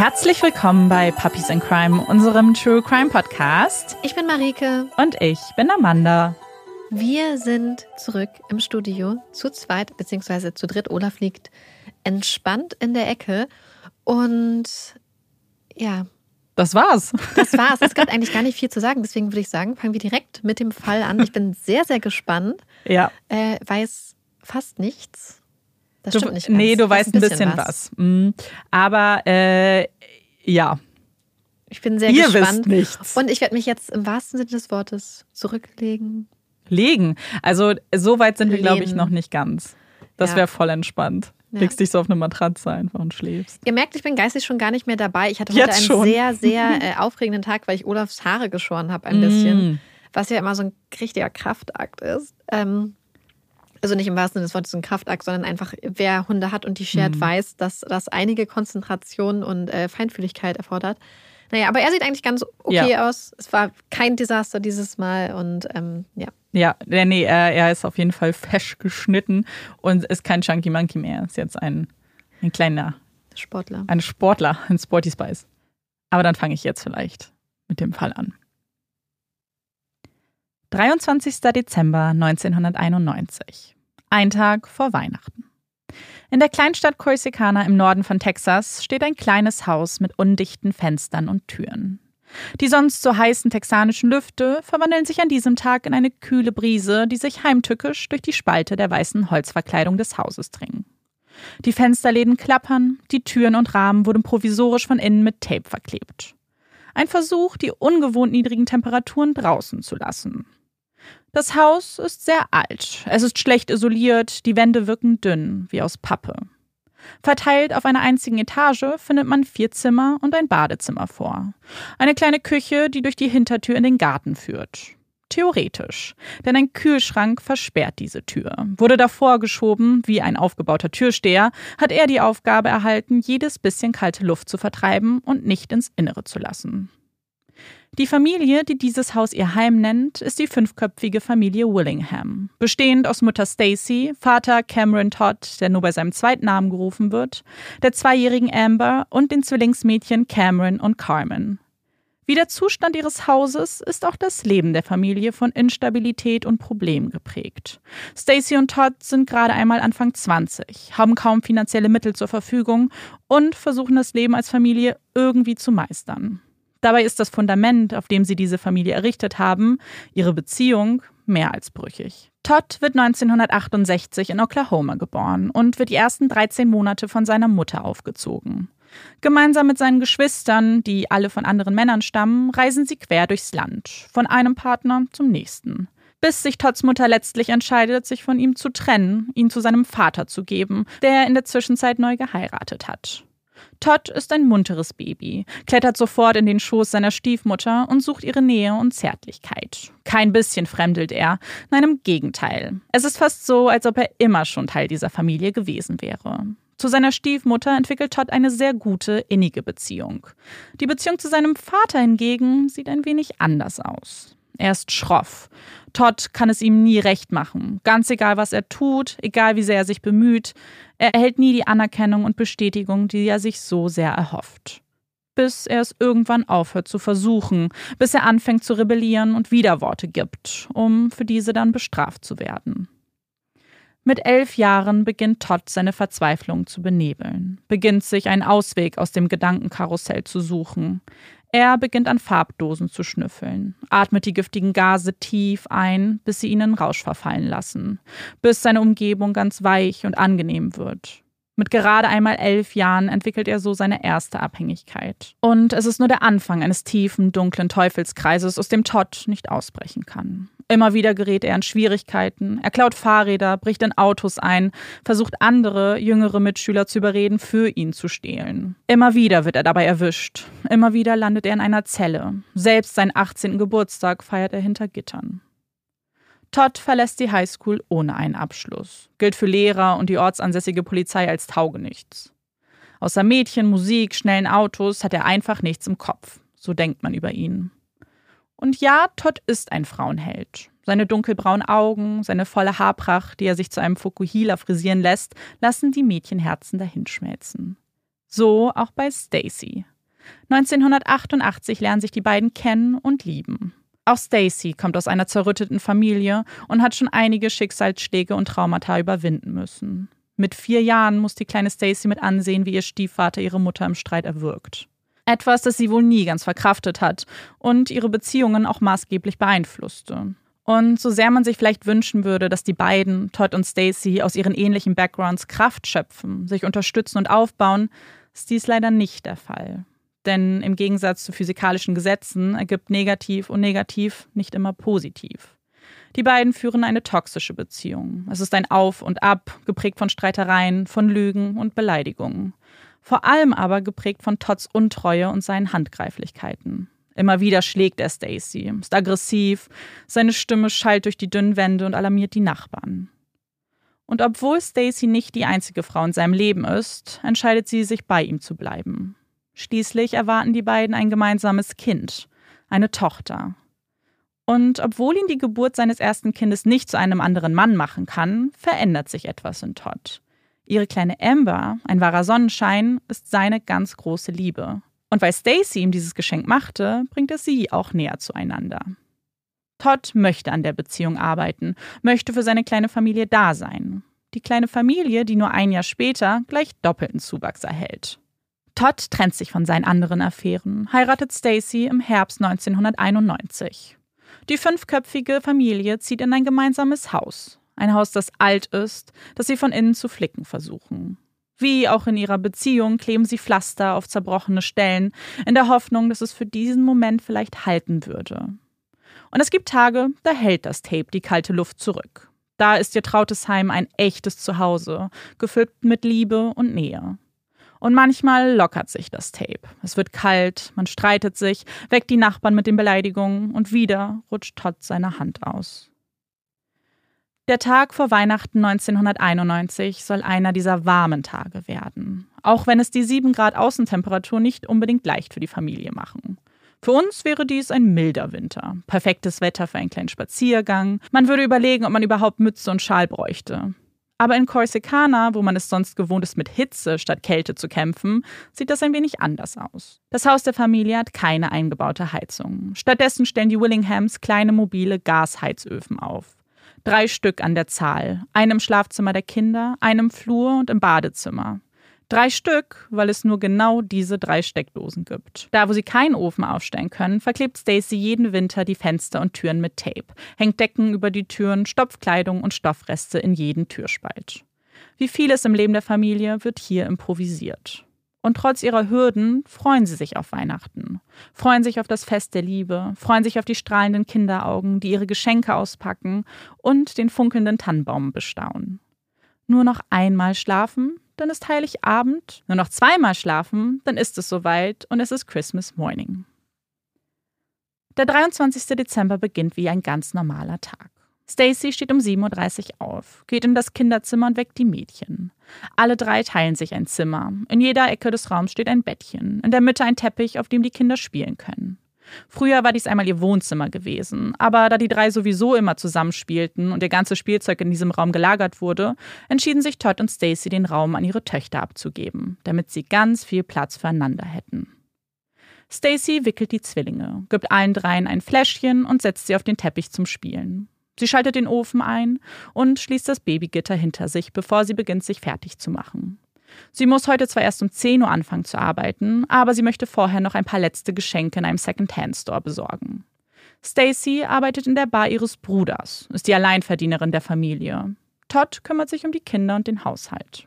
Herzlich willkommen bei Puppies in Crime, unserem True Crime Podcast. Ich bin Marike. Und ich bin Amanda. Wir sind zurück im Studio, zu zweit, beziehungsweise zu dritt. Olaf liegt entspannt in der Ecke. Und ja. Das war's. Das war's. Es gibt eigentlich gar nicht viel zu sagen. Deswegen würde ich sagen, fangen wir direkt mit dem Fall an. Ich bin sehr, sehr gespannt. Ja. Äh, weiß fast nichts. Das stimmt du, nicht. Ganz. Nee, du weißt ein bisschen, was. was. Mhm. Aber äh, ja. Ich bin sehr Ihr gespannt. Wisst nichts. Und ich werde mich jetzt im wahrsten Sinne des Wortes zurücklegen. Legen. Also so weit sind wir, glaube ich, noch nicht ganz. Das ja. wäre voll entspannt. Ja. Legst dich so auf eine Matratze einfach und schläfst. Ihr merkt, ich bin geistig schon gar nicht mehr dabei. Ich hatte heute einen schon. sehr, sehr äh, aufregenden Tag, weil ich Olafs Haare geschoren habe ein mm. bisschen. Was ja immer so ein richtiger Kraftakt ist. Ähm, also nicht im wahrsten Sinne des Wortes ein Kraftakt, sondern einfach, wer Hunde hat und die schert, mhm. weiß, dass das einige Konzentration und äh, Feinfühligkeit erfordert. Naja, aber er sieht eigentlich ganz okay ja. aus. Es war kein Desaster dieses Mal und ähm, ja. Ja, nee, er, er ist auf jeden Fall fesch geschnitten und ist kein Chunky Monkey mehr. Ist jetzt ein, ein kleiner Sportler. Ein Sportler, ein Sporty Spice. Aber dann fange ich jetzt vielleicht mit dem Fall an. 23. Dezember 1991. Ein Tag vor Weihnachten. In der Kleinstadt Corsicana im Norden von Texas steht ein kleines Haus mit undichten Fenstern und Türen. Die sonst so heißen texanischen Lüfte verwandeln sich an diesem Tag in eine kühle Brise, die sich heimtückisch durch die Spalte der weißen Holzverkleidung des Hauses dringen. Die Fensterläden klappern, die Türen und Rahmen wurden provisorisch von innen mit Tape verklebt. Ein Versuch, die ungewohnt niedrigen Temperaturen draußen zu lassen. Das Haus ist sehr alt. Es ist schlecht isoliert, die Wände wirken dünn, wie aus Pappe. Verteilt auf einer einzigen Etage findet man vier Zimmer und ein Badezimmer vor. Eine kleine Küche, die durch die Hintertür in den Garten führt. Theoretisch, denn ein Kühlschrank versperrt diese Tür. Wurde davor geschoben, wie ein aufgebauter Türsteher, hat er die Aufgabe erhalten, jedes bisschen kalte Luft zu vertreiben und nicht ins Innere zu lassen. Die Familie, die dieses Haus ihr Heim nennt, ist die fünfköpfige Familie Willingham, bestehend aus Mutter Stacy, Vater Cameron Todd, der nur bei seinem zweiten Namen gerufen wird, der zweijährigen Amber und den Zwillingsmädchen Cameron und Carmen. Wie der Zustand ihres Hauses ist auch das Leben der Familie von Instabilität und Problemen geprägt. Stacy und Todd sind gerade einmal Anfang 20, haben kaum finanzielle Mittel zur Verfügung und versuchen das Leben als Familie irgendwie zu meistern. Dabei ist das Fundament, auf dem sie diese Familie errichtet haben, ihre Beziehung, mehr als brüchig. Todd wird 1968 in Oklahoma geboren und wird die ersten 13 Monate von seiner Mutter aufgezogen. Gemeinsam mit seinen Geschwistern, die alle von anderen Männern stammen, reisen sie quer durchs Land, von einem Partner zum nächsten. Bis sich Todds Mutter letztlich entscheidet, sich von ihm zu trennen, ihn zu seinem Vater zu geben, der in der Zwischenzeit neu geheiratet hat. Todd ist ein munteres Baby, klettert sofort in den Schoß seiner Stiefmutter und sucht ihre Nähe und Zärtlichkeit. Kein bisschen fremdelt er, nein, im Gegenteil. Es ist fast so, als ob er immer schon Teil dieser Familie gewesen wäre. Zu seiner Stiefmutter entwickelt Todd eine sehr gute, innige Beziehung. Die Beziehung zu seinem Vater hingegen sieht ein wenig anders aus. Er ist schroff. Todd kann es ihm nie recht machen. Ganz egal, was er tut, egal wie sehr er sich bemüht, er erhält nie die Anerkennung und Bestätigung, die er sich so sehr erhofft. Bis er es irgendwann aufhört zu versuchen, bis er anfängt zu rebellieren und Widerworte gibt, um für diese dann bestraft zu werden. Mit elf Jahren beginnt Todd seine Verzweiflung zu benebeln, beginnt sich einen Ausweg aus dem Gedankenkarussell zu suchen. Er beginnt an Farbdosen zu schnüffeln, atmet die giftigen Gase tief ein, bis sie ihn in Rausch verfallen lassen, bis seine Umgebung ganz weich und angenehm wird. Mit gerade einmal elf Jahren entwickelt er so seine erste Abhängigkeit. Und es ist nur der Anfang eines tiefen, dunklen Teufelskreises, aus dem Todd nicht ausbrechen kann. Immer wieder gerät er in Schwierigkeiten. Er klaut Fahrräder, bricht in Autos ein, versucht andere, jüngere Mitschüler zu überreden, für ihn zu stehlen. Immer wieder wird er dabei erwischt. Immer wieder landet er in einer Zelle. Selbst seinen 18. Geburtstag feiert er hinter Gittern. Todd verlässt die Highschool ohne einen Abschluss, gilt für Lehrer und die ortsansässige Polizei als Taugenichts. Außer Mädchen, Musik, schnellen Autos hat er einfach nichts im Kopf. So denkt man über ihn. Und ja, Todd ist ein Frauenheld. Seine dunkelbraunen Augen, seine volle Haarpracht, die er sich zu einem Fukuhila frisieren lässt, lassen die Mädchenherzen dahinschmelzen. So auch bei Stacy. 1988 lernen sich die beiden kennen und lieben. Auch Stacy kommt aus einer zerrütteten Familie und hat schon einige Schicksalsschläge und Traumata überwinden müssen. Mit vier Jahren muss die kleine Stacy mit ansehen, wie ihr Stiefvater ihre Mutter im Streit erwürgt. Etwas, das sie wohl nie ganz verkraftet hat und ihre Beziehungen auch maßgeblich beeinflusste. Und so sehr man sich vielleicht wünschen würde, dass die beiden, Todd und Stacy, aus ihren ähnlichen Backgrounds Kraft schöpfen, sich unterstützen und aufbauen, ist dies leider nicht der Fall. Denn im Gegensatz zu physikalischen Gesetzen ergibt negativ und negativ nicht immer positiv. Die beiden führen eine toxische Beziehung. Es ist ein Auf und Ab, geprägt von Streitereien, von Lügen und Beleidigungen. Vor allem aber geprägt von Todds Untreue und seinen Handgreiflichkeiten. Immer wieder schlägt er Stacy, ist aggressiv, seine Stimme schallt durch die dünnen Wände und alarmiert die Nachbarn. Und obwohl Stacy nicht die einzige Frau in seinem Leben ist, entscheidet sie sich bei ihm zu bleiben. Schließlich erwarten die beiden ein gemeinsames Kind, eine Tochter. Und obwohl ihn die Geburt seines ersten Kindes nicht zu einem anderen Mann machen kann, verändert sich etwas in Todd. Ihre kleine Amber, ein wahrer Sonnenschein, ist seine ganz große Liebe. Und weil Stacy ihm dieses Geschenk machte, bringt es sie auch näher zueinander. Todd möchte an der Beziehung arbeiten, möchte für seine kleine Familie da sein. Die kleine Familie, die nur ein Jahr später gleich doppelten Zuwachs erhält. Todd trennt sich von seinen anderen Affären, heiratet Stacy im Herbst 1991. Die fünfköpfige Familie zieht in ein gemeinsames Haus. Ein Haus, das alt ist, das sie von innen zu flicken versuchen. Wie auch in ihrer Beziehung kleben sie Pflaster auf zerbrochene Stellen, in der Hoffnung, dass es für diesen Moment vielleicht halten würde. Und es gibt Tage, da hält das Tape die kalte Luft zurück. Da ist ihr trautes Heim ein echtes Zuhause, gefüllt mit Liebe und Nähe. Und manchmal lockert sich das Tape. Es wird kalt, man streitet sich, weckt die Nachbarn mit den Beleidigungen und wieder rutscht Todd seine Hand aus. Der Tag vor Weihnachten 1991 soll einer dieser warmen Tage werden. Auch wenn es die 7 Grad Außentemperatur nicht unbedingt leicht für die Familie machen. Für uns wäre dies ein milder Winter. Perfektes Wetter für einen kleinen Spaziergang. Man würde überlegen, ob man überhaupt Mütze und Schal bräuchte. Aber in Corsicana, wo man es sonst gewohnt ist, mit Hitze statt Kälte zu kämpfen, sieht das ein wenig anders aus. Das Haus der Familie hat keine eingebaute Heizung. Stattdessen stellen die Willinghams kleine mobile Gasheizöfen auf. Drei Stück an der Zahl. Einem im Schlafzimmer der Kinder, einem Flur und im Badezimmer. Drei Stück, weil es nur genau diese drei Steckdosen gibt. Da, wo sie keinen Ofen aufstellen können, verklebt Stacy jeden Winter die Fenster und Türen mit Tape, hängt Decken über die Türen, stopft Kleidung und Stoffreste in jeden Türspalt. Wie vieles im Leben der Familie wird hier improvisiert. Und trotz ihrer Hürden freuen sie sich auf Weihnachten, freuen sich auf das Fest der Liebe, freuen sich auf die strahlenden Kinderaugen, die ihre Geschenke auspacken und den funkelnden Tannenbaum bestaunen. Nur noch einmal schlafen, dann ist Heiligabend. Nur noch zweimal schlafen, dann ist es soweit und es ist Christmas Morning. Der 23. Dezember beginnt wie ein ganz normaler Tag. Stacy steht um 7.30 Uhr auf, geht in das Kinderzimmer und weckt die Mädchen. Alle drei teilen sich ein Zimmer. In jeder Ecke des Raums steht ein Bettchen, in der Mitte ein Teppich, auf dem die Kinder spielen können. Früher war dies einmal ihr Wohnzimmer gewesen, aber da die drei sowieso immer zusammenspielten und ihr ganzes Spielzeug in diesem Raum gelagert wurde, entschieden sich Todd und Stacy, den Raum an ihre Töchter abzugeben, damit sie ganz viel Platz füreinander hätten. Stacy wickelt die Zwillinge, gibt allen dreien ein Fläschchen und setzt sie auf den Teppich zum Spielen. Sie schaltet den Ofen ein und schließt das Babygitter hinter sich, bevor sie beginnt, sich fertig zu machen. Sie muss heute zwar erst um 10 Uhr anfangen zu arbeiten, aber sie möchte vorher noch ein paar letzte Geschenke in einem Second-Hand-Store besorgen. Stacy arbeitet in der Bar ihres Bruders, ist die Alleinverdienerin der Familie. Todd kümmert sich um die Kinder und den Haushalt.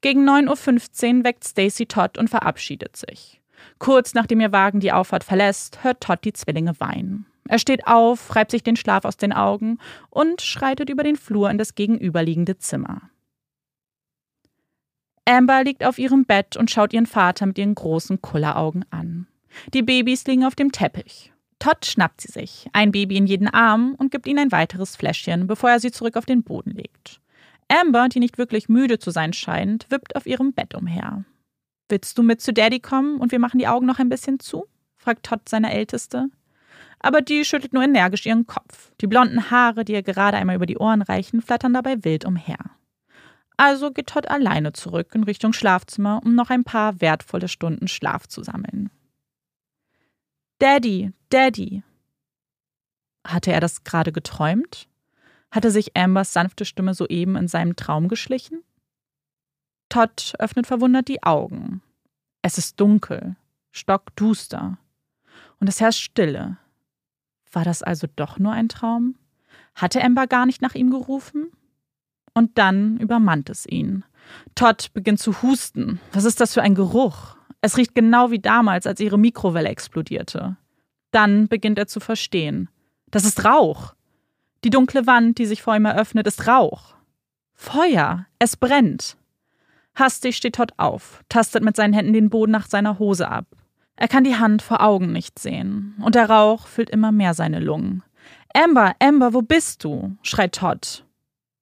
Gegen 9.15 Uhr weckt Stacy Todd und verabschiedet sich. Kurz nachdem ihr Wagen die Auffahrt verlässt, hört Todd die Zwillinge weinen. Er steht auf, reibt sich den Schlaf aus den Augen und schreitet über den Flur in das gegenüberliegende Zimmer. Amber liegt auf ihrem Bett und schaut ihren Vater mit ihren großen Kulleraugen an. Die Babys liegen auf dem Teppich. Todd schnappt sie sich, ein Baby in jeden Arm und gibt ihnen ein weiteres Fläschchen, bevor er sie zurück auf den Boden legt. Amber, die nicht wirklich müde zu sein scheint, wippt auf ihrem Bett umher. Willst du mit zu Daddy kommen und wir machen die Augen noch ein bisschen zu? fragt Todd seine Älteste. Aber die schüttelt nur energisch ihren Kopf. Die blonden Haare, die ihr gerade einmal über die Ohren reichen, flattern dabei wild umher. Also geht Todd alleine zurück in Richtung Schlafzimmer, um noch ein paar wertvolle Stunden Schlaf zu sammeln. Daddy, Daddy. Hatte er das gerade geträumt? Hatte sich Ambers sanfte Stimme soeben in seinem Traum geschlichen? Todd öffnet verwundert die Augen. Es ist dunkel, stockduster. Und es herrscht Stille. War das also doch nur ein Traum? Hatte Amber gar nicht nach ihm gerufen? Und dann übermannt es ihn. Todd beginnt zu husten. Was ist das für ein Geruch? Es riecht genau wie damals, als ihre Mikrowelle explodierte. Dann beginnt er zu verstehen. Das ist Rauch. Die dunkle Wand, die sich vor ihm eröffnet, ist Rauch. Feuer. Es brennt. Hastig steht Todd auf, tastet mit seinen Händen den Boden nach seiner Hose ab. Er kann die Hand vor Augen nicht sehen, und der Rauch füllt immer mehr seine Lungen. Amber, Amber, wo bist du? schreit Todd.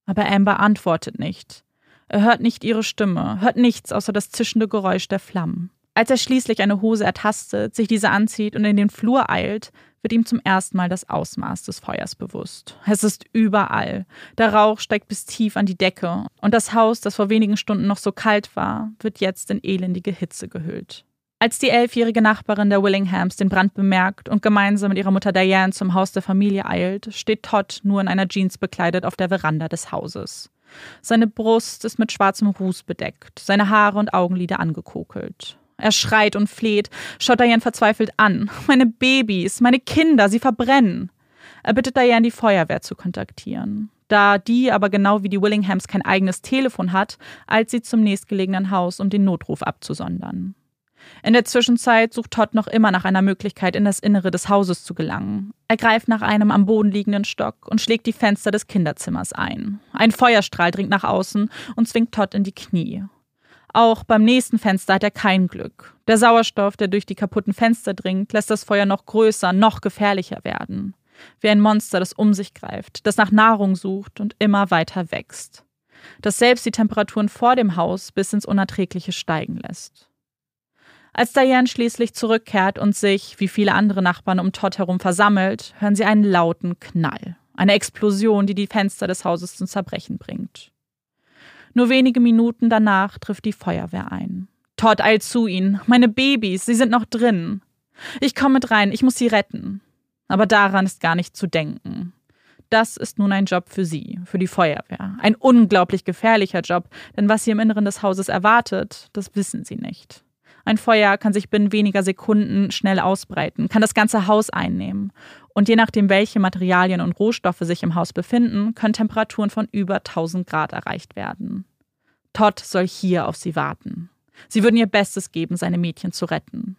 Aber Amber antwortet nicht. Er hört nicht ihre Stimme, hört nichts außer das zischende Geräusch der Flammen. Als er schließlich eine Hose ertastet, sich diese anzieht und in den Flur eilt, wird ihm zum ersten Mal das Ausmaß des Feuers bewusst. Es ist überall. Der Rauch steigt bis tief an die Decke und das Haus, das vor wenigen Stunden noch so kalt war, wird jetzt in elendige Hitze gehüllt. Als die elfjährige Nachbarin der Willinghams den Brand bemerkt und gemeinsam mit ihrer Mutter Diane zum Haus der Familie eilt, steht Todd nur in einer Jeans bekleidet auf der Veranda des Hauses. Seine Brust ist mit schwarzem Ruß bedeckt, seine Haare und Augenlider angekokelt. Er schreit und fleht, schaut Diane verzweifelt an. Meine Babys, meine Kinder, sie verbrennen. Er bittet Diane, die Feuerwehr zu kontaktieren. Da die aber genau wie die Willinghams kein eigenes Telefon hat, eilt sie zum nächstgelegenen Haus, um den Notruf abzusondern. In der Zwischenzeit sucht Todd noch immer nach einer Möglichkeit, in das Innere des Hauses zu gelangen. Er greift nach einem am Boden liegenden Stock und schlägt die Fenster des Kinderzimmers ein. Ein Feuerstrahl dringt nach außen und zwingt Todd in die Knie. Auch beim nächsten Fenster hat er kein Glück. Der Sauerstoff, der durch die kaputten Fenster dringt, lässt das Feuer noch größer, noch gefährlicher werden. Wie ein Monster, das um sich greift, das nach Nahrung sucht und immer weiter wächst. Das selbst die Temperaturen vor dem Haus bis ins Unerträgliche steigen lässt. Als Diane schließlich zurückkehrt und sich, wie viele andere Nachbarn um Todd herum versammelt, hören sie einen lauten Knall. Eine Explosion, die die Fenster des Hauses zum Zerbrechen bringt. Nur wenige Minuten danach trifft die Feuerwehr ein. Todd eilt zu ihnen. Meine Babys, sie sind noch drin. Ich komme mit rein, ich muss sie retten. Aber daran ist gar nicht zu denken. Das ist nun ein Job für sie, für die Feuerwehr. Ein unglaublich gefährlicher Job, denn was sie im Inneren des Hauses erwartet, das wissen sie nicht. Ein Feuer kann sich binnen weniger Sekunden schnell ausbreiten, kann das ganze Haus einnehmen. Und je nachdem, welche Materialien und Rohstoffe sich im Haus befinden, können Temperaturen von über 1000 Grad erreicht werden. Todd soll hier auf sie warten. Sie würden ihr Bestes geben, seine Mädchen zu retten.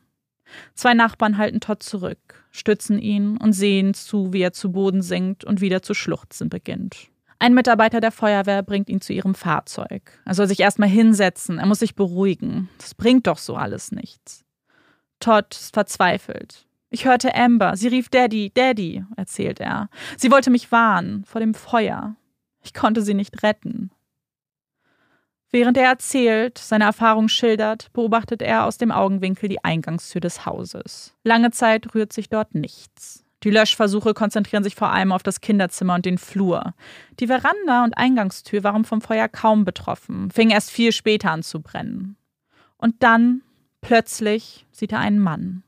Zwei Nachbarn halten Todd zurück, stützen ihn und sehen zu, wie er zu Boden sinkt und wieder zu schluchzen beginnt. Ein Mitarbeiter der Feuerwehr bringt ihn zu ihrem Fahrzeug. Er soll sich erstmal hinsetzen, er muss sich beruhigen. Das bringt doch so alles nichts. Todd ist verzweifelt. Ich hörte Amber. Sie rief Daddy, Daddy, erzählt er. Sie wollte mich warnen vor dem Feuer. Ich konnte sie nicht retten. Während er erzählt, seine Erfahrung schildert, beobachtet er aus dem Augenwinkel die Eingangstür des Hauses. Lange Zeit rührt sich dort nichts. Die Löschversuche konzentrieren sich vor allem auf das Kinderzimmer und den Flur. Die Veranda und Eingangstür waren vom Feuer kaum betroffen, fingen erst viel später an zu brennen. Und dann, plötzlich, sieht er einen Mann.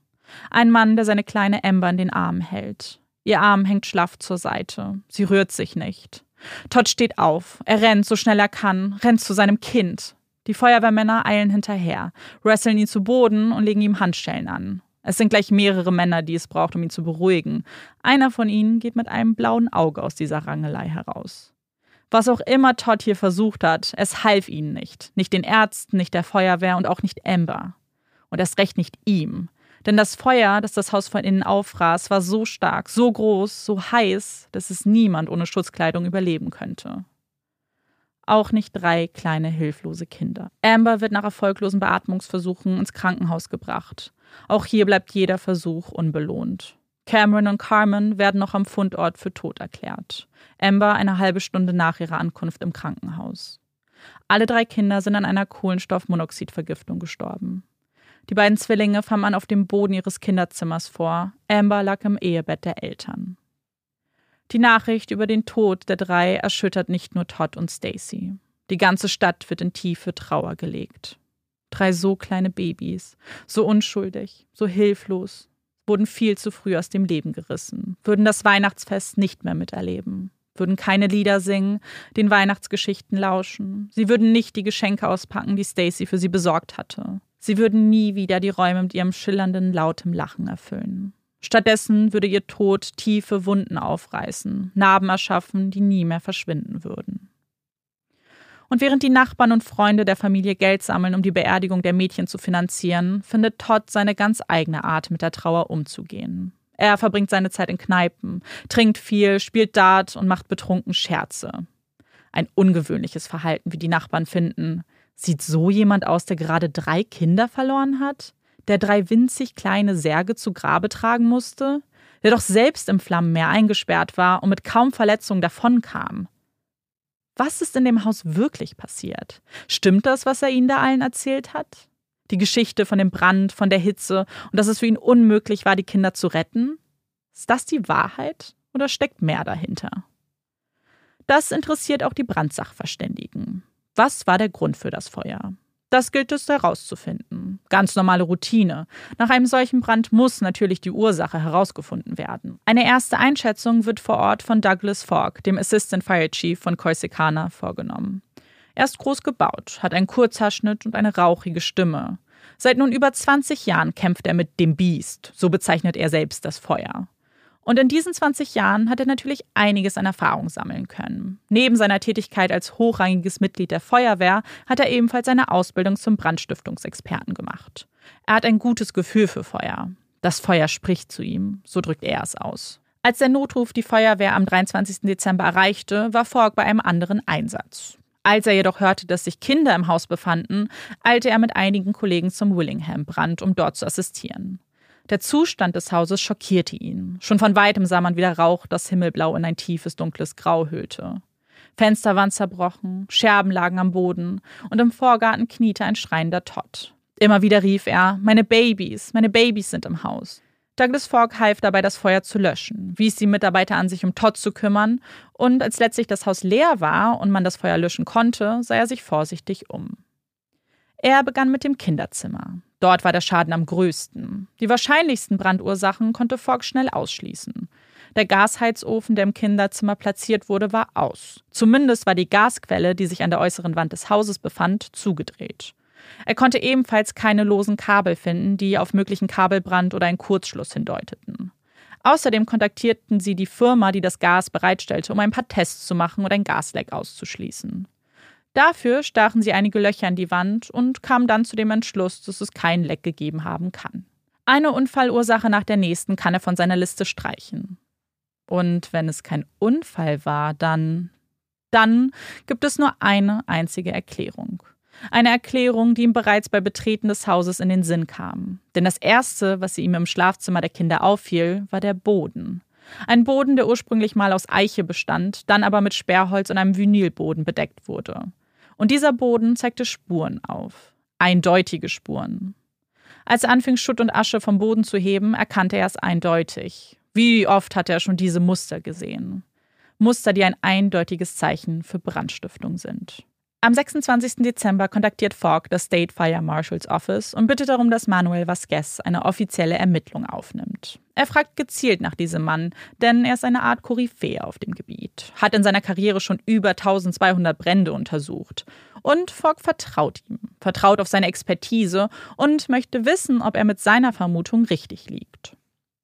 Ein Mann, der seine kleine Ember in den Arm hält. Ihr Arm hängt schlaff zur Seite. Sie rührt sich nicht. Todd steht auf. Er rennt, so schnell er kann, rennt zu seinem Kind. Die Feuerwehrmänner eilen hinterher, wresteln ihn zu Boden und legen ihm Handschellen an. Es sind gleich mehrere Männer, die es braucht, um ihn zu beruhigen. Einer von ihnen geht mit einem blauen Auge aus dieser Rangelei heraus. Was auch immer Todd hier versucht hat, es half ihnen nicht. Nicht den Ärzten, nicht der Feuerwehr und auch nicht Amber. Und erst recht nicht ihm. Denn das Feuer, das das Haus von innen auffraß, war so stark, so groß, so heiß, dass es niemand ohne Schutzkleidung überleben könnte. Auch nicht drei kleine hilflose Kinder. Amber wird nach erfolglosen Beatmungsversuchen ins Krankenhaus gebracht. Auch hier bleibt jeder Versuch unbelohnt. Cameron und Carmen werden noch am Fundort für tot erklärt. Amber eine halbe Stunde nach ihrer Ankunft im Krankenhaus. Alle drei Kinder sind an einer Kohlenstoffmonoxidvergiftung gestorben. Die beiden Zwillinge fand man auf dem Boden ihres Kinderzimmers vor. Amber lag im Ehebett der Eltern. Die Nachricht über den Tod der drei erschüttert nicht nur Todd und Stacy. Die ganze Stadt wird in tiefe Trauer gelegt. Drei so kleine Babys, so unschuldig, so hilflos, wurden viel zu früh aus dem Leben gerissen, würden das Weihnachtsfest nicht mehr miterleben, würden keine Lieder singen, den Weihnachtsgeschichten lauschen, sie würden nicht die Geschenke auspacken, die Stacy für sie besorgt hatte. Sie würden nie wieder die Räume mit ihrem schillernden, lautem Lachen erfüllen. Stattdessen würde ihr Tod tiefe Wunden aufreißen, Narben erschaffen, die nie mehr verschwinden würden. Und während die Nachbarn und Freunde der Familie Geld sammeln, um die Beerdigung der Mädchen zu finanzieren, findet Todd seine ganz eigene Art, mit der Trauer umzugehen. Er verbringt seine Zeit in Kneipen, trinkt viel, spielt Dart und macht betrunken Scherze. Ein ungewöhnliches Verhalten, wie die Nachbarn finden. Sieht so jemand aus, der gerade drei Kinder verloren hat? Der drei winzig kleine Särge zu Grabe tragen musste? Der doch selbst im Flammenmeer eingesperrt war und mit kaum Verletzungen davonkam? Was ist in dem Haus wirklich passiert? Stimmt das, was er ihnen da allen erzählt hat? Die Geschichte von dem Brand, von der Hitze und dass es für ihn unmöglich war, die Kinder zu retten? Ist das die Wahrheit oder steckt mehr dahinter? Das interessiert auch die Brandsachverständigen. Was war der Grund für das Feuer? Das gilt es herauszufinden. Ganz normale Routine. Nach einem solchen Brand muss natürlich die Ursache herausgefunden werden. Eine erste Einschätzung wird vor Ort von Douglas Fogg, dem Assistant Fire Chief von Corsicana, vorgenommen. Er ist groß gebaut, hat einen Kurzhaarschnitt und eine rauchige Stimme. Seit nun über 20 Jahren kämpft er mit dem Biest, so bezeichnet er selbst das Feuer. Und in diesen 20 Jahren hat er natürlich einiges an Erfahrung sammeln können. Neben seiner Tätigkeit als hochrangiges Mitglied der Feuerwehr hat er ebenfalls eine Ausbildung zum Brandstiftungsexperten gemacht. Er hat ein gutes Gefühl für Feuer. Das Feuer spricht zu ihm, so drückt er es aus. Als der Notruf die Feuerwehr am 23. Dezember erreichte, war Fogg bei einem anderen Einsatz. Als er jedoch hörte, dass sich Kinder im Haus befanden, eilte er mit einigen Kollegen zum Willingham-Brand, um dort zu assistieren. Der Zustand des Hauses schockierte ihn. Schon von weitem sah man wieder Rauch, das Himmelblau in ein tiefes, dunkles Grau hüllte. Fenster waren zerbrochen, Scherben lagen am Boden und im Vorgarten kniete ein schreiender Todd. Immer wieder rief er: Meine Babys, meine Babys sind im Haus. Douglas Fogg half dabei, das Feuer zu löschen, wies die Mitarbeiter an, sich um Todd zu kümmern, und als letztlich das Haus leer war und man das Feuer löschen konnte, sah er sich vorsichtig um. Er begann mit dem Kinderzimmer. Dort war der Schaden am größten. Die wahrscheinlichsten Brandursachen konnte Fogg schnell ausschließen. Der Gasheizofen, der im Kinderzimmer platziert wurde, war aus. Zumindest war die Gasquelle, die sich an der äußeren Wand des Hauses befand, zugedreht. Er konnte ebenfalls keine losen Kabel finden, die auf möglichen Kabelbrand oder einen Kurzschluss hindeuteten. Außerdem kontaktierten sie die Firma, die das Gas bereitstellte, um ein paar Tests zu machen und ein Gasleck auszuschließen. Dafür stachen sie einige Löcher in die Wand und kamen dann zu dem Entschluss, dass es kein Leck gegeben haben kann. Eine Unfallursache nach der nächsten kann er von seiner Liste streichen. Und wenn es kein Unfall war, dann. Dann gibt es nur eine einzige Erklärung. Eine Erklärung, die ihm bereits bei Betreten des Hauses in den Sinn kam. Denn das Erste, was ihm im Schlafzimmer der Kinder auffiel, war der Boden. Ein Boden, der ursprünglich mal aus Eiche bestand, dann aber mit Sperrholz und einem Vinylboden bedeckt wurde. Und dieser Boden zeigte Spuren auf. Eindeutige Spuren. Als er anfing, Schutt und Asche vom Boden zu heben, erkannte er es eindeutig. Wie oft hatte er schon diese Muster gesehen? Muster, die ein eindeutiges Zeichen für Brandstiftung sind. Am 26. Dezember kontaktiert Fogg das State Fire Marshals Office und bittet darum, dass Manuel Vasquez eine offizielle Ermittlung aufnimmt. Er fragt gezielt nach diesem Mann, denn er ist eine Art Koryphäe auf dem Gebiet, hat in seiner Karriere schon über 1200 Brände untersucht. Und Fogg vertraut ihm, vertraut auf seine Expertise und möchte wissen, ob er mit seiner Vermutung richtig liegt.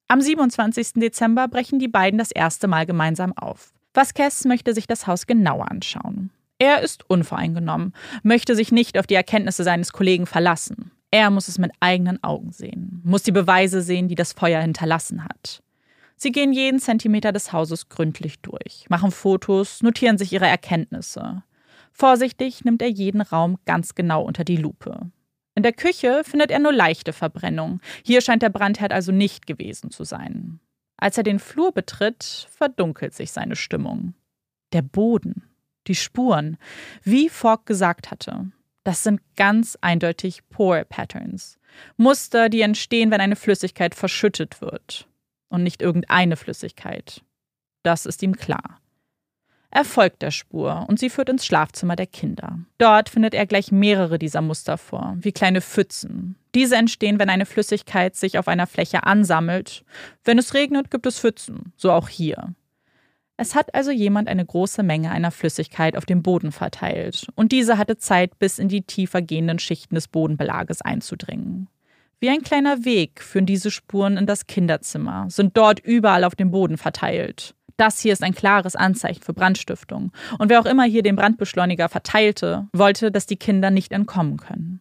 Am 27. Dezember brechen die beiden das erste Mal gemeinsam auf. Vasquez möchte sich das Haus genauer anschauen. Er ist unvoreingenommen, möchte sich nicht auf die Erkenntnisse seines Kollegen verlassen. Er muss es mit eigenen Augen sehen, muss die Beweise sehen, die das Feuer hinterlassen hat. Sie gehen jeden Zentimeter des Hauses gründlich durch, machen Fotos, notieren sich ihre Erkenntnisse. Vorsichtig nimmt er jeden Raum ganz genau unter die Lupe. In der Küche findet er nur leichte Verbrennung. Hier scheint der Brandherd also nicht gewesen zu sein. Als er den Flur betritt, verdunkelt sich seine Stimmung. Der Boden die Spuren. Wie Fogg gesagt hatte, das sind ganz eindeutig Pore Patterns. Muster, die entstehen, wenn eine Flüssigkeit verschüttet wird. Und nicht irgendeine Flüssigkeit. Das ist ihm klar. Er folgt der Spur und sie führt ins Schlafzimmer der Kinder. Dort findet er gleich mehrere dieser Muster vor, wie kleine Pfützen. Diese entstehen, wenn eine Flüssigkeit sich auf einer Fläche ansammelt. Wenn es regnet, gibt es Pfützen, so auch hier. Es hat also jemand eine große Menge einer Flüssigkeit auf dem Boden verteilt, und diese hatte Zeit, bis in die tiefer gehenden Schichten des Bodenbelages einzudringen. Wie ein kleiner Weg führen diese Spuren in das Kinderzimmer, sind dort überall auf dem Boden verteilt. Das hier ist ein klares Anzeichen für Brandstiftung. Und wer auch immer hier den Brandbeschleuniger verteilte, wollte, dass die Kinder nicht entkommen können.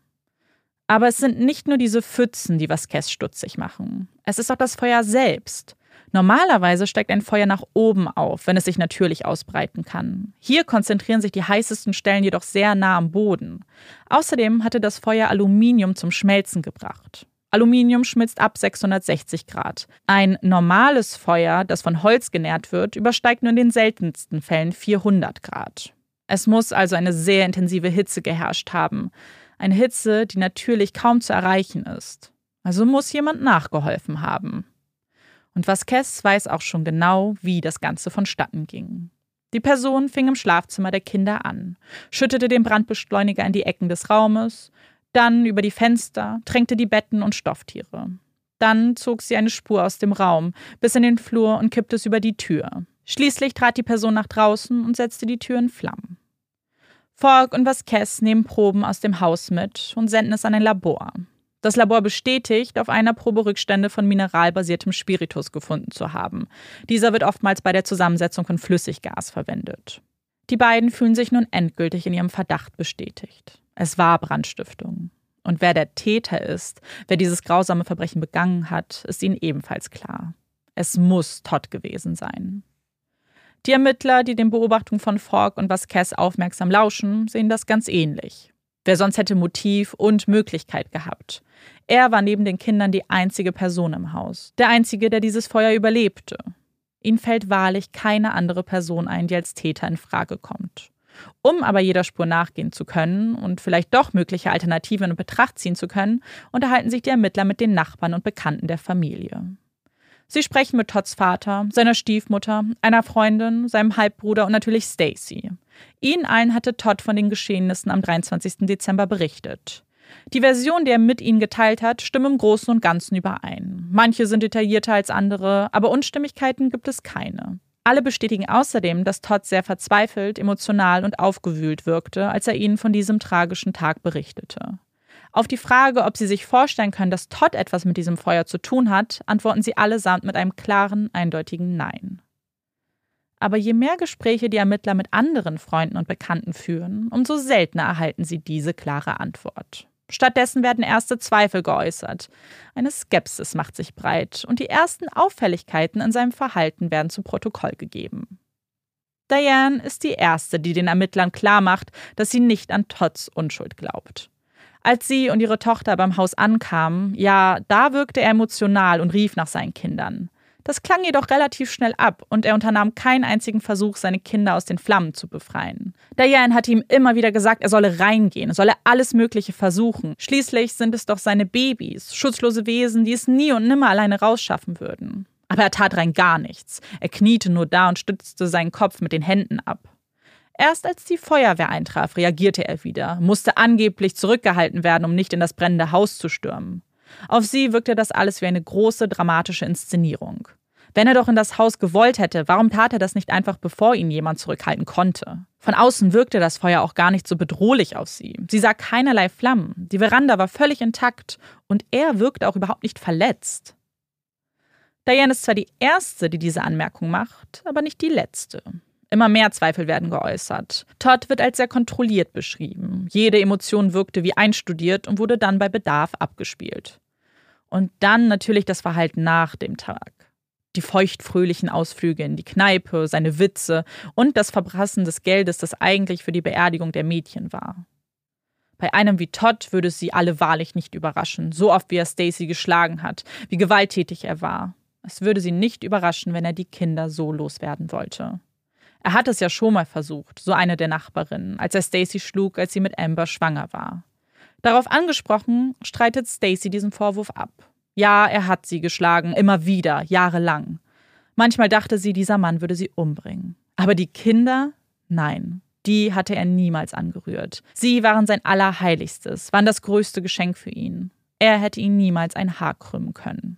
Aber es sind nicht nur diese Pfützen, die Vasquez stutzig machen. Es ist auch das Feuer selbst. Normalerweise steigt ein Feuer nach oben auf, wenn es sich natürlich ausbreiten kann. Hier konzentrieren sich die heißesten Stellen jedoch sehr nah am Boden. Außerdem hatte das Feuer Aluminium zum Schmelzen gebracht. Aluminium schmilzt ab 660 Grad. Ein normales Feuer, das von Holz genährt wird, übersteigt nur in den seltensten Fällen 400 Grad. Es muss also eine sehr intensive Hitze geherrscht haben. Eine Hitze, die natürlich kaum zu erreichen ist. Also muss jemand nachgeholfen haben. Und Vasquez weiß auch schon genau, wie das Ganze vonstatten ging. Die Person fing im Schlafzimmer der Kinder an, schüttete den Brandbeschleuniger in die Ecken des Raumes, dann über die Fenster, tränkte die Betten und Stofftiere. Dann zog sie eine Spur aus dem Raum bis in den Flur und kippte es über die Tür. Schließlich trat die Person nach draußen und setzte die Tür in Flammen. Fogg und Vasquez nehmen Proben aus dem Haus mit und senden es an ein Labor. Das Labor bestätigt, auf einer Probe Rückstände von mineralbasiertem Spiritus gefunden zu haben. Dieser wird oftmals bei der Zusammensetzung von Flüssiggas verwendet. Die beiden fühlen sich nun endgültig in ihrem Verdacht bestätigt. Es war Brandstiftung. Und wer der Täter ist, wer dieses grausame Verbrechen begangen hat, ist ihnen ebenfalls klar. Es muss Todd gewesen sein. Die Ermittler, die den Beobachtungen von Falk und Vasquez aufmerksam lauschen, sehen das ganz ähnlich. Wer sonst hätte Motiv und Möglichkeit gehabt? Er war neben den Kindern die einzige Person im Haus, der einzige, der dieses Feuer überlebte. Ihnen fällt wahrlich keine andere Person ein, die als Täter in Frage kommt. Um aber jeder Spur nachgehen zu können und vielleicht doch mögliche Alternativen in Betracht ziehen zu können, unterhalten sich die Ermittler mit den Nachbarn und Bekannten der Familie. Sie sprechen mit Todds Vater, seiner Stiefmutter, einer Freundin, seinem Halbbruder und natürlich Stacy. Ihnen allen hatte Todd von den Geschehnissen am 23. Dezember berichtet. Die Version, die er mit ihnen geteilt hat, stimmen im Großen und Ganzen überein. Manche sind detaillierter als andere, aber Unstimmigkeiten gibt es keine. Alle bestätigen außerdem, dass Todd sehr verzweifelt, emotional und aufgewühlt wirkte, als er ihnen von diesem tragischen Tag berichtete. Auf die Frage, ob sie sich vorstellen können, dass Todd etwas mit diesem Feuer zu tun hat, antworten sie allesamt mit einem klaren, eindeutigen Nein. Aber je mehr Gespräche die Ermittler mit anderen Freunden und Bekannten führen, umso seltener erhalten sie diese klare Antwort. Stattdessen werden erste Zweifel geäußert. Eine Skepsis macht sich breit und die ersten Auffälligkeiten in seinem Verhalten werden zu Protokoll gegeben. Diane ist die Erste, die den Ermittlern klarmacht, dass sie nicht an Todds Unschuld glaubt. Als sie und ihre Tochter beim Haus ankamen, ja, da wirkte er emotional und rief nach seinen Kindern. Das klang jedoch relativ schnell ab und er unternahm keinen einzigen Versuch, seine Kinder aus den Flammen zu befreien. Diane hatte ihm immer wieder gesagt, er solle reingehen, solle alles Mögliche versuchen. Schließlich sind es doch seine Babys, schutzlose Wesen, die es nie und nimmer alleine rausschaffen würden. Aber er tat rein gar nichts. Er kniete nur da und stützte seinen Kopf mit den Händen ab. Erst als die Feuerwehr eintraf, reagierte er wieder, musste angeblich zurückgehalten werden, um nicht in das brennende Haus zu stürmen. Auf sie wirkte das alles wie eine große dramatische Inszenierung. Wenn er doch in das Haus gewollt hätte, warum tat er das nicht einfach, bevor ihn jemand zurückhalten konnte? Von außen wirkte das Feuer auch gar nicht so bedrohlich auf sie. Sie sah keinerlei Flammen, die Veranda war völlig intakt und er wirkte auch überhaupt nicht verletzt. Diane ist zwar die Erste, die diese Anmerkung macht, aber nicht die Letzte. Immer mehr Zweifel werden geäußert. Todd wird als sehr kontrolliert beschrieben. Jede Emotion wirkte wie einstudiert und wurde dann bei Bedarf abgespielt. Und dann natürlich das Verhalten nach dem Tag die feuchtfröhlichen Ausflüge in die Kneipe, seine Witze und das Verbrassen des Geldes, das eigentlich für die Beerdigung der Mädchen war. Bei einem wie Todd würde sie alle wahrlich nicht überraschen, so oft wie er Stacy geschlagen hat, wie gewalttätig er war. Es würde sie nicht überraschen, wenn er die Kinder so loswerden wollte. Er hat es ja schon mal versucht, so eine der Nachbarinnen, als er Stacy schlug, als sie mit Amber schwanger war. Darauf angesprochen, streitet Stacy diesen Vorwurf ab. Ja, er hat sie geschlagen, immer wieder, jahrelang. Manchmal dachte sie, dieser Mann würde sie umbringen. Aber die Kinder? Nein. Die hatte er niemals angerührt. Sie waren sein Allerheiligstes, waren das größte Geschenk für ihn. Er hätte ihnen niemals ein Haar krümmen können.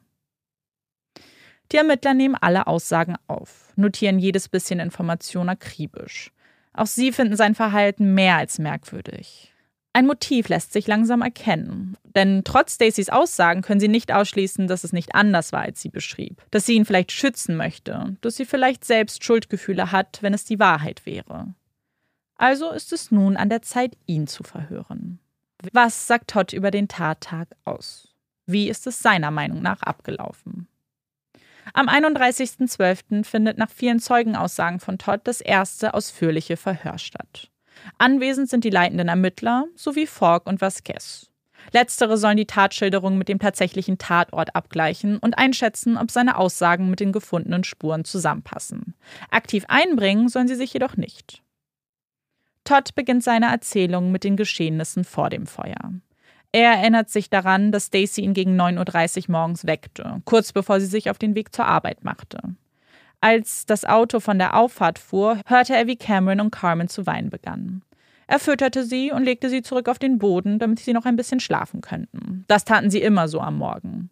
Die Ermittler nehmen alle Aussagen auf, notieren jedes bisschen Information akribisch. Auch sie finden sein Verhalten mehr als merkwürdig. Ein Motiv lässt sich langsam erkennen, denn trotz Stacys Aussagen können sie nicht ausschließen, dass es nicht anders war, als sie beschrieb, dass sie ihn vielleicht schützen möchte, dass sie vielleicht selbst Schuldgefühle hat, wenn es die Wahrheit wäre. Also ist es nun an der Zeit, ihn zu verhören. Was sagt Todd über den Tattag aus? Wie ist es seiner Meinung nach abgelaufen? Am 31.12. findet nach vielen Zeugenaussagen von Todd das erste ausführliche Verhör statt. Anwesend sind die leitenden Ermittler sowie Falk und Vasquez. Letztere sollen die Tatschilderung mit dem tatsächlichen Tatort abgleichen und einschätzen, ob seine Aussagen mit den gefundenen Spuren zusammenpassen. Aktiv einbringen sollen sie sich jedoch nicht. Todd beginnt seine Erzählung mit den Geschehnissen vor dem Feuer. Er erinnert sich daran, dass Stacy ihn gegen 9.30 Uhr morgens weckte, kurz bevor sie sich auf den Weg zur Arbeit machte. Als das Auto von der Auffahrt fuhr, hörte er, wie Cameron und Carmen zu weinen begannen. Er fütterte sie und legte sie zurück auf den Boden, damit sie noch ein bisschen schlafen könnten. Das taten sie immer so am Morgen.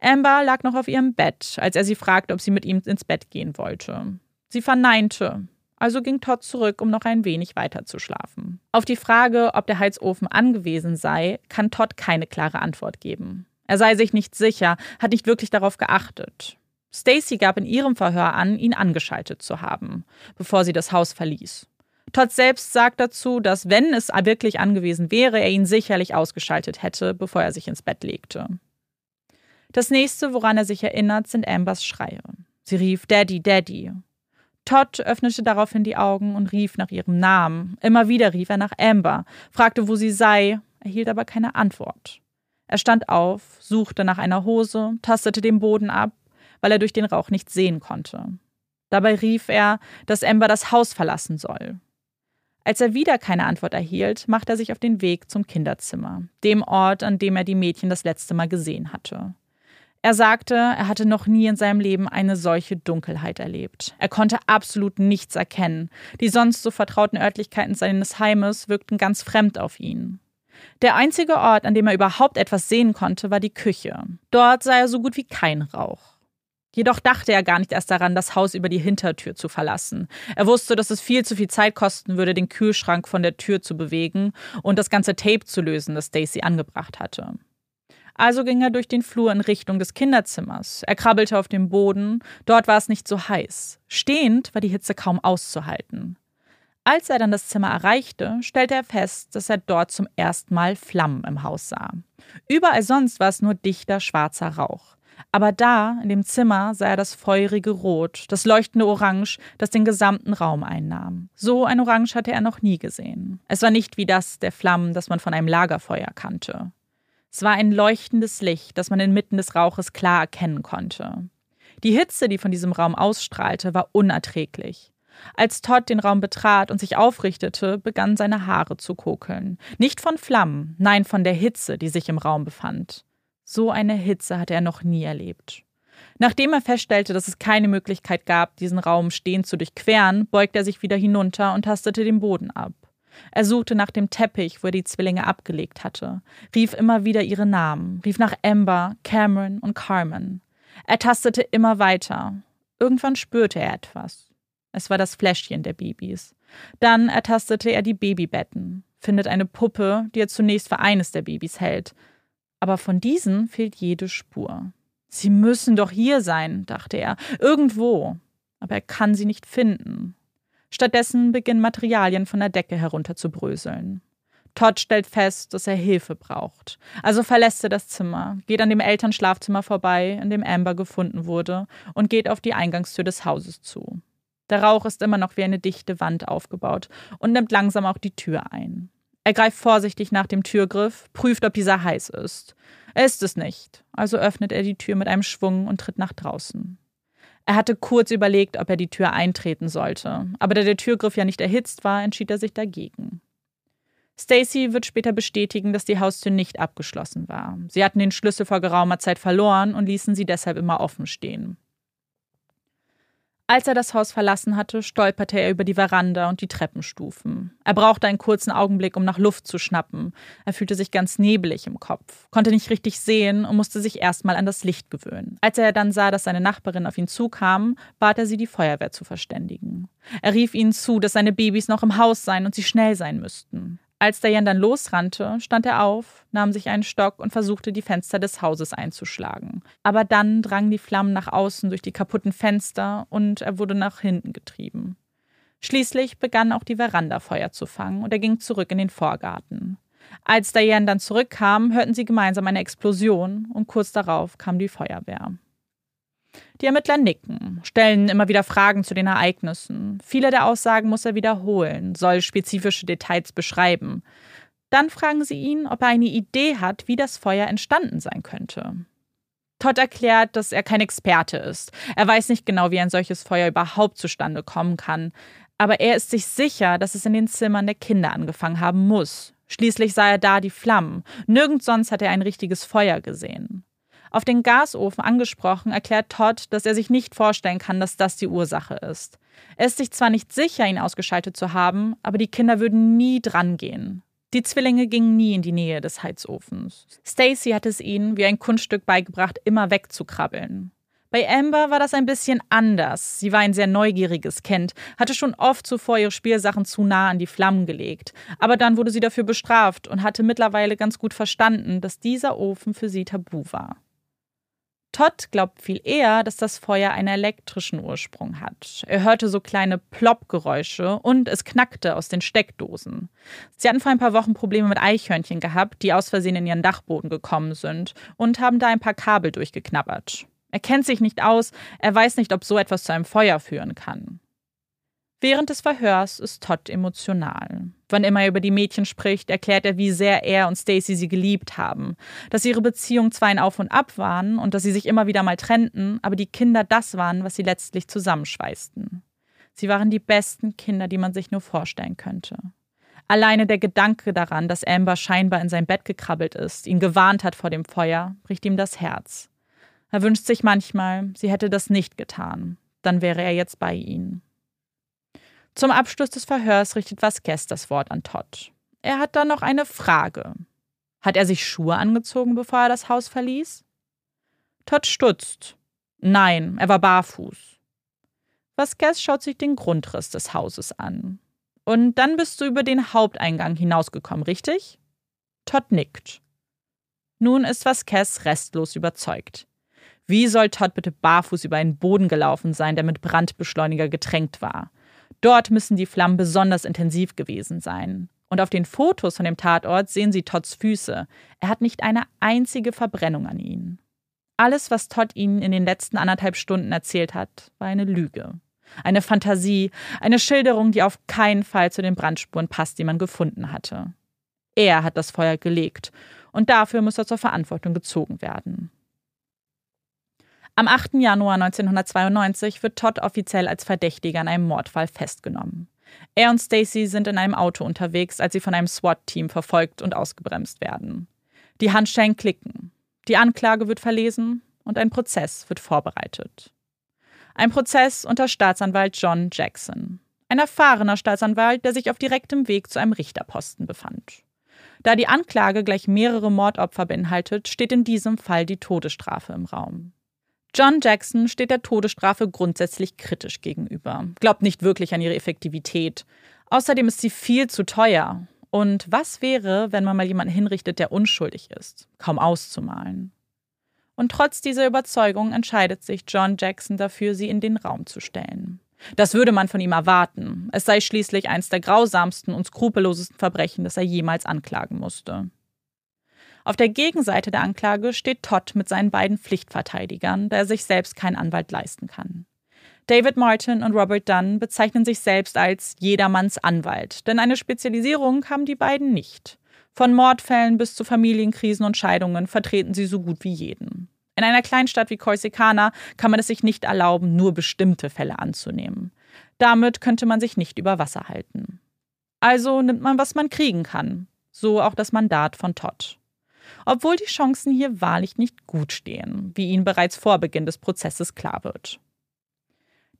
Amber lag noch auf ihrem Bett, als er sie fragte, ob sie mit ihm ins Bett gehen wollte. Sie verneinte, also ging Todd zurück, um noch ein wenig weiter zu schlafen. Auf die Frage, ob der Heizofen angewiesen sei, kann Todd keine klare Antwort geben. Er sei sich nicht sicher, hat nicht wirklich darauf geachtet. Stacy gab in ihrem Verhör an, ihn angeschaltet zu haben, bevor sie das Haus verließ. Todd selbst sagt dazu, dass wenn es wirklich angewiesen wäre, er ihn sicherlich ausgeschaltet hätte, bevor er sich ins Bett legte. Das nächste, woran er sich erinnert, sind Ambers Schreie. Sie rief Daddy, Daddy Todd öffnete daraufhin die Augen und rief nach ihrem Namen. Immer wieder rief er nach Amber, fragte, wo sie sei, erhielt aber keine Antwort. Er stand auf, suchte nach einer Hose, tastete den Boden ab, weil er durch den Rauch nichts sehen konnte. Dabei rief er, dass Amber das Haus verlassen soll. Als er wieder keine Antwort erhielt, machte er sich auf den Weg zum Kinderzimmer, dem Ort, an dem er die Mädchen das letzte Mal gesehen hatte. Er sagte, er hatte noch nie in seinem Leben eine solche Dunkelheit erlebt. Er konnte absolut nichts erkennen. Die sonst so vertrauten Örtlichkeiten seines Heimes wirkten ganz fremd auf ihn. Der einzige Ort, an dem er überhaupt etwas sehen konnte, war die Küche. Dort sah er so gut wie kein Rauch. Jedoch dachte er gar nicht erst daran, das Haus über die Hintertür zu verlassen. Er wusste, dass es viel zu viel Zeit kosten würde, den Kühlschrank von der Tür zu bewegen und das ganze Tape zu lösen, das Stacy angebracht hatte. Also ging er durch den Flur in Richtung des Kinderzimmers. Er krabbelte auf dem Boden. Dort war es nicht so heiß. Stehend war die Hitze kaum auszuhalten. Als er dann das Zimmer erreichte, stellte er fest, dass er dort zum ersten Mal Flammen im Haus sah. Überall sonst war es nur dichter schwarzer Rauch. Aber da, in dem Zimmer, sah er das feurige Rot, das leuchtende Orange, das den gesamten Raum einnahm. So ein Orange hatte er noch nie gesehen. Es war nicht wie das der Flammen, das man von einem Lagerfeuer kannte. Es war ein leuchtendes Licht, das man inmitten des Rauches klar erkennen konnte. Die Hitze, die von diesem Raum ausstrahlte, war unerträglich. Als Todd den Raum betrat und sich aufrichtete, begannen seine Haare zu kokeln. Nicht von Flammen, nein, von der Hitze, die sich im Raum befand. So eine Hitze hatte er noch nie erlebt. Nachdem er feststellte, dass es keine Möglichkeit gab, diesen Raum stehend zu durchqueren, beugte er sich wieder hinunter und tastete den Boden ab. Er suchte nach dem Teppich, wo er die Zwillinge abgelegt hatte, rief immer wieder ihre Namen, rief nach Amber, Cameron und Carmen. Er tastete immer weiter. Irgendwann spürte er etwas. Es war das Fläschchen der Babys. Dann ertastete er die Babybetten, findet eine Puppe, die er zunächst für eines der Babys hält. Aber von diesen fehlt jede Spur. Sie müssen doch hier sein, dachte er, irgendwo. Aber er kann sie nicht finden. Stattdessen beginnen Materialien von der Decke herunterzubröseln. Todd stellt fest, dass er Hilfe braucht. Also verlässt er das Zimmer, geht an dem Elternschlafzimmer vorbei, in dem Amber gefunden wurde, und geht auf die Eingangstür des Hauses zu. Der Rauch ist immer noch wie eine dichte Wand aufgebaut und nimmt langsam auch die Tür ein. Er greift vorsichtig nach dem Türgriff, prüft, ob dieser heiß ist. Er ist es nicht, also öffnet er die Tür mit einem Schwung und tritt nach draußen. Er hatte kurz überlegt, ob er die Tür eintreten sollte, aber da der Türgriff ja nicht erhitzt war, entschied er sich dagegen. Stacy wird später bestätigen, dass die Haustür nicht abgeschlossen war. Sie hatten den Schlüssel vor geraumer Zeit verloren und ließen sie deshalb immer offen stehen. Als er das Haus verlassen hatte, stolperte er über die Veranda und die Treppenstufen. Er brauchte einen kurzen Augenblick, um nach Luft zu schnappen. Er fühlte sich ganz nebelig im Kopf, konnte nicht richtig sehen und musste sich erstmal an das Licht gewöhnen. Als er dann sah, dass seine Nachbarin auf ihn zukam, bat er sie, die Feuerwehr zu verständigen. Er rief ihnen zu, dass seine Babys noch im Haus seien und sie schnell sein müssten. Als Diane dann losrannte, stand er auf, nahm sich einen Stock und versuchte, die Fenster des Hauses einzuschlagen. Aber dann drangen die Flammen nach außen durch die kaputten Fenster und er wurde nach hinten getrieben. Schließlich begann auch die Veranda Feuer zu fangen und er ging zurück in den Vorgarten. Als Diane dann zurückkam, hörten sie gemeinsam eine Explosion und kurz darauf kam die Feuerwehr. Die Ermittler nicken, stellen immer wieder Fragen zu den Ereignissen. Viele der Aussagen muss er wiederholen, soll spezifische Details beschreiben. Dann fragen sie ihn, ob er eine Idee hat, wie das Feuer entstanden sein könnte. Todd erklärt, dass er kein Experte ist. Er weiß nicht genau, wie ein solches Feuer überhaupt zustande kommen kann. Aber er ist sich sicher, dass es in den Zimmern der Kinder angefangen haben muss. Schließlich sah er da die Flammen. Nirgends sonst hat er ein richtiges Feuer gesehen. Auf den Gasofen angesprochen, erklärt Todd, dass er sich nicht vorstellen kann, dass das die Ursache ist. Er ist sich zwar nicht sicher, ihn ausgeschaltet zu haben, aber die Kinder würden nie drangehen. Die Zwillinge gingen nie in die Nähe des Heizofens. Stacy hat es ihnen wie ein Kunststück beigebracht, immer wegzukrabbeln. Bei Amber war das ein bisschen anders. Sie war ein sehr neugieriges Kind, hatte schon oft zuvor ihre Spielsachen zu nah an die Flammen gelegt. Aber dann wurde sie dafür bestraft und hatte mittlerweile ganz gut verstanden, dass dieser Ofen für sie tabu war. Todd glaubt viel eher, dass das Feuer einen elektrischen Ursprung hat. Er hörte so kleine Plopp-Geräusche und es knackte aus den Steckdosen. Sie hatten vor ein paar Wochen Probleme mit Eichhörnchen gehabt, die aus Versehen in ihren Dachboden gekommen sind und haben da ein paar Kabel durchgeknabbert. Er kennt sich nicht aus, er weiß nicht, ob so etwas zu einem Feuer führen kann. Während des Verhörs ist Todd emotional. Wann immer er über die Mädchen spricht, erklärt er, wie sehr er und Stacy sie geliebt haben, dass ihre Beziehung zwar ein Auf und Ab waren und dass sie sich immer wieder mal trennten, aber die Kinder das waren, was sie letztlich zusammenschweißten. Sie waren die besten Kinder, die man sich nur vorstellen könnte. Alleine der Gedanke daran, dass Amber scheinbar in sein Bett gekrabbelt ist, ihn gewarnt hat vor dem Feuer, bricht ihm das Herz. Er wünscht sich manchmal, sie hätte das nicht getan. Dann wäre er jetzt bei ihnen. Zum Abschluss des Verhörs richtet Vasquez das Wort an Todd. Er hat dann noch eine Frage. Hat er sich Schuhe angezogen, bevor er das Haus verließ? Todd stutzt. Nein, er war barfuß. Vasquez schaut sich den Grundriss des Hauses an. Und dann bist du über den Haupteingang hinausgekommen, richtig? Todd nickt. Nun ist Vasquez restlos überzeugt. Wie soll Todd bitte barfuß über einen Boden gelaufen sein, der mit Brandbeschleuniger getränkt war? Dort müssen die Flammen besonders intensiv gewesen sein. Und auf den Fotos von dem Tatort sehen Sie Todds Füße. Er hat nicht eine einzige Verbrennung an ihnen. Alles, was Todd ihnen in den letzten anderthalb Stunden erzählt hat, war eine Lüge. Eine Fantasie, eine Schilderung, die auf keinen Fall zu den Brandspuren passt, die man gefunden hatte. Er hat das Feuer gelegt und dafür muss er zur Verantwortung gezogen werden. Am 8. Januar 1992 wird Todd offiziell als Verdächtiger in einem Mordfall festgenommen. Er und Stacy sind in einem Auto unterwegs, als sie von einem SWAT-Team verfolgt und ausgebremst werden. Die Handschellen klicken. Die Anklage wird verlesen und ein Prozess wird vorbereitet. Ein Prozess unter Staatsanwalt John Jackson. Ein erfahrener Staatsanwalt, der sich auf direktem Weg zu einem Richterposten befand. Da die Anklage gleich mehrere Mordopfer beinhaltet, steht in diesem Fall die Todesstrafe im Raum. John Jackson steht der Todesstrafe grundsätzlich kritisch gegenüber, glaubt nicht wirklich an ihre Effektivität. Außerdem ist sie viel zu teuer. Und was wäre, wenn man mal jemanden hinrichtet, der unschuldig ist? Kaum auszumalen. Und trotz dieser Überzeugung entscheidet sich John Jackson dafür, sie in den Raum zu stellen. Das würde man von ihm erwarten. Es sei schließlich eines der grausamsten und skrupellosesten Verbrechen, das er jemals anklagen musste. Auf der Gegenseite der Anklage steht Todd mit seinen beiden Pflichtverteidigern, da er sich selbst keinen Anwalt leisten kann. David Martin und Robert Dunn bezeichnen sich selbst als jedermanns Anwalt, denn eine Spezialisierung haben die beiden nicht. Von Mordfällen bis zu Familienkrisen und Scheidungen vertreten sie so gut wie jeden. In einer Kleinstadt wie Corsicana kann man es sich nicht erlauben, nur bestimmte Fälle anzunehmen. Damit könnte man sich nicht über Wasser halten. Also nimmt man, was man kriegen kann. So auch das Mandat von Todd obwohl die Chancen hier wahrlich nicht gut stehen, wie ihnen bereits vor Beginn des Prozesses klar wird.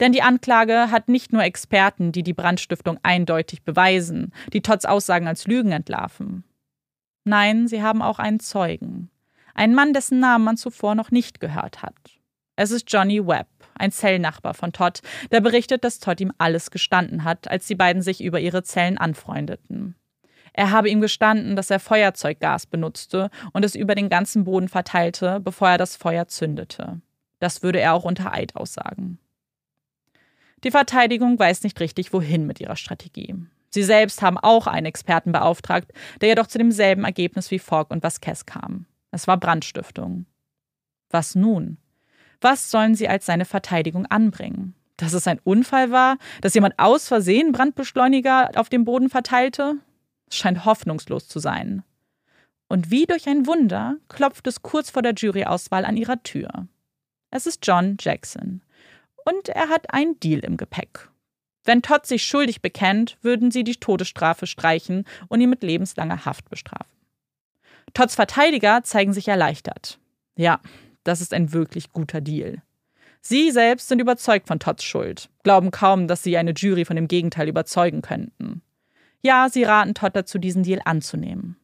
Denn die Anklage hat nicht nur Experten, die die Brandstiftung eindeutig beweisen, die Todds Aussagen als Lügen entlarven. Nein, sie haben auch einen Zeugen. Einen Mann, dessen Namen man zuvor noch nicht gehört hat. Es ist Johnny Webb, ein Zellnachbar von Todd, der berichtet, dass Todd ihm alles gestanden hat, als die beiden sich über ihre Zellen anfreundeten. Er habe ihm gestanden, dass er Feuerzeuggas benutzte und es über den ganzen Boden verteilte, bevor er das Feuer zündete. Das würde er auch unter Eid aussagen. Die Verteidigung weiß nicht richtig, wohin mit ihrer Strategie. Sie selbst haben auch einen Experten beauftragt, der jedoch zu demselben Ergebnis wie Fogg und Vasquez kam. Es war Brandstiftung. Was nun? Was sollen sie als seine Verteidigung anbringen? Dass es ein Unfall war? Dass jemand aus Versehen Brandbeschleuniger auf dem Boden verteilte? Scheint hoffnungslos zu sein. Und wie durch ein Wunder klopft es kurz vor der Juryauswahl an ihrer Tür. Es ist John Jackson. Und er hat einen Deal im Gepäck. Wenn Todd sich schuldig bekennt, würden sie die Todesstrafe streichen und ihn mit lebenslanger Haft bestrafen. Todds Verteidiger zeigen sich erleichtert. Ja, das ist ein wirklich guter Deal. Sie selbst sind überzeugt von Todds Schuld, glauben kaum, dass sie eine Jury von dem Gegenteil überzeugen könnten. Ja, sie raten Todd dazu, diesen Deal anzunehmen.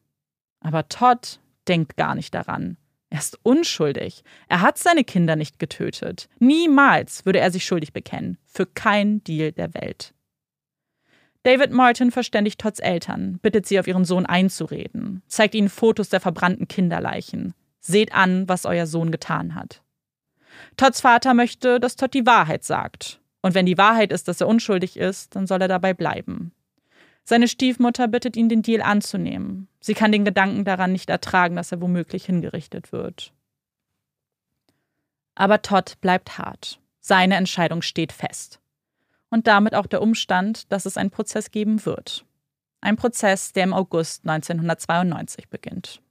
Aber Todd denkt gar nicht daran. Er ist unschuldig. Er hat seine Kinder nicht getötet. Niemals würde er sich schuldig bekennen. Für keinen Deal der Welt. David Martin verständigt Todds Eltern, bittet sie, auf ihren Sohn einzureden, zeigt ihnen Fotos der verbrannten Kinderleichen. Seht an, was euer Sohn getan hat. Todds Vater möchte, dass Todd die Wahrheit sagt. Und wenn die Wahrheit ist, dass er unschuldig ist, dann soll er dabei bleiben. Seine Stiefmutter bittet ihn, den Deal anzunehmen. Sie kann den Gedanken daran nicht ertragen, dass er womöglich hingerichtet wird. Aber Todd bleibt hart. Seine Entscheidung steht fest. Und damit auch der Umstand, dass es einen Prozess geben wird. Ein Prozess, der im August 1992 beginnt.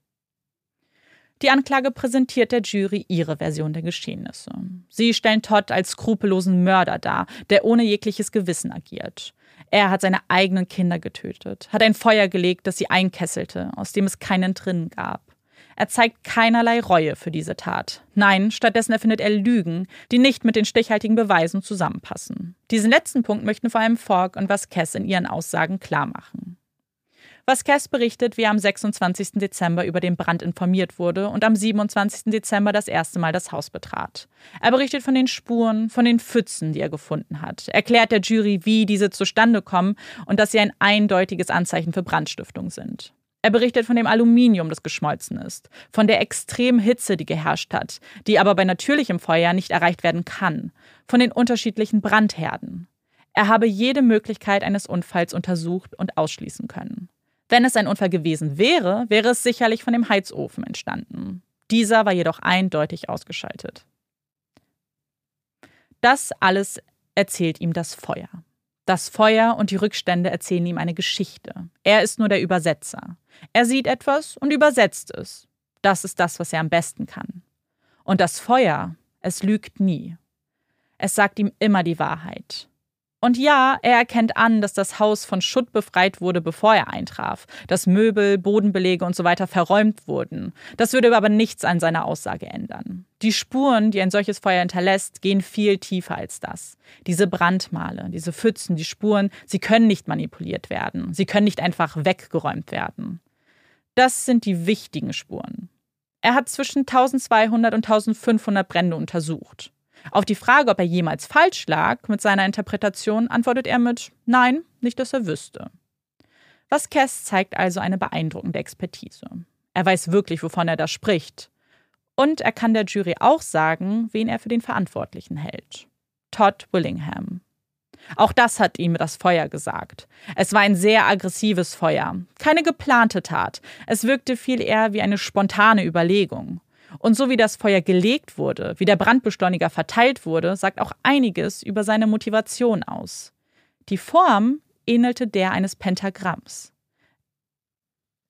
Die Anklage präsentiert der Jury ihre Version der Geschehnisse. Sie stellen Todd als skrupellosen Mörder dar, der ohne jegliches Gewissen agiert. Er hat seine eigenen Kinder getötet, hat ein Feuer gelegt, das sie einkesselte, aus dem es keinen drinnen gab. Er zeigt keinerlei Reue für diese Tat. Nein, stattdessen erfindet er Lügen, die nicht mit den stichhaltigen Beweisen zusammenpassen. Diesen letzten Punkt möchten vor allem Fogg und Vasquez in ihren Aussagen klarmachen. Vasquez berichtet, wie er am 26. Dezember über den Brand informiert wurde und am 27. Dezember das erste Mal das Haus betrat. Er berichtet von den Spuren, von den Pfützen, die er gefunden hat, erklärt der Jury, wie diese zustande kommen und dass sie ein eindeutiges Anzeichen für Brandstiftung sind. Er berichtet von dem Aluminium, das geschmolzen ist, von der extremen Hitze, die geherrscht hat, die aber bei natürlichem Feuer nicht erreicht werden kann, von den unterschiedlichen Brandherden. Er habe jede Möglichkeit eines Unfalls untersucht und ausschließen können. Wenn es ein Unfall gewesen wäre, wäre es sicherlich von dem Heizofen entstanden. Dieser war jedoch eindeutig ausgeschaltet. Das alles erzählt ihm das Feuer. Das Feuer und die Rückstände erzählen ihm eine Geschichte. Er ist nur der Übersetzer. Er sieht etwas und übersetzt es. Das ist das, was er am besten kann. Und das Feuer, es lügt nie. Es sagt ihm immer die Wahrheit. Und ja, er erkennt an, dass das Haus von Schutt befreit wurde, bevor er eintraf, dass Möbel, Bodenbelege und so weiter verräumt wurden. Das würde aber nichts an seiner Aussage ändern. Die Spuren, die ein solches Feuer hinterlässt, gehen viel tiefer als das. Diese Brandmale, diese Pfützen, die Spuren, sie können nicht manipuliert werden. Sie können nicht einfach weggeräumt werden. Das sind die wichtigen Spuren. Er hat zwischen 1200 und 1500 Brände untersucht. Auf die Frage, ob er jemals falsch lag mit seiner Interpretation, antwortet er mit Nein, nicht, dass er wüsste. Vasquez zeigt also eine beeindruckende Expertise. Er weiß wirklich, wovon er da spricht. Und er kann der Jury auch sagen, wen er für den Verantwortlichen hält. Todd Willingham. Auch das hat ihm das Feuer gesagt. Es war ein sehr aggressives Feuer, keine geplante Tat. Es wirkte viel eher wie eine spontane Überlegung. Und so wie das Feuer gelegt wurde, wie der Brandbeschleuniger verteilt wurde, sagt auch einiges über seine Motivation aus. Die Form ähnelte der eines Pentagramms.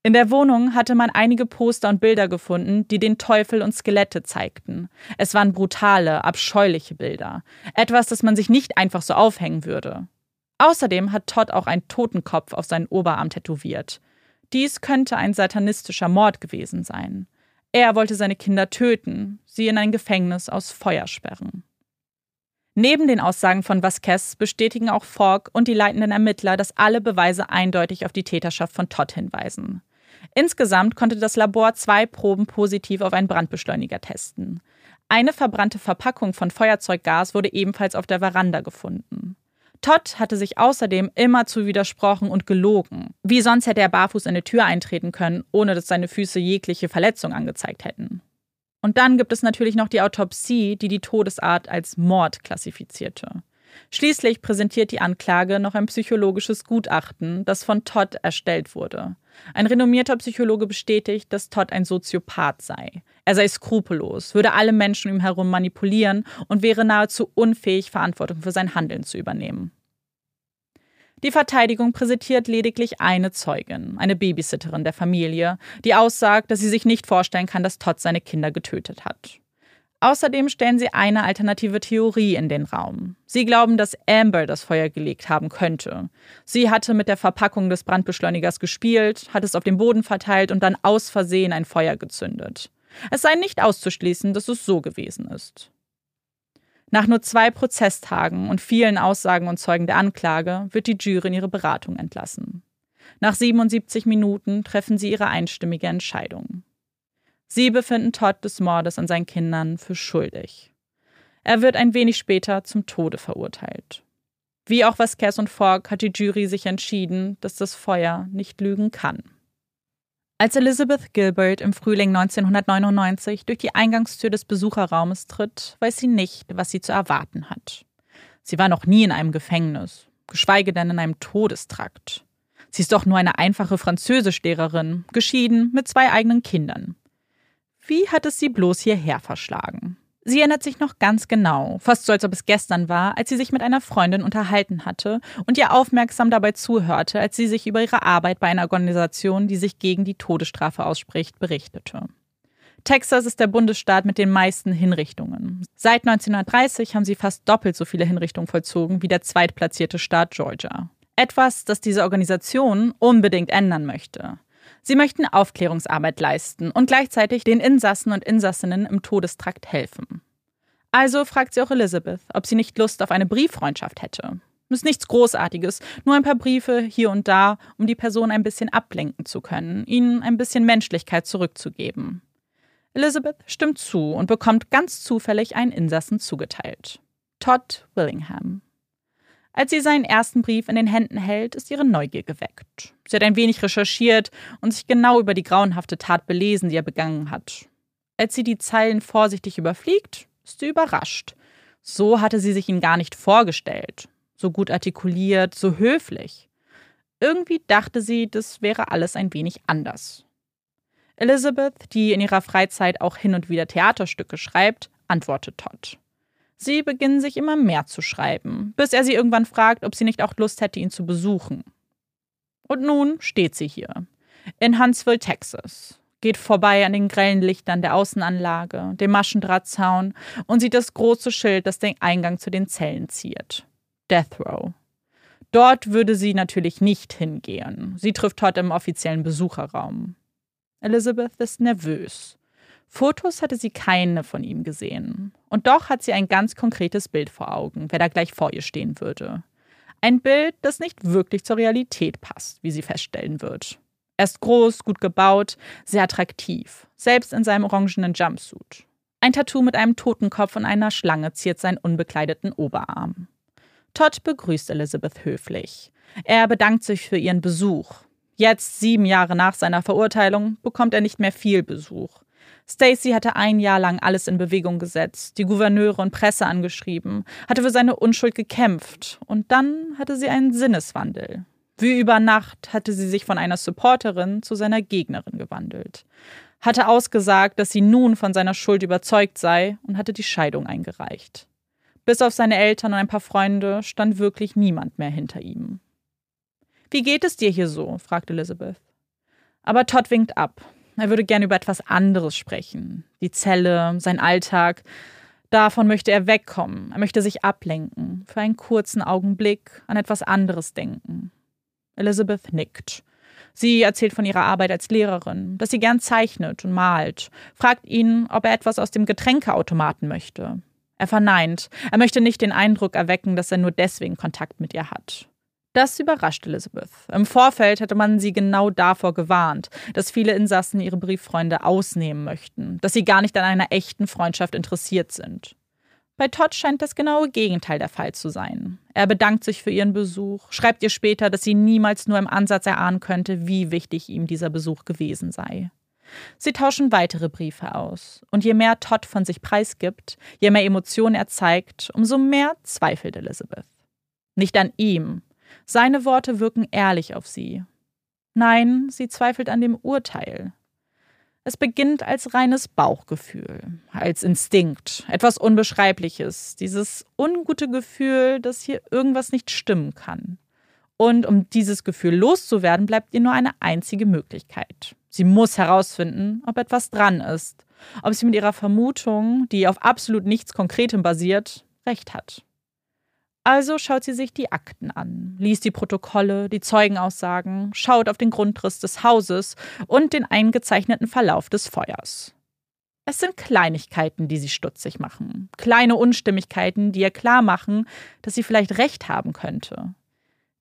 In der Wohnung hatte man einige Poster und Bilder gefunden, die den Teufel und Skelette zeigten. Es waren brutale, abscheuliche Bilder. Etwas, das man sich nicht einfach so aufhängen würde. Außerdem hat Todd auch einen Totenkopf auf seinen Oberarm tätowiert. Dies könnte ein satanistischer Mord gewesen sein. Er wollte seine Kinder töten, sie in ein Gefängnis aus Feuer sperren. Neben den Aussagen von Vasquez bestätigen auch Falk und die leitenden Ermittler, dass alle Beweise eindeutig auf die Täterschaft von Todd hinweisen. Insgesamt konnte das Labor zwei Proben positiv auf einen Brandbeschleuniger testen. Eine verbrannte Verpackung von Feuerzeuggas wurde ebenfalls auf der Veranda gefunden. Todd hatte sich außerdem immerzu widersprochen und gelogen. Wie sonst hätte er barfuß in eine Tür eintreten können, ohne dass seine Füße jegliche Verletzung angezeigt hätten. Und dann gibt es natürlich noch die Autopsie, die die Todesart als Mord klassifizierte. Schließlich präsentiert die Anklage noch ein psychologisches Gutachten, das von Todd erstellt wurde. Ein renommierter Psychologe bestätigt, dass Todd ein Soziopath sei. Er sei skrupellos, würde alle Menschen um ihn herum manipulieren und wäre nahezu unfähig, Verantwortung für sein Handeln zu übernehmen. Die Verteidigung präsentiert lediglich eine Zeugin, eine Babysitterin der Familie, die aussagt, dass sie sich nicht vorstellen kann, dass Todd seine Kinder getötet hat. Außerdem stellen sie eine alternative Theorie in den Raum. Sie glauben, dass Amber das Feuer gelegt haben könnte. Sie hatte mit der Verpackung des Brandbeschleunigers gespielt, hat es auf dem Boden verteilt und dann aus Versehen ein Feuer gezündet. Es sei nicht auszuschließen, dass es so gewesen ist. Nach nur zwei Prozesstagen und vielen Aussagen und Zeugen der Anklage wird die Jury in ihre Beratung entlassen. Nach 77 Minuten treffen sie ihre einstimmige Entscheidung. Sie befinden Todd des Mordes an seinen Kindern für schuldig. Er wird ein wenig später zum Tode verurteilt. Wie auch Vasquez und Fogg hat die Jury sich entschieden, dass das Feuer nicht lügen kann. Als Elizabeth Gilbert im Frühling 1999 durch die Eingangstür des Besucherraumes tritt, weiß sie nicht, was sie zu erwarten hat. Sie war noch nie in einem Gefängnis, geschweige denn in einem Todestrakt. Sie ist doch nur eine einfache Französischlehrerin, geschieden mit zwei eigenen Kindern. Wie hat es sie bloß hierher verschlagen? Sie erinnert sich noch ganz genau, fast so als ob es gestern war, als sie sich mit einer Freundin unterhalten hatte und ihr aufmerksam dabei zuhörte, als sie sich über ihre Arbeit bei einer Organisation, die sich gegen die Todesstrafe ausspricht, berichtete. Texas ist der Bundesstaat mit den meisten Hinrichtungen. Seit 1930 haben sie fast doppelt so viele Hinrichtungen vollzogen wie der zweitplatzierte Staat Georgia. Etwas, das diese Organisation unbedingt ändern möchte. Sie möchten Aufklärungsarbeit leisten und gleichzeitig den Insassen und Insassinnen im Todestrakt helfen. Also fragt sie auch Elizabeth, ob sie nicht Lust auf eine Brieffreundschaft hätte. Ist nichts Großartiges, nur ein paar Briefe hier und da, um die Person ein bisschen ablenken zu können, ihnen ein bisschen Menschlichkeit zurückzugeben. Elizabeth stimmt zu und bekommt ganz zufällig einen Insassen zugeteilt. Todd Willingham. Als sie seinen ersten Brief in den Händen hält, ist ihre Neugier geweckt. Sie hat ein wenig recherchiert und sich genau über die grauenhafte Tat belesen, die er begangen hat. Als sie die Zeilen vorsichtig überfliegt, ist sie überrascht. So hatte sie sich ihn gar nicht vorgestellt. So gut artikuliert, so höflich. Irgendwie dachte sie, das wäre alles ein wenig anders. Elizabeth, die in ihrer Freizeit auch hin und wieder Theaterstücke schreibt, antwortet Todd. Sie beginnen sich immer mehr zu schreiben, bis er sie irgendwann fragt, ob sie nicht auch Lust hätte, ihn zu besuchen. Und nun steht sie hier, in Huntsville, Texas, geht vorbei an den grellen Lichtern der Außenanlage, dem Maschendrahtzaun und sieht das große Schild, das den Eingang zu den Zellen ziert. Death Row. Dort würde sie natürlich nicht hingehen. Sie trifft Todd im offiziellen Besucherraum. Elizabeth ist nervös. Fotos hatte sie keine von ihm gesehen. Und doch hat sie ein ganz konkretes Bild vor Augen, wer da gleich vor ihr stehen würde. Ein Bild, das nicht wirklich zur Realität passt, wie sie feststellen wird. Er ist groß, gut gebaut, sehr attraktiv, selbst in seinem orangenen Jumpsuit. Ein Tattoo mit einem Totenkopf und einer Schlange ziert seinen unbekleideten Oberarm. Todd begrüßt Elizabeth höflich. Er bedankt sich für ihren Besuch. Jetzt, sieben Jahre nach seiner Verurteilung, bekommt er nicht mehr viel Besuch. Stacy hatte ein Jahr lang alles in Bewegung gesetzt, die Gouverneure und Presse angeschrieben, hatte für seine Unschuld gekämpft und dann hatte sie einen Sinneswandel. Wie über Nacht hatte sie sich von einer Supporterin zu seiner Gegnerin gewandelt, hatte ausgesagt, dass sie nun von seiner Schuld überzeugt sei und hatte die Scheidung eingereicht. Bis auf seine Eltern und ein paar Freunde stand wirklich niemand mehr hinter ihm. Wie geht es dir hier so? fragte Elizabeth. Aber Todd winkt ab. Er würde gerne über etwas anderes sprechen. Die Zelle, sein Alltag. Davon möchte er wegkommen. Er möchte sich ablenken, für einen kurzen Augenblick an etwas anderes denken. Elizabeth nickt. Sie erzählt von ihrer Arbeit als Lehrerin, dass sie gern zeichnet und malt, fragt ihn, ob er etwas aus dem Getränkeautomaten möchte. Er verneint. Er möchte nicht den Eindruck erwecken, dass er nur deswegen Kontakt mit ihr hat. Das überrascht Elizabeth. Im Vorfeld hätte man sie genau davor gewarnt, dass viele Insassen ihre Brieffreunde ausnehmen möchten, dass sie gar nicht an einer echten Freundschaft interessiert sind. Bei Todd scheint das genaue Gegenteil der Fall zu sein. Er bedankt sich für ihren Besuch, schreibt ihr später, dass sie niemals nur im Ansatz erahnen könnte, wie wichtig ihm dieser Besuch gewesen sei. Sie tauschen weitere Briefe aus, und je mehr Todd von sich preisgibt, je mehr Emotionen er zeigt, umso mehr zweifelt Elizabeth. Nicht an ihm. Seine Worte wirken ehrlich auf sie. Nein, sie zweifelt an dem Urteil. Es beginnt als reines Bauchgefühl, als Instinkt, etwas Unbeschreibliches, dieses ungute Gefühl, dass hier irgendwas nicht stimmen kann. Und um dieses Gefühl loszuwerden, bleibt ihr nur eine einzige Möglichkeit. Sie muss herausfinden, ob etwas dran ist, ob sie mit ihrer Vermutung, die auf absolut nichts Konkretem basiert, recht hat. Also schaut sie sich die Akten an, liest die Protokolle, die Zeugenaussagen, schaut auf den Grundriss des Hauses und den eingezeichneten Verlauf des Feuers. Es sind Kleinigkeiten, die sie stutzig machen, kleine Unstimmigkeiten, die ihr klar machen, dass sie vielleicht recht haben könnte.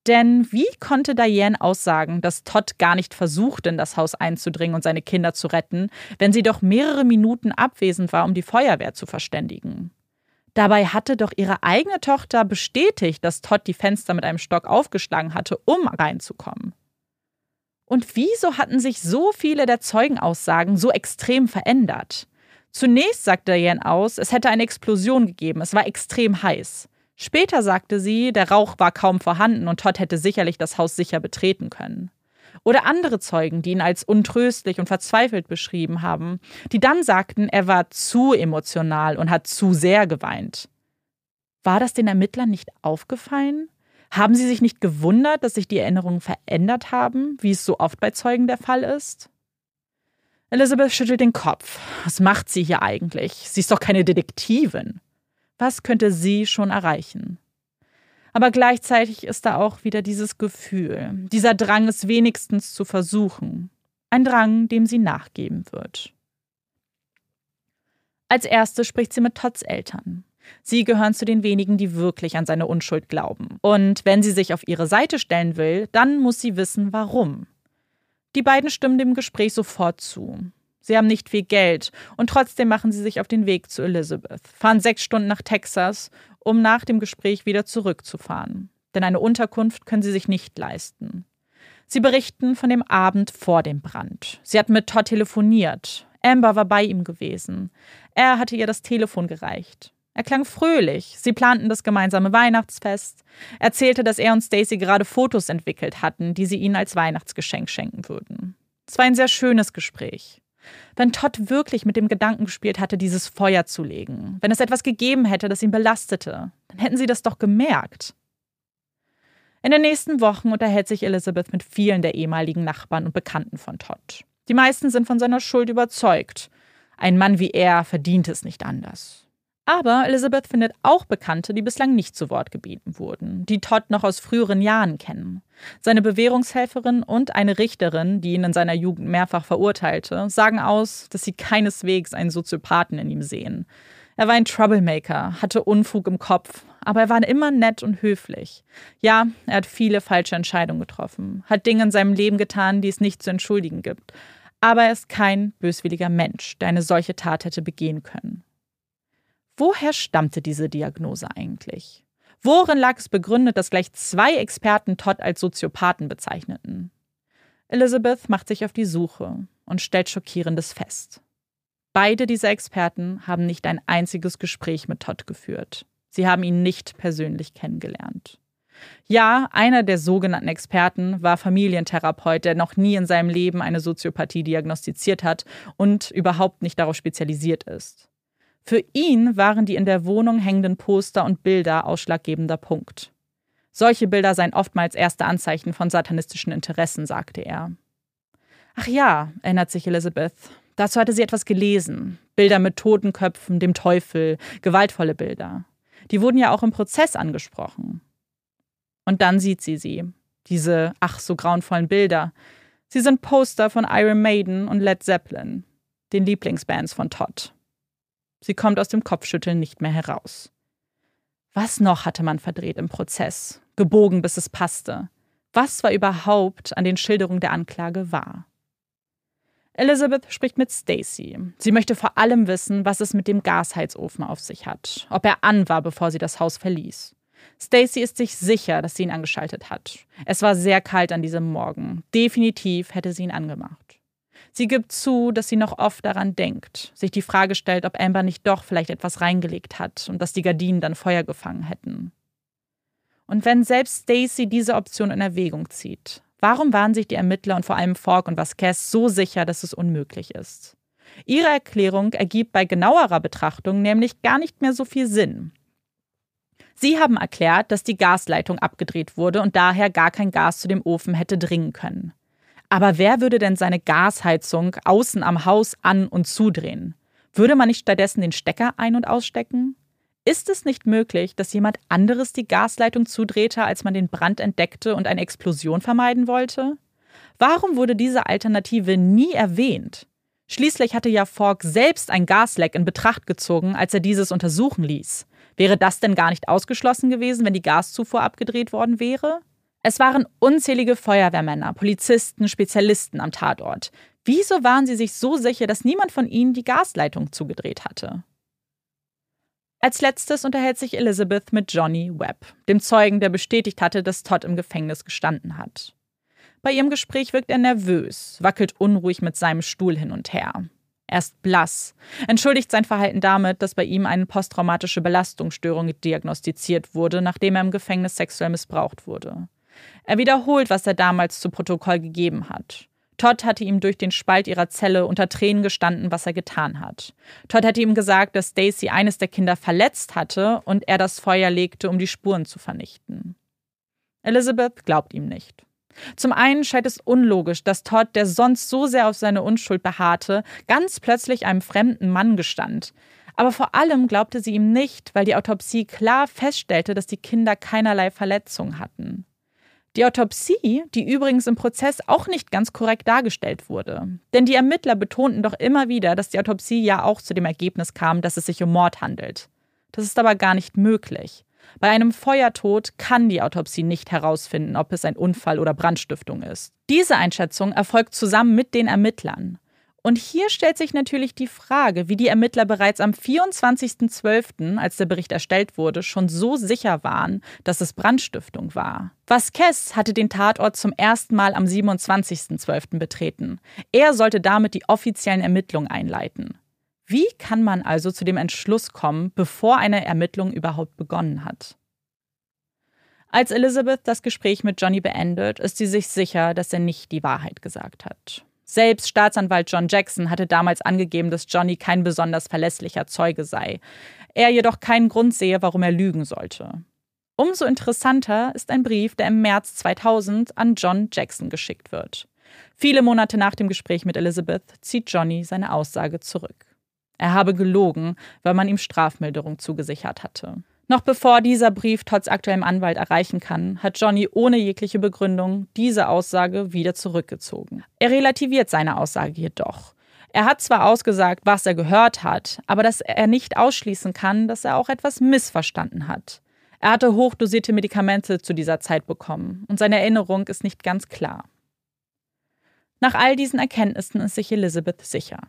Denn wie konnte Diane aussagen, dass Todd gar nicht versuchte, in das Haus einzudringen und seine Kinder zu retten, wenn sie doch mehrere Minuten abwesend war, um die Feuerwehr zu verständigen? Dabei hatte doch ihre eigene Tochter bestätigt, dass Todd die Fenster mit einem Stock aufgeschlagen hatte, um reinzukommen. Und wieso hatten sich so viele der Zeugenaussagen so extrem verändert? Zunächst sagte Diane aus, es hätte eine Explosion gegeben, es war extrem heiß. Später sagte sie, der Rauch war kaum vorhanden und Todd hätte sicherlich das Haus sicher betreten können. Oder andere Zeugen, die ihn als untröstlich und verzweifelt beschrieben haben, die dann sagten, er war zu emotional und hat zu sehr geweint. War das den Ermittlern nicht aufgefallen? Haben sie sich nicht gewundert, dass sich die Erinnerungen verändert haben, wie es so oft bei Zeugen der Fall ist? Elizabeth schüttelt den Kopf. Was macht sie hier eigentlich? Sie ist doch keine Detektivin. Was könnte sie schon erreichen? Aber gleichzeitig ist da auch wieder dieses Gefühl, dieser Drang, es wenigstens zu versuchen. Ein Drang, dem sie nachgeben wird. Als erste spricht sie mit Todds Eltern. Sie gehören zu den wenigen, die wirklich an seine Unschuld glauben. Und wenn sie sich auf ihre Seite stellen will, dann muss sie wissen, warum. Die beiden stimmen dem Gespräch sofort zu. Sie haben nicht viel Geld und trotzdem machen sie sich auf den Weg zu Elizabeth, fahren sechs Stunden nach Texas um nach dem Gespräch wieder zurückzufahren. Denn eine Unterkunft können sie sich nicht leisten. Sie berichten von dem Abend vor dem Brand. Sie hatten mit Todd telefoniert. Amber war bei ihm gewesen. Er hatte ihr das Telefon gereicht. Er klang fröhlich. Sie planten das gemeinsame Weihnachtsfest. Er erzählte, dass er und Stacy gerade Fotos entwickelt hatten, die sie ihnen als Weihnachtsgeschenk schenken würden. Es war ein sehr schönes Gespräch. Wenn Todd wirklich mit dem Gedanken gespielt hatte, dieses Feuer zu legen, wenn es etwas gegeben hätte, das ihn belastete, dann hätten sie das doch gemerkt. In den nächsten Wochen unterhält sich Elizabeth mit vielen der ehemaligen Nachbarn und Bekannten von Todd. Die meisten sind von seiner Schuld überzeugt. Ein Mann wie er verdient es nicht anders. Aber Elizabeth findet auch Bekannte, die bislang nicht zu Wort gebeten wurden, die Todd noch aus früheren Jahren kennen. Seine Bewährungshelferin und eine Richterin, die ihn in seiner Jugend mehrfach verurteilte, sagen aus, dass sie keineswegs einen Soziopathen in ihm sehen. Er war ein Troublemaker, hatte Unfug im Kopf, aber er war immer nett und höflich. Ja, er hat viele falsche Entscheidungen getroffen, hat Dinge in seinem Leben getan, die es nicht zu entschuldigen gibt. Aber er ist kein böswilliger Mensch, der eine solche Tat hätte begehen können. Woher stammte diese Diagnose eigentlich? Worin lag es begründet, dass gleich zwei Experten Todd als Soziopathen bezeichneten? Elizabeth macht sich auf die Suche und stellt Schockierendes fest. Beide dieser Experten haben nicht ein einziges Gespräch mit Todd geführt. Sie haben ihn nicht persönlich kennengelernt. Ja, einer der sogenannten Experten war Familientherapeut, der noch nie in seinem Leben eine Soziopathie diagnostiziert hat und überhaupt nicht darauf spezialisiert ist. Für ihn waren die in der Wohnung hängenden Poster und Bilder ausschlaggebender Punkt. Solche Bilder seien oftmals erste Anzeichen von satanistischen Interessen, sagte er. Ach ja, erinnert sich Elizabeth. Dazu hatte sie etwas gelesen. Bilder mit Totenköpfen, dem Teufel, gewaltvolle Bilder. Die wurden ja auch im Prozess angesprochen. Und dann sieht sie sie. Diese ach so grauenvollen Bilder. Sie sind Poster von Iron Maiden und Led Zeppelin, den Lieblingsbands von Todd. Sie kommt aus dem Kopfschütteln nicht mehr heraus. Was noch hatte man verdreht im Prozess? Gebogen, bis es passte. Was war überhaupt an den Schilderungen der Anklage wahr? Elizabeth spricht mit Stacy. Sie möchte vor allem wissen, was es mit dem Gasheizofen auf sich hat, ob er an war, bevor sie das Haus verließ. Stacy ist sich sicher, dass sie ihn angeschaltet hat. Es war sehr kalt an diesem Morgen. Definitiv hätte sie ihn angemacht. Sie gibt zu, dass sie noch oft daran denkt, sich die Frage stellt, ob Amber nicht doch vielleicht etwas reingelegt hat und dass die Gardinen dann Feuer gefangen hätten. Und wenn selbst Stacy diese Option in Erwägung zieht, warum waren sich die Ermittler und vor allem Falk und Vasquez so sicher, dass es unmöglich ist? Ihre Erklärung ergibt bei genauerer Betrachtung nämlich gar nicht mehr so viel Sinn. Sie haben erklärt, dass die Gasleitung abgedreht wurde und daher gar kein Gas zu dem Ofen hätte dringen können. Aber wer würde denn seine Gasheizung außen am Haus an- und zudrehen? Würde man nicht stattdessen den Stecker ein- und ausstecken? Ist es nicht möglich, dass jemand anderes die Gasleitung zudrehte, als man den Brand entdeckte und eine Explosion vermeiden wollte? Warum wurde diese Alternative nie erwähnt? Schließlich hatte ja Falk selbst ein Gasleck in Betracht gezogen, als er dieses untersuchen ließ. Wäre das denn gar nicht ausgeschlossen gewesen, wenn die Gaszufuhr abgedreht worden wäre? Es waren unzählige Feuerwehrmänner, Polizisten, Spezialisten am Tatort. Wieso waren sie sich so sicher, dass niemand von ihnen die Gasleitung zugedreht hatte? Als letztes unterhält sich Elizabeth mit Johnny Webb, dem Zeugen, der bestätigt hatte, dass Todd im Gefängnis gestanden hat. Bei ihrem Gespräch wirkt er nervös, wackelt unruhig mit seinem Stuhl hin und her. Er ist blass, entschuldigt sein Verhalten damit, dass bei ihm eine posttraumatische Belastungsstörung diagnostiziert wurde, nachdem er im Gefängnis sexuell missbraucht wurde. Er wiederholt, was er damals zu Protokoll gegeben hat. Todd hatte ihm durch den Spalt ihrer Zelle unter Tränen gestanden, was er getan hat. Todd hatte ihm gesagt, dass Stacy eines der Kinder verletzt hatte und er das Feuer legte, um die Spuren zu vernichten. Elizabeth glaubt ihm nicht. Zum einen scheint es unlogisch, dass Todd, der sonst so sehr auf seine Unschuld beharrte, ganz plötzlich einem fremden Mann gestand. Aber vor allem glaubte sie ihm nicht, weil die Autopsie klar feststellte, dass die Kinder keinerlei Verletzungen hatten. Die Autopsie, die übrigens im Prozess auch nicht ganz korrekt dargestellt wurde. Denn die Ermittler betonten doch immer wieder, dass die Autopsie ja auch zu dem Ergebnis kam, dass es sich um Mord handelt. Das ist aber gar nicht möglich. Bei einem Feuertod kann die Autopsie nicht herausfinden, ob es ein Unfall oder Brandstiftung ist. Diese Einschätzung erfolgt zusammen mit den Ermittlern. Und hier stellt sich natürlich die Frage, wie die Ermittler bereits am 24.12., als der Bericht erstellt wurde, schon so sicher waren, dass es Brandstiftung war. Vasquez hatte den Tatort zum ersten Mal am 27.12. betreten. Er sollte damit die offiziellen Ermittlungen einleiten. Wie kann man also zu dem Entschluss kommen, bevor eine Ermittlung überhaupt begonnen hat? Als Elizabeth das Gespräch mit Johnny beendet, ist sie sich sicher, dass er nicht die Wahrheit gesagt hat. Selbst Staatsanwalt John Jackson hatte damals angegeben, dass Johnny kein besonders verlässlicher Zeuge sei. Er jedoch keinen Grund sehe, warum er lügen sollte. Umso interessanter ist ein Brief, der im März 2000 an John Jackson geschickt wird. Viele Monate nach dem Gespräch mit Elizabeth zieht Johnny seine Aussage zurück. Er habe gelogen, weil man ihm Strafmilderung zugesichert hatte. Noch bevor dieser Brief Todds aktuellem Anwalt erreichen kann, hat Johnny ohne jegliche Begründung diese Aussage wieder zurückgezogen. Er relativiert seine Aussage jedoch. Er hat zwar ausgesagt, was er gehört hat, aber dass er nicht ausschließen kann, dass er auch etwas missverstanden hat. Er hatte hochdosierte Medikamente zu dieser Zeit bekommen und seine Erinnerung ist nicht ganz klar. Nach all diesen Erkenntnissen ist sich Elizabeth sicher.